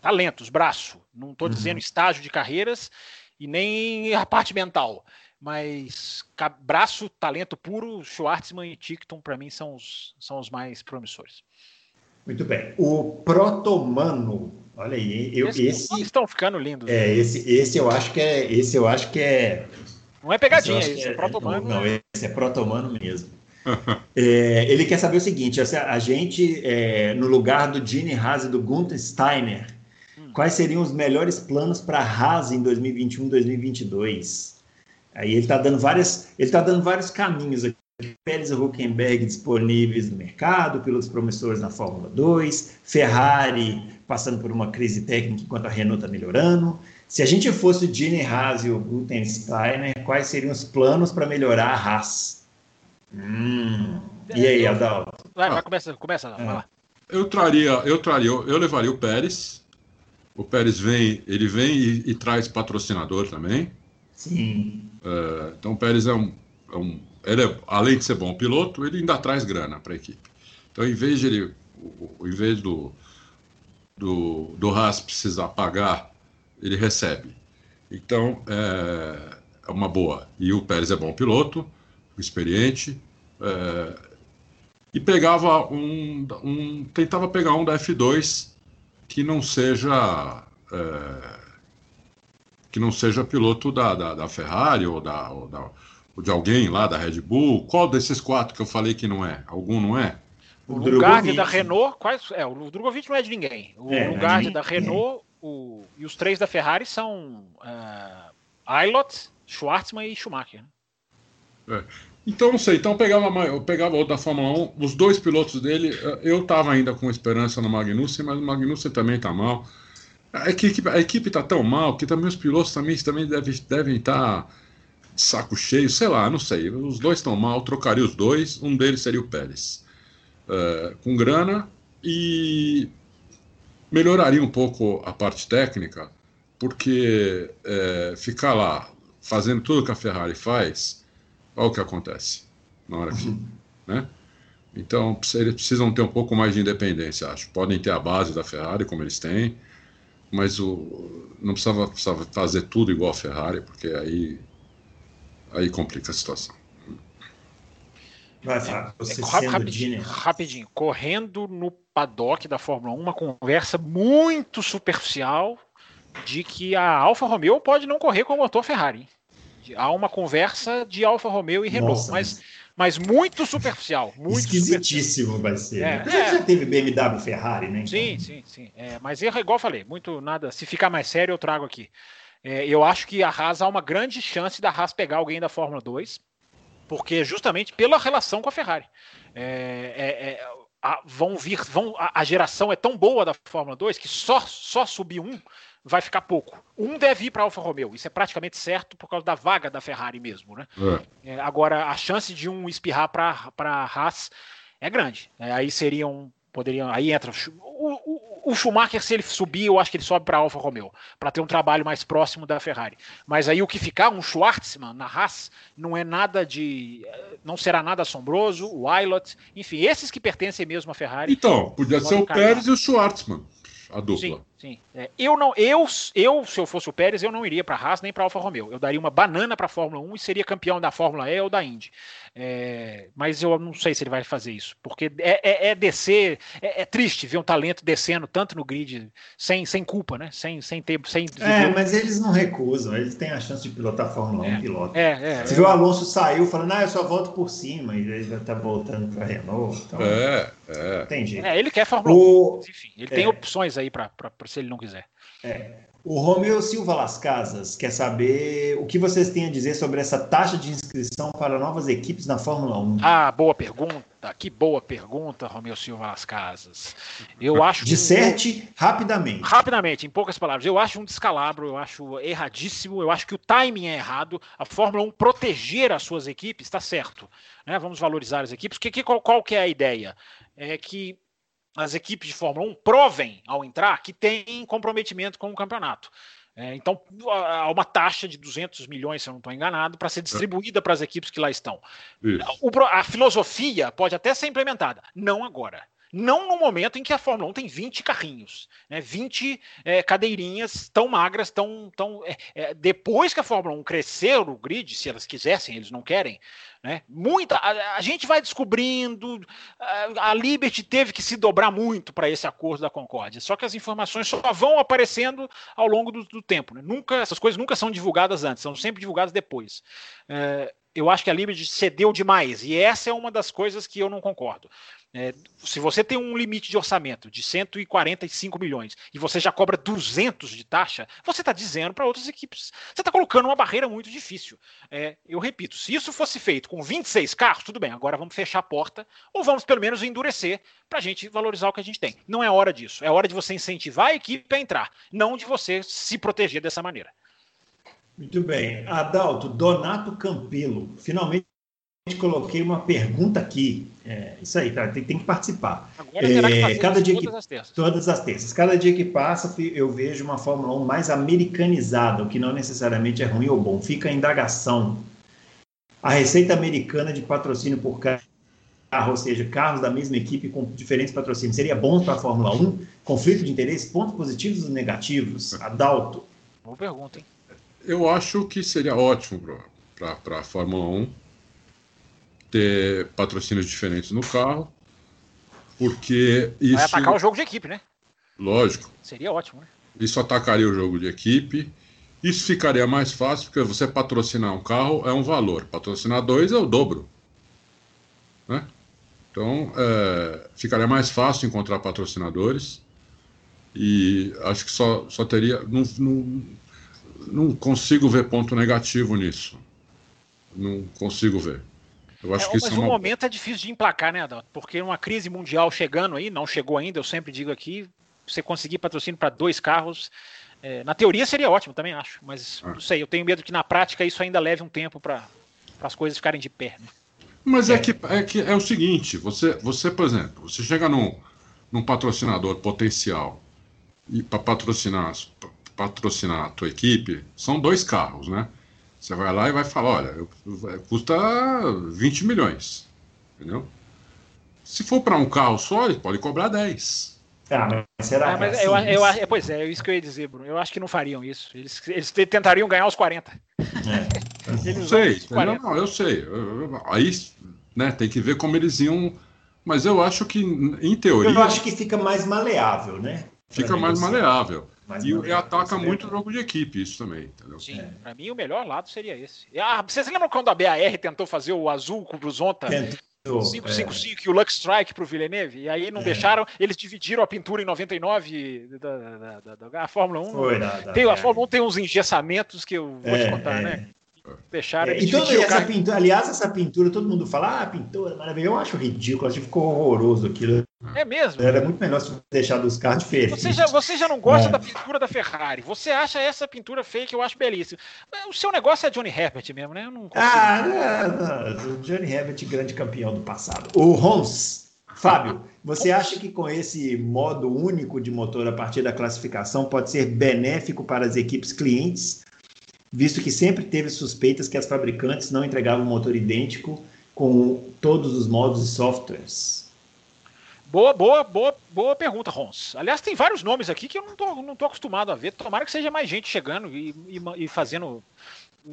Speaker 4: Talentos, braço. Não estou uhum. dizendo estágio de carreiras e nem a parte mental. Mas braço, talento puro, Schwartzman e Tickton, para mim, são os, são os mais promissores.
Speaker 2: Muito bem. O Protomano, olha aí, eu, esse, esse
Speaker 4: estão ficando lindos.
Speaker 2: É, né? esse, esse eu acho que é, esse eu acho que é.
Speaker 4: Não é pegadinha, esse, é, é Protomano.
Speaker 2: Não, esse é Protomano mesmo. é, ele quer saber o seguinte: a gente, é, no lugar do Gene Haas e do Gunther Steiner, hum. quais seriam os melhores planos para a Haas em 2021, 2022? Aí ele está dando várias, ele está dando vários caminhos aqui. Pérez e Huckenberg disponíveis no mercado, pilotos promissores na Fórmula 2, Ferrari passando por uma crise técnica enquanto a Renault está melhorando. Se a gente fosse o Gene Haas e o Gutensteiner, quais seriam os planos para melhorar a Haas? Hum. E aí, Adalto?
Speaker 4: Vai, vai, começa, começa lá, vai lá.
Speaker 3: Eu traria, eu traria, eu levaria o Pérez. O Pérez vem, ele vem e, e traz patrocinador também.
Speaker 2: Sim.
Speaker 3: Uh, então o Pérez é um, é um ele é, além de ser bom piloto, ele ainda traz grana para a equipe. Então, em vez de ele, em vez do, do, do Haas precisar pagar, ele recebe. Então, é, é uma boa. E o Pérez é bom piloto, experiente, é, e pegava um, um, tentava pegar um da F2 que não seja é, que não seja piloto da, da, da Ferrari ou, da, ou, da, ou de alguém lá da Red Bull. Qual desses quatro que eu falei que não é? Algum não é?
Speaker 4: O, o da Renault, quais, é, o Drogovic não é de ninguém. O é, lugar da Renault o, e os três da Ferrari são uh, Ailot, Schwartzman e Schumacher.
Speaker 3: Né? É. Então, não sei. Então, eu pegava, eu pegava o da Fórmula 1, os dois pilotos dele. Eu estava ainda com esperança no Magnussen, mas o Magnussen também está mal. A equipe, a equipe tá tão mal que também os pilotos também, também devem estar devem tá de saco cheio, sei lá, não sei. Os dois estão mal, trocaria os dois, um deles seria o Pérez. Uh, com grana e melhoraria um pouco a parte técnica, porque é, ficar lá fazendo tudo que a Ferrari faz, olha o que acontece na hora que. Uhum. Né? Então, eles precisam ter um pouco mais de independência, acho. Podem ter a base da Ferrari, como eles têm, mas o, não precisava, precisava fazer tudo igual a Ferrari, porque aí, aí complica a situação.
Speaker 4: Vai, Fábio, você é, rapidinho, rapidinho, correndo no paddock da Fórmula 1, uma conversa muito superficial de que a Alfa Romeo pode não correr com o motor Ferrari. Há uma conversa de Alfa Romeo e Renault, Nossa, mas mas muito superficial. Muito
Speaker 2: Esquisitíssimo superficial. vai ser. É, né? é, já teve BMW Ferrari, né? Então.
Speaker 4: Sim, sim, sim. É, mas igual eu falei, muito nada. Se ficar mais sério, eu trago aqui. É, eu acho que a Haas há uma grande chance da Haas pegar alguém da Fórmula 2, porque justamente pela relação com a Ferrari. É, é, é, a, vão vir, vão, a, a, geração é tão boa da Fórmula 2 que só, só subir um vai ficar pouco. Um deve ir para Alfa Romeo, isso é praticamente certo por causa da vaga da Ferrari mesmo, né? É. É, agora, a chance de um espirrar para a Haas é grande. É, aí seriam, poderiam, aí entra o, o, o, Schumacher, se ele subir, eu acho que ele sobe para Alfa Romeo, para ter um trabalho mais próximo da Ferrari. Mas aí o que ficar, um Schwartzman na Haas, não é nada de, não será nada assombroso, o Wilot, enfim, esses que pertencem mesmo à Ferrari.
Speaker 3: Então, podia ser o Pérez e o Schwartzman. A dupla.
Speaker 4: Sim, sim. É, eu não, eu, eu, se eu fosse o Pérez, eu não iria para a Haas nem para a Alfa Romeo. Eu daria uma banana para a Fórmula 1 e seria campeão da Fórmula E ou da Indy. É, mas eu não sei se ele vai fazer isso, porque é, é, é descer, é, é, triste ver um talento descendo tanto no grid sem, sem culpa, né? Sem, sem ter. Sem
Speaker 2: é, mas eles não recusam, eles têm a chance de pilotar a Fórmula 1
Speaker 4: é,
Speaker 2: piloto.
Speaker 4: É, é,
Speaker 2: Você viu o Alonso saiu falando, ah, eu só volto por cima, e ele já tá voltando para Renault. Então,
Speaker 3: é, é.
Speaker 4: Tem jeito. É, ele quer Fórmula o... 1, mas, enfim, ele tem opções aí para se ele não quiser.
Speaker 2: É. O Romeu Silva Las Casas quer saber o que vocês têm a dizer sobre essa taxa de inscrição para novas equipes na Fórmula 1.
Speaker 4: Ah, boa pergunta. Que boa pergunta, Romeu Silva Las Casas. Eu acho
Speaker 2: Disserte um... rapidamente.
Speaker 4: Rapidamente, em poucas palavras. Eu acho um descalabro, eu acho erradíssimo, eu acho que o timing é errado. A Fórmula 1 proteger as suas equipes está certo. Né? Vamos valorizar as equipes. Que, que, qual, qual que é a ideia? É que as equipes de Fórmula 1 provem ao entrar que tem comprometimento com o campeonato. É, então, há uma taxa de 200 milhões, se eu não estou enganado, para ser distribuída para as equipes que lá estão. O, a filosofia pode até ser implementada, não agora. Não no momento em que a Fórmula 1 tem 20 carrinhos, né, 20 é, cadeirinhas tão magras, tão. tão é, é, depois que a Fórmula 1 crescer o grid, se elas quisessem, eles não querem, né, muita, a, a gente vai descobrindo. A, a, Liberty teve que se dobrar muito para esse acordo da Concórdia, só que as informações só vão aparecendo ao longo do, do tempo. Né, nunca, essas coisas nunca são divulgadas antes, são sempre divulgadas depois. É, eu acho que a Liberty cedeu demais, e essa é uma das coisas que eu não concordo. É, se você tem um limite de orçamento de 145 milhões e você já cobra 200 de taxa, você está dizendo para outras equipes, você está colocando uma barreira muito difícil. É, eu repito, se isso fosse feito com 26 carros, tudo bem, agora vamos fechar a porta ou vamos pelo menos endurecer para a gente valorizar o que a gente tem. Não é hora disso, é hora de você incentivar a equipe a entrar, não de você se proteger dessa maneira.
Speaker 2: Muito bem. Adalto, Donato Campelo, finalmente coloquei uma pergunta aqui. É, isso aí, tá, tem, tem que participar. Agora é, que cada dia todas que, as terças. Todas as terças. Cada dia que passa, eu vejo uma Fórmula 1 mais americanizada, o que não necessariamente é ruim ou bom. Fica a indagação. A receita americana de patrocínio por carro, ou seja, carros da mesma equipe com diferentes patrocínios, seria bom para a Fórmula 1? Conflito de interesse, pontos positivos e negativos? Adalto.
Speaker 4: Boa pergunta, hein?
Speaker 3: Eu acho que seria ótimo para a Fórmula 1 ter patrocínios diferentes no carro, porque isso. Vai
Speaker 4: atacar o jogo de equipe, né?
Speaker 3: Lógico.
Speaker 4: Seria ótimo, né?
Speaker 3: Isso atacaria o jogo de equipe. Isso ficaria mais fácil, porque você patrocinar um carro é um valor, patrocinar dois é o dobro. Né? Então, é, ficaria mais fácil encontrar patrocinadores e acho que só, só teria. Não, não, não consigo ver ponto negativo nisso. Não consigo ver.
Speaker 4: Eu acho é, que mas o uma... momento é difícil de emplacar, né, Adalto? Porque uma crise mundial chegando aí, não chegou ainda, eu sempre digo aqui, você conseguir patrocínio para dois carros, é, na teoria seria ótimo, também acho, mas ah. não sei, eu tenho medo que na prática isso ainda leve um tempo para as coisas ficarem de pé. Né?
Speaker 3: Mas é. é, que, é que é o seguinte, você, você por exemplo, você chega num, num patrocinador potencial e para patrocinar, patrocinar a tua equipe, são dois carros, né? Você vai lá e vai falar, olha, eu, custa 20 milhões, entendeu? Se for para um carro só, ele pode cobrar 10.
Speaker 2: Ah, mas será
Speaker 4: ah, mas é assim, eu, eu, Pois é, é isso que eu ia dizer, Bruno. Eu acho que não fariam isso. Eles, eles tentariam ganhar os 40.
Speaker 3: É. Eles sei, não, não, eu sei. Aí né, tem que ver como eles iam. Mas eu acho que, em teoria.
Speaker 2: Eu acho que fica mais maleável, né?
Speaker 3: Fica mais maleável. Mais e, e ataca muito o jogo de equipe, isso também, entendeu?
Speaker 4: Sim, é. pra mim o melhor lado seria esse. Ah, vocês lembram quando a BAR tentou fazer o azul com o Brusonta? 555 é. e o Lux Strike pro Villeneuve, e aí não é. deixaram, eles dividiram a pintura em 99 da, da, da, da a Fórmula 1. Foi, tem, a Fórmula 1 tem uns engessamentos que eu vou te é, contar, é. né?
Speaker 2: Deixaram é, então, essa pintura, aliás, essa pintura, todo mundo fala, ah, pintura, maravilhosa. Eu acho ridículo, acho que ficou horroroso aquilo.
Speaker 4: É mesmo?
Speaker 2: Era muito melhor se deixar dos carros diferentes.
Speaker 4: Você já, você já não gosta é. da pintura da Ferrari. Você acha essa pintura feia que eu acho belíssima. O seu negócio é Johnny Herbert mesmo, né? Eu não consigo.
Speaker 2: Ah, não, não. Johnny Herbert, grande campeão do passado. O Rons, Fábio, você acha que com esse modo único de motor a partir da classificação pode ser benéfico para as equipes clientes visto que sempre teve suspeitas que as fabricantes não entregavam um motor idêntico com todos os modos e softwares.
Speaker 4: Boa, boa, boa, boa pergunta, Rons. Aliás, tem vários nomes aqui que eu não tô, não tô acostumado a ver. Tomara que seja mais gente chegando e, e, e fazendo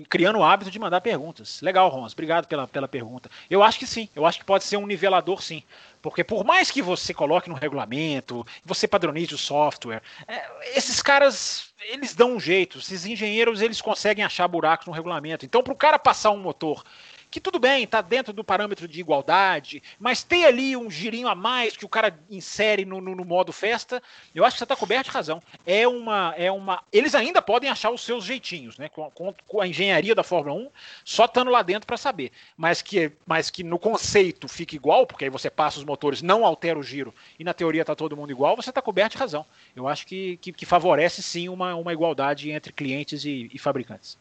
Speaker 4: criando o hábito de mandar perguntas. Legal, Rons, obrigado pela, pela pergunta. Eu acho que sim, eu acho que pode ser um nivelador sim. Porque por mais que você coloque no regulamento, você padronize o software, é, esses caras, eles dão um jeito. Esses engenheiros, eles conseguem achar buracos no regulamento. Então, para o cara passar um motor que tudo bem, está dentro do parâmetro de igualdade, mas tem ali um girinho a mais que o cara insere no, no, no modo festa, eu acho que você está coberto de razão. É uma, é uma. Eles ainda podem achar os seus jeitinhos, né? Com, com, a engenharia da Fórmula 1, só estando lá dentro para saber. Mas que, mas que no conceito fique igual, porque aí você passa os motores, não altera o giro, e na teoria está todo mundo igual, você está coberto de razão. Eu acho que, que, que, favorece sim uma, uma igualdade entre clientes e, e fabricantes.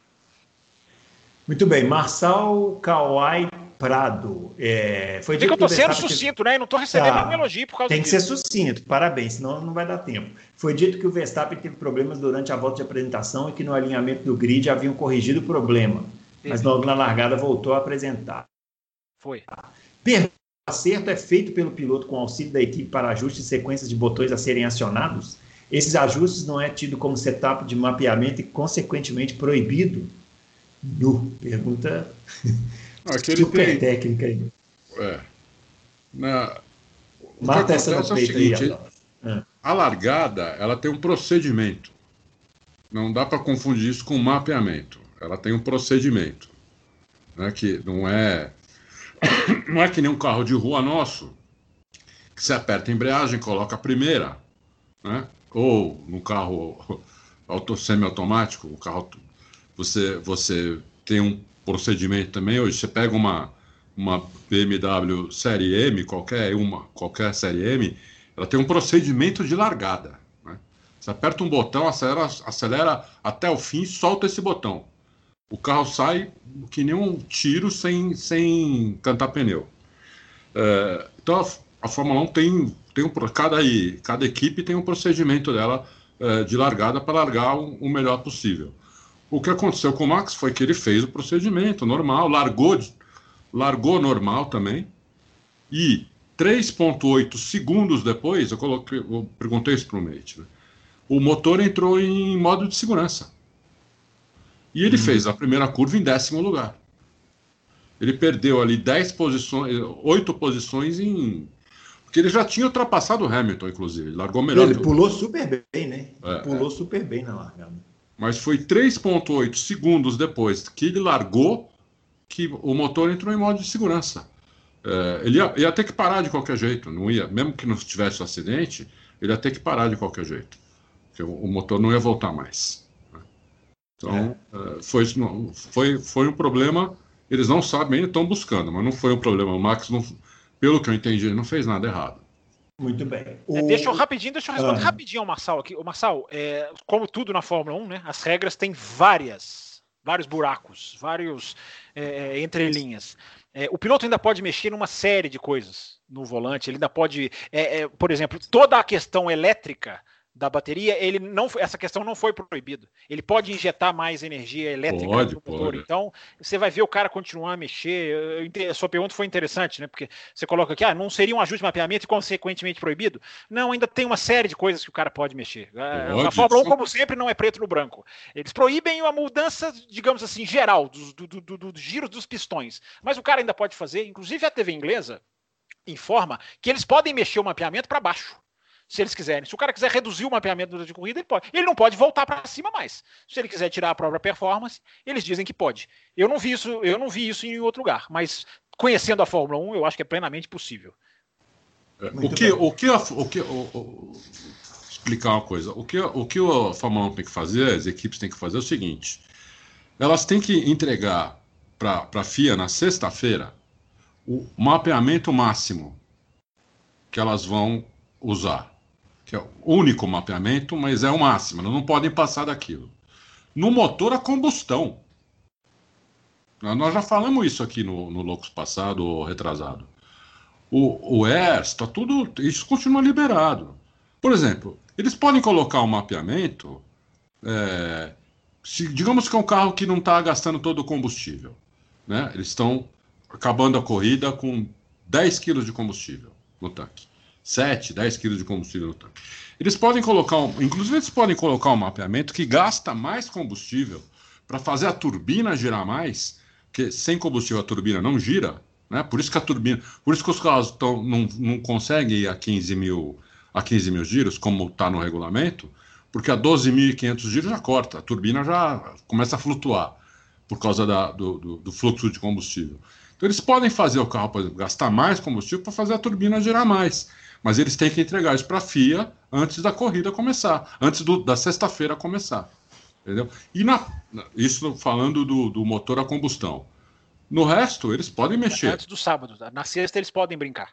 Speaker 2: Muito bem, Marçal Kawai Prado.
Speaker 4: É, foi que eu estou sendo sucinto, né? E não estou recebendo tá. nenhum elogio por causa
Speaker 2: Tem que disso. ser sucinto, parabéns, senão não vai dar tempo. Foi dito que o Verstappen teve problemas durante a volta de apresentação e que no alinhamento do grid haviam corrigido o problema, mas logo na largada voltou a apresentar.
Speaker 4: Foi.
Speaker 2: Pergunta: o acerto é feito pelo piloto com auxílio da equipe para ajuste de sequências de botões a serem acionados? Esses ajustes não é tido como setup de mapeamento e, consequentemente, proibido? Nu, pergunta
Speaker 3: Aquele super tem...
Speaker 2: técnica aí.
Speaker 3: É. Na...
Speaker 2: Mata essa no é peito é seguinte, aí.
Speaker 3: É. A largada, ela tem um procedimento. Não dá para confundir isso com mapeamento. Ela tem um procedimento. Né, que não é não é que nem um carro de rua nosso, que você aperta a embreagem, coloca a primeira, né? ou no carro auto, semi-automático, o carro você, você tem um procedimento também. Hoje você pega uma, uma BMW Série M, qualquer uma, qualquer Série M, ela tem um procedimento de largada. Né? Você aperta um botão, acelera, acelera até o fim, solta esse botão. O carro sai que nem um tiro sem, sem cantar pneu. É, então a, a, Fórmula 1 tem, tem um, cada, cada equipe tem um procedimento dela é, de largada para largar o, o melhor possível. O que aconteceu com o Max foi que ele fez o procedimento normal, largou, largou normal também, e 3,8 segundos depois, eu, coloquei, eu perguntei isso para o Mate, né? o motor entrou em modo de segurança. E ele hum. fez a primeira curva em décimo lugar. Ele perdeu ali 10 posições, 8 posições em. Porque ele já tinha ultrapassado o Hamilton, inclusive. Ele largou melhor.
Speaker 2: Ele pulou super bem, né? É, pulou é. super bem na largada
Speaker 3: mas foi 3,8 segundos depois que ele largou que o motor entrou em modo de segurança. É, ele ia, ia, ter que parar de qualquer jeito, não ia, mesmo que não tivesse um acidente, ele ia ter que parar de qualquer jeito, porque o, o motor não ia voltar mais. Né? Então, é. É, foi, foi, foi um problema, eles não sabem, estão buscando, mas não foi um problema. O Max, não, pelo que eu entendi, ele não fez nada errado.
Speaker 2: Muito bem.
Speaker 4: O... É, deixa eu rapidinho, deixa eu responder ah. rapidinho ao Marçal aqui. O Marçal, é, como tudo na Fórmula 1, né, as regras têm várias, vários buracos, vários é, é, entrelinhas. É, o piloto ainda pode mexer numa série de coisas no volante. Ele ainda pode, é, por exemplo, toda a questão elétrica da bateria, ele não, essa questão não foi proibida. Ele pode injetar mais energia elétrica
Speaker 3: pode, no motor. Pode.
Speaker 4: Então, você vai ver o cara continuar a mexer. A sua pergunta foi interessante, né? Porque você coloca aqui, ah, não seria um ajuste de mapeamento e consequentemente proibido? Não, ainda tem uma série de coisas que o cara pode mexer. É, pode. A Fórmula 1, como sempre, não é preto no branco. Eles proíbem a mudança, digamos assim, geral, dos, do, do, do, do giros dos pistões. Mas o cara ainda pode fazer, inclusive a TV inglesa informa que eles podem mexer o mapeamento para baixo se eles quiserem. Se o cara quiser reduzir o mapeamento de corrida, ele pode. Ele não pode voltar para cima mais. Se ele quiser tirar a própria performance, eles dizem que pode. Eu não vi isso, eu não vi isso em outro lugar, mas conhecendo a Fórmula 1, eu acho que é plenamente possível.
Speaker 3: É, o que, o que, o que, o, o, explicar uma coisa. O que, o que a Fórmula 1 tem que fazer, as equipes têm que fazer é o seguinte: elas têm que entregar para a FIA na sexta-feira o mapeamento máximo que elas vão usar que é o único mapeamento, mas é o máximo, não podem passar daquilo. No motor a combustão. Nós já falamos isso aqui no, no Loucos passado ou retrasado. O, o está tudo. Isso continua liberado. Por exemplo, eles podem colocar um mapeamento. É, se, digamos que é um carro que não está gastando todo o combustível. Né? Eles estão acabando a corrida com 10 quilos de combustível no tanque. 7, 10 quilos de combustível no tanque. Eles podem colocar, um, inclusive eles podem colocar um mapeamento que gasta mais combustível para fazer a turbina girar mais, porque sem combustível a turbina não gira, né? Por isso que a turbina, por isso que os carros tão, não, não conseguem ir a 15 mil, a 15 mil giros, como está no regulamento, porque a 12.500 giros já corta, a turbina já começa a flutuar por causa da, do, do, do, fluxo de combustível. Então eles podem fazer o carro, por exemplo, gastar mais combustível para fazer a turbina girar mais, mas eles têm que entregar isso para a FIA antes da corrida começar, antes do, da sexta-feira começar. Entendeu? E na, isso falando do, do motor a combustão. No resto, eles podem mexer.
Speaker 4: Antes do sábado. Na sexta, eles podem brincar.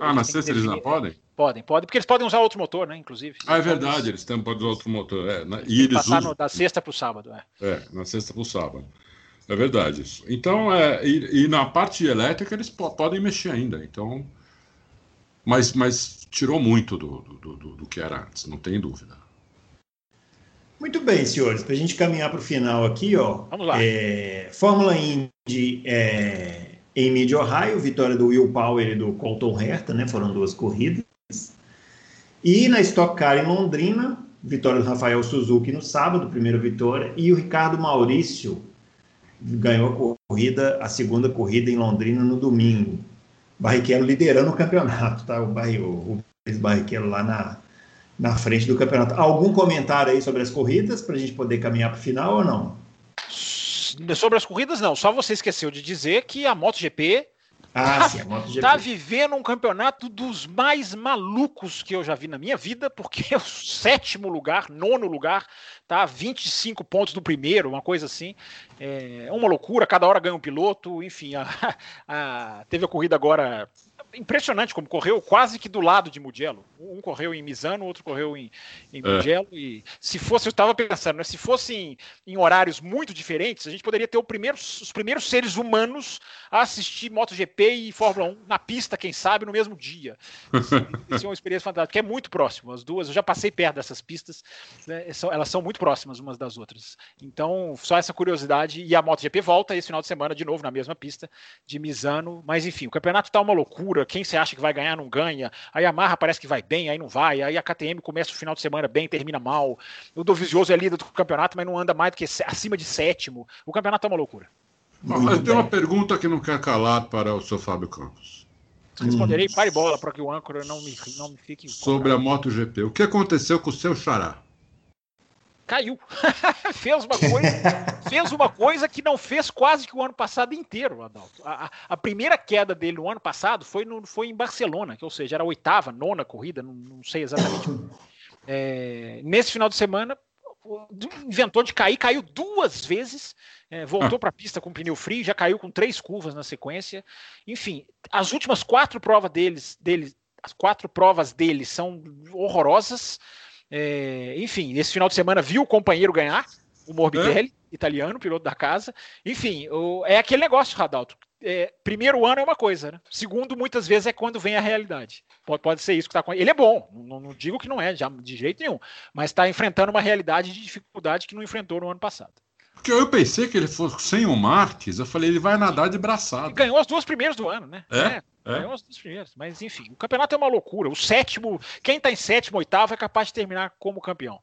Speaker 3: ah, na sexta eles não podem?
Speaker 4: Podem, podem, porque eles podem usar outro motor, né? Inclusive.
Speaker 3: Ah, é verdade, eles também podem usar outro motor. É, na, e eles
Speaker 4: passar usam... no, da sexta para o sábado. É.
Speaker 3: é, na sexta para o sábado. É verdade isso. Então, é, e, e na parte elétrica eles podem mexer ainda. Então, mas, mas tirou muito do, do, do, do que era antes, não tem dúvida.
Speaker 2: Muito bem, senhores, para a gente caminhar para o final aqui, ó.
Speaker 4: Vamos lá.
Speaker 2: É, Fórmula Indy é, em Mid Ohio, vitória do Will Power e do Colton Herta, né? Foram duas corridas. E na Stock Car em Londrina, vitória do Rafael Suzuki no sábado, primeira vitória, e o Ricardo Maurício ganhou a corrida, a segunda corrida em Londrina no domingo. Barrichello liderando o campeonato, tá? O, Barri, o Barrichello lá na, na frente do campeonato. Algum comentário aí sobre as corridas para a gente poder caminhar para o final ou não?
Speaker 4: Sobre as corridas, não. Só você esqueceu de dizer que a MotoGP
Speaker 2: ah, tá, sim, a MotoGP.
Speaker 4: tá vivendo um campeonato dos mais malucos que eu já vi na minha vida, porque é o sétimo lugar, nono lugar, tá? 25 pontos do primeiro, uma coisa assim. É uma loucura, cada hora ganha um piloto, enfim. A, a, teve a corrida agora impressionante como correu quase que do lado de Mugello. Um correu em Misano, o outro correu em, em é. Mugello. E se fosse, eu estava pensando, né, se fossem em, em, horários muito diferentes, a gente poderia ter primeiro, os primeiros seres humanos a assistir MotoGP e Fórmula 1 na pista, quem sabe, no mesmo dia. Isso é uma experiência fantástica, que é muito próximo. As duas, eu já passei perto dessas pistas, né, elas são muito próximas umas das outras. Então, só essa curiosidade. E a MotoGP volta esse final de semana de novo na mesma pista de Misano. Mas enfim, o campeonato está uma loucura quem você acha que vai ganhar não ganha. Aí a Marra parece que vai bem, aí não vai. Aí a KTM começa o final de semana bem, termina mal. O Dovizioso é líder do campeonato, mas não anda mais do que acima de sétimo. O campeonato é uma loucura.
Speaker 3: Mas tem uma pergunta que não quer calar para o seu Fábio Campos.
Speaker 4: Responderei hum. para bola para que o âncora não me, não me fique.
Speaker 3: Sobre a MotoGP. O que aconteceu com o seu xará?
Speaker 4: Caiu. fez uma coisa, fez uma coisa que não fez quase que o ano passado inteiro, Adalto. A, a primeira queda dele no ano passado foi, no, foi em Barcelona, que ou seja, era a oitava, nona corrida, não, não sei exatamente. É, nesse final de semana, inventou de cair, caiu duas vezes, é, voltou ah. para a pista com pneu frio, já caiu com três curvas na sequência. Enfim, as últimas quatro provas deles, deles as quatro provas dele são horrorosas. É, enfim, esse final de semana viu o companheiro ganhar, o Morbidelli, é? italiano, piloto da casa. Enfim, o, é aquele negócio, Radalto. É, primeiro ano é uma coisa, né? Segundo, muitas vezes é quando vem a realidade. Pode, pode ser isso que está com ele. é bom, não, não, digo que não é, já, de jeito nenhum, mas está enfrentando uma realidade de dificuldade que não enfrentou no ano passado.
Speaker 3: Porque eu pensei que ele fosse sem o Marques, eu falei, ele vai nadar de braçado.
Speaker 4: ganhou as duas primeiras do ano, né?
Speaker 3: É? é.
Speaker 4: É? Ganhou as duas primeiras. Mas, enfim, o campeonato é uma loucura. O sétimo, quem está em sétimo, oitavo, é capaz de terminar como campeão.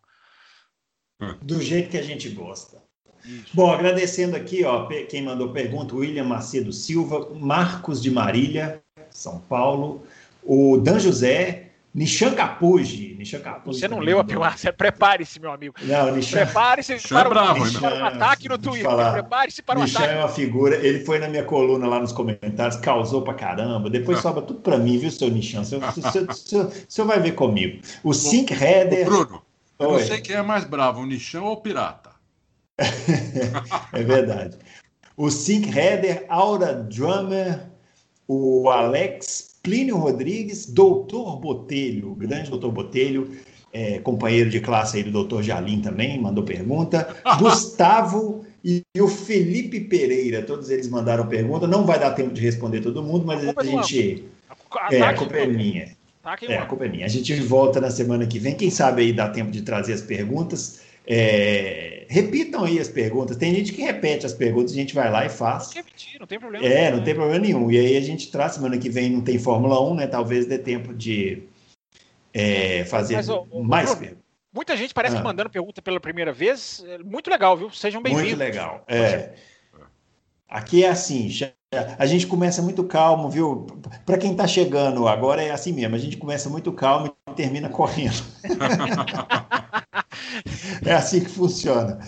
Speaker 2: Do jeito que a gente gosta. Isso. Bom, agradecendo aqui, ó, quem mandou pergunta, William Macedo Silva, Marcos de Marília, São Paulo, o Dan José, Nishan Capuji.
Speaker 4: Nishan Você não leu a pergunta. Prepare-se, meu amigo.
Speaker 2: Não,
Speaker 4: Nishan. Prepare-se para,
Speaker 3: é bravo,
Speaker 4: Nishan, para um ataque no Twitter. Prepare-se para
Speaker 2: um Nishan ataque. é uma figura. Ele foi na minha coluna lá nos comentários, causou pra caramba. Depois sobra tudo pra mim, viu, seu Nishan? O senhor vai ver comigo. O Sync Header.
Speaker 3: Bruno, eu não sei quem é mais bravo, o Nishan ou o Pirata.
Speaker 2: é verdade. O Sync Header, Aura Drummer, o Alex Plínio Rodrigues, doutor Botelho, grande doutor Botelho, é, companheiro de classe aí do doutor Jalim também, mandou pergunta. Gustavo e, e, o Felipe Pereira, todos eles mandaram pergunta. Não vai dar tempo de responder todo mundo, mas a, a gente. É, a culpa é minha. É, a culpa é minha. A gente volta na semana que vem. Quem sabe aí dá tempo de trazer as perguntas. É, repitam aí as perguntas. Tem gente que repete as perguntas, a gente vai lá e faz.
Speaker 4: Não repetir, não tem problema.
Speaker 2: É, não tem problema nenhum. E aí a gente traz, semana que vem não tem Fórmula 1, né? Talvez dê tempo de é, fazer Mas, mais perguntas.
Speaker 4: Muita gente parece ah. que mandando pergunta pela primeira vez. É muito legal, viu? Sejam bem-vindos.
Speaker 2: Muito legal. É. Aqui é assim, a gente começa muito calmo, viu? Para quem está chegando agora é assim mesmo, a gente começa muito calmo e termina correndo. é assim que funciona.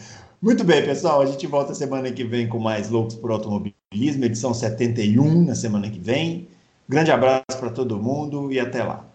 Speaker 2: Muito bem, pessoal, a gente volta semana que vem com mais Loucos por Automobilismo, edição 71 na semana que vem. Grande abraço para todo mundo e até lá.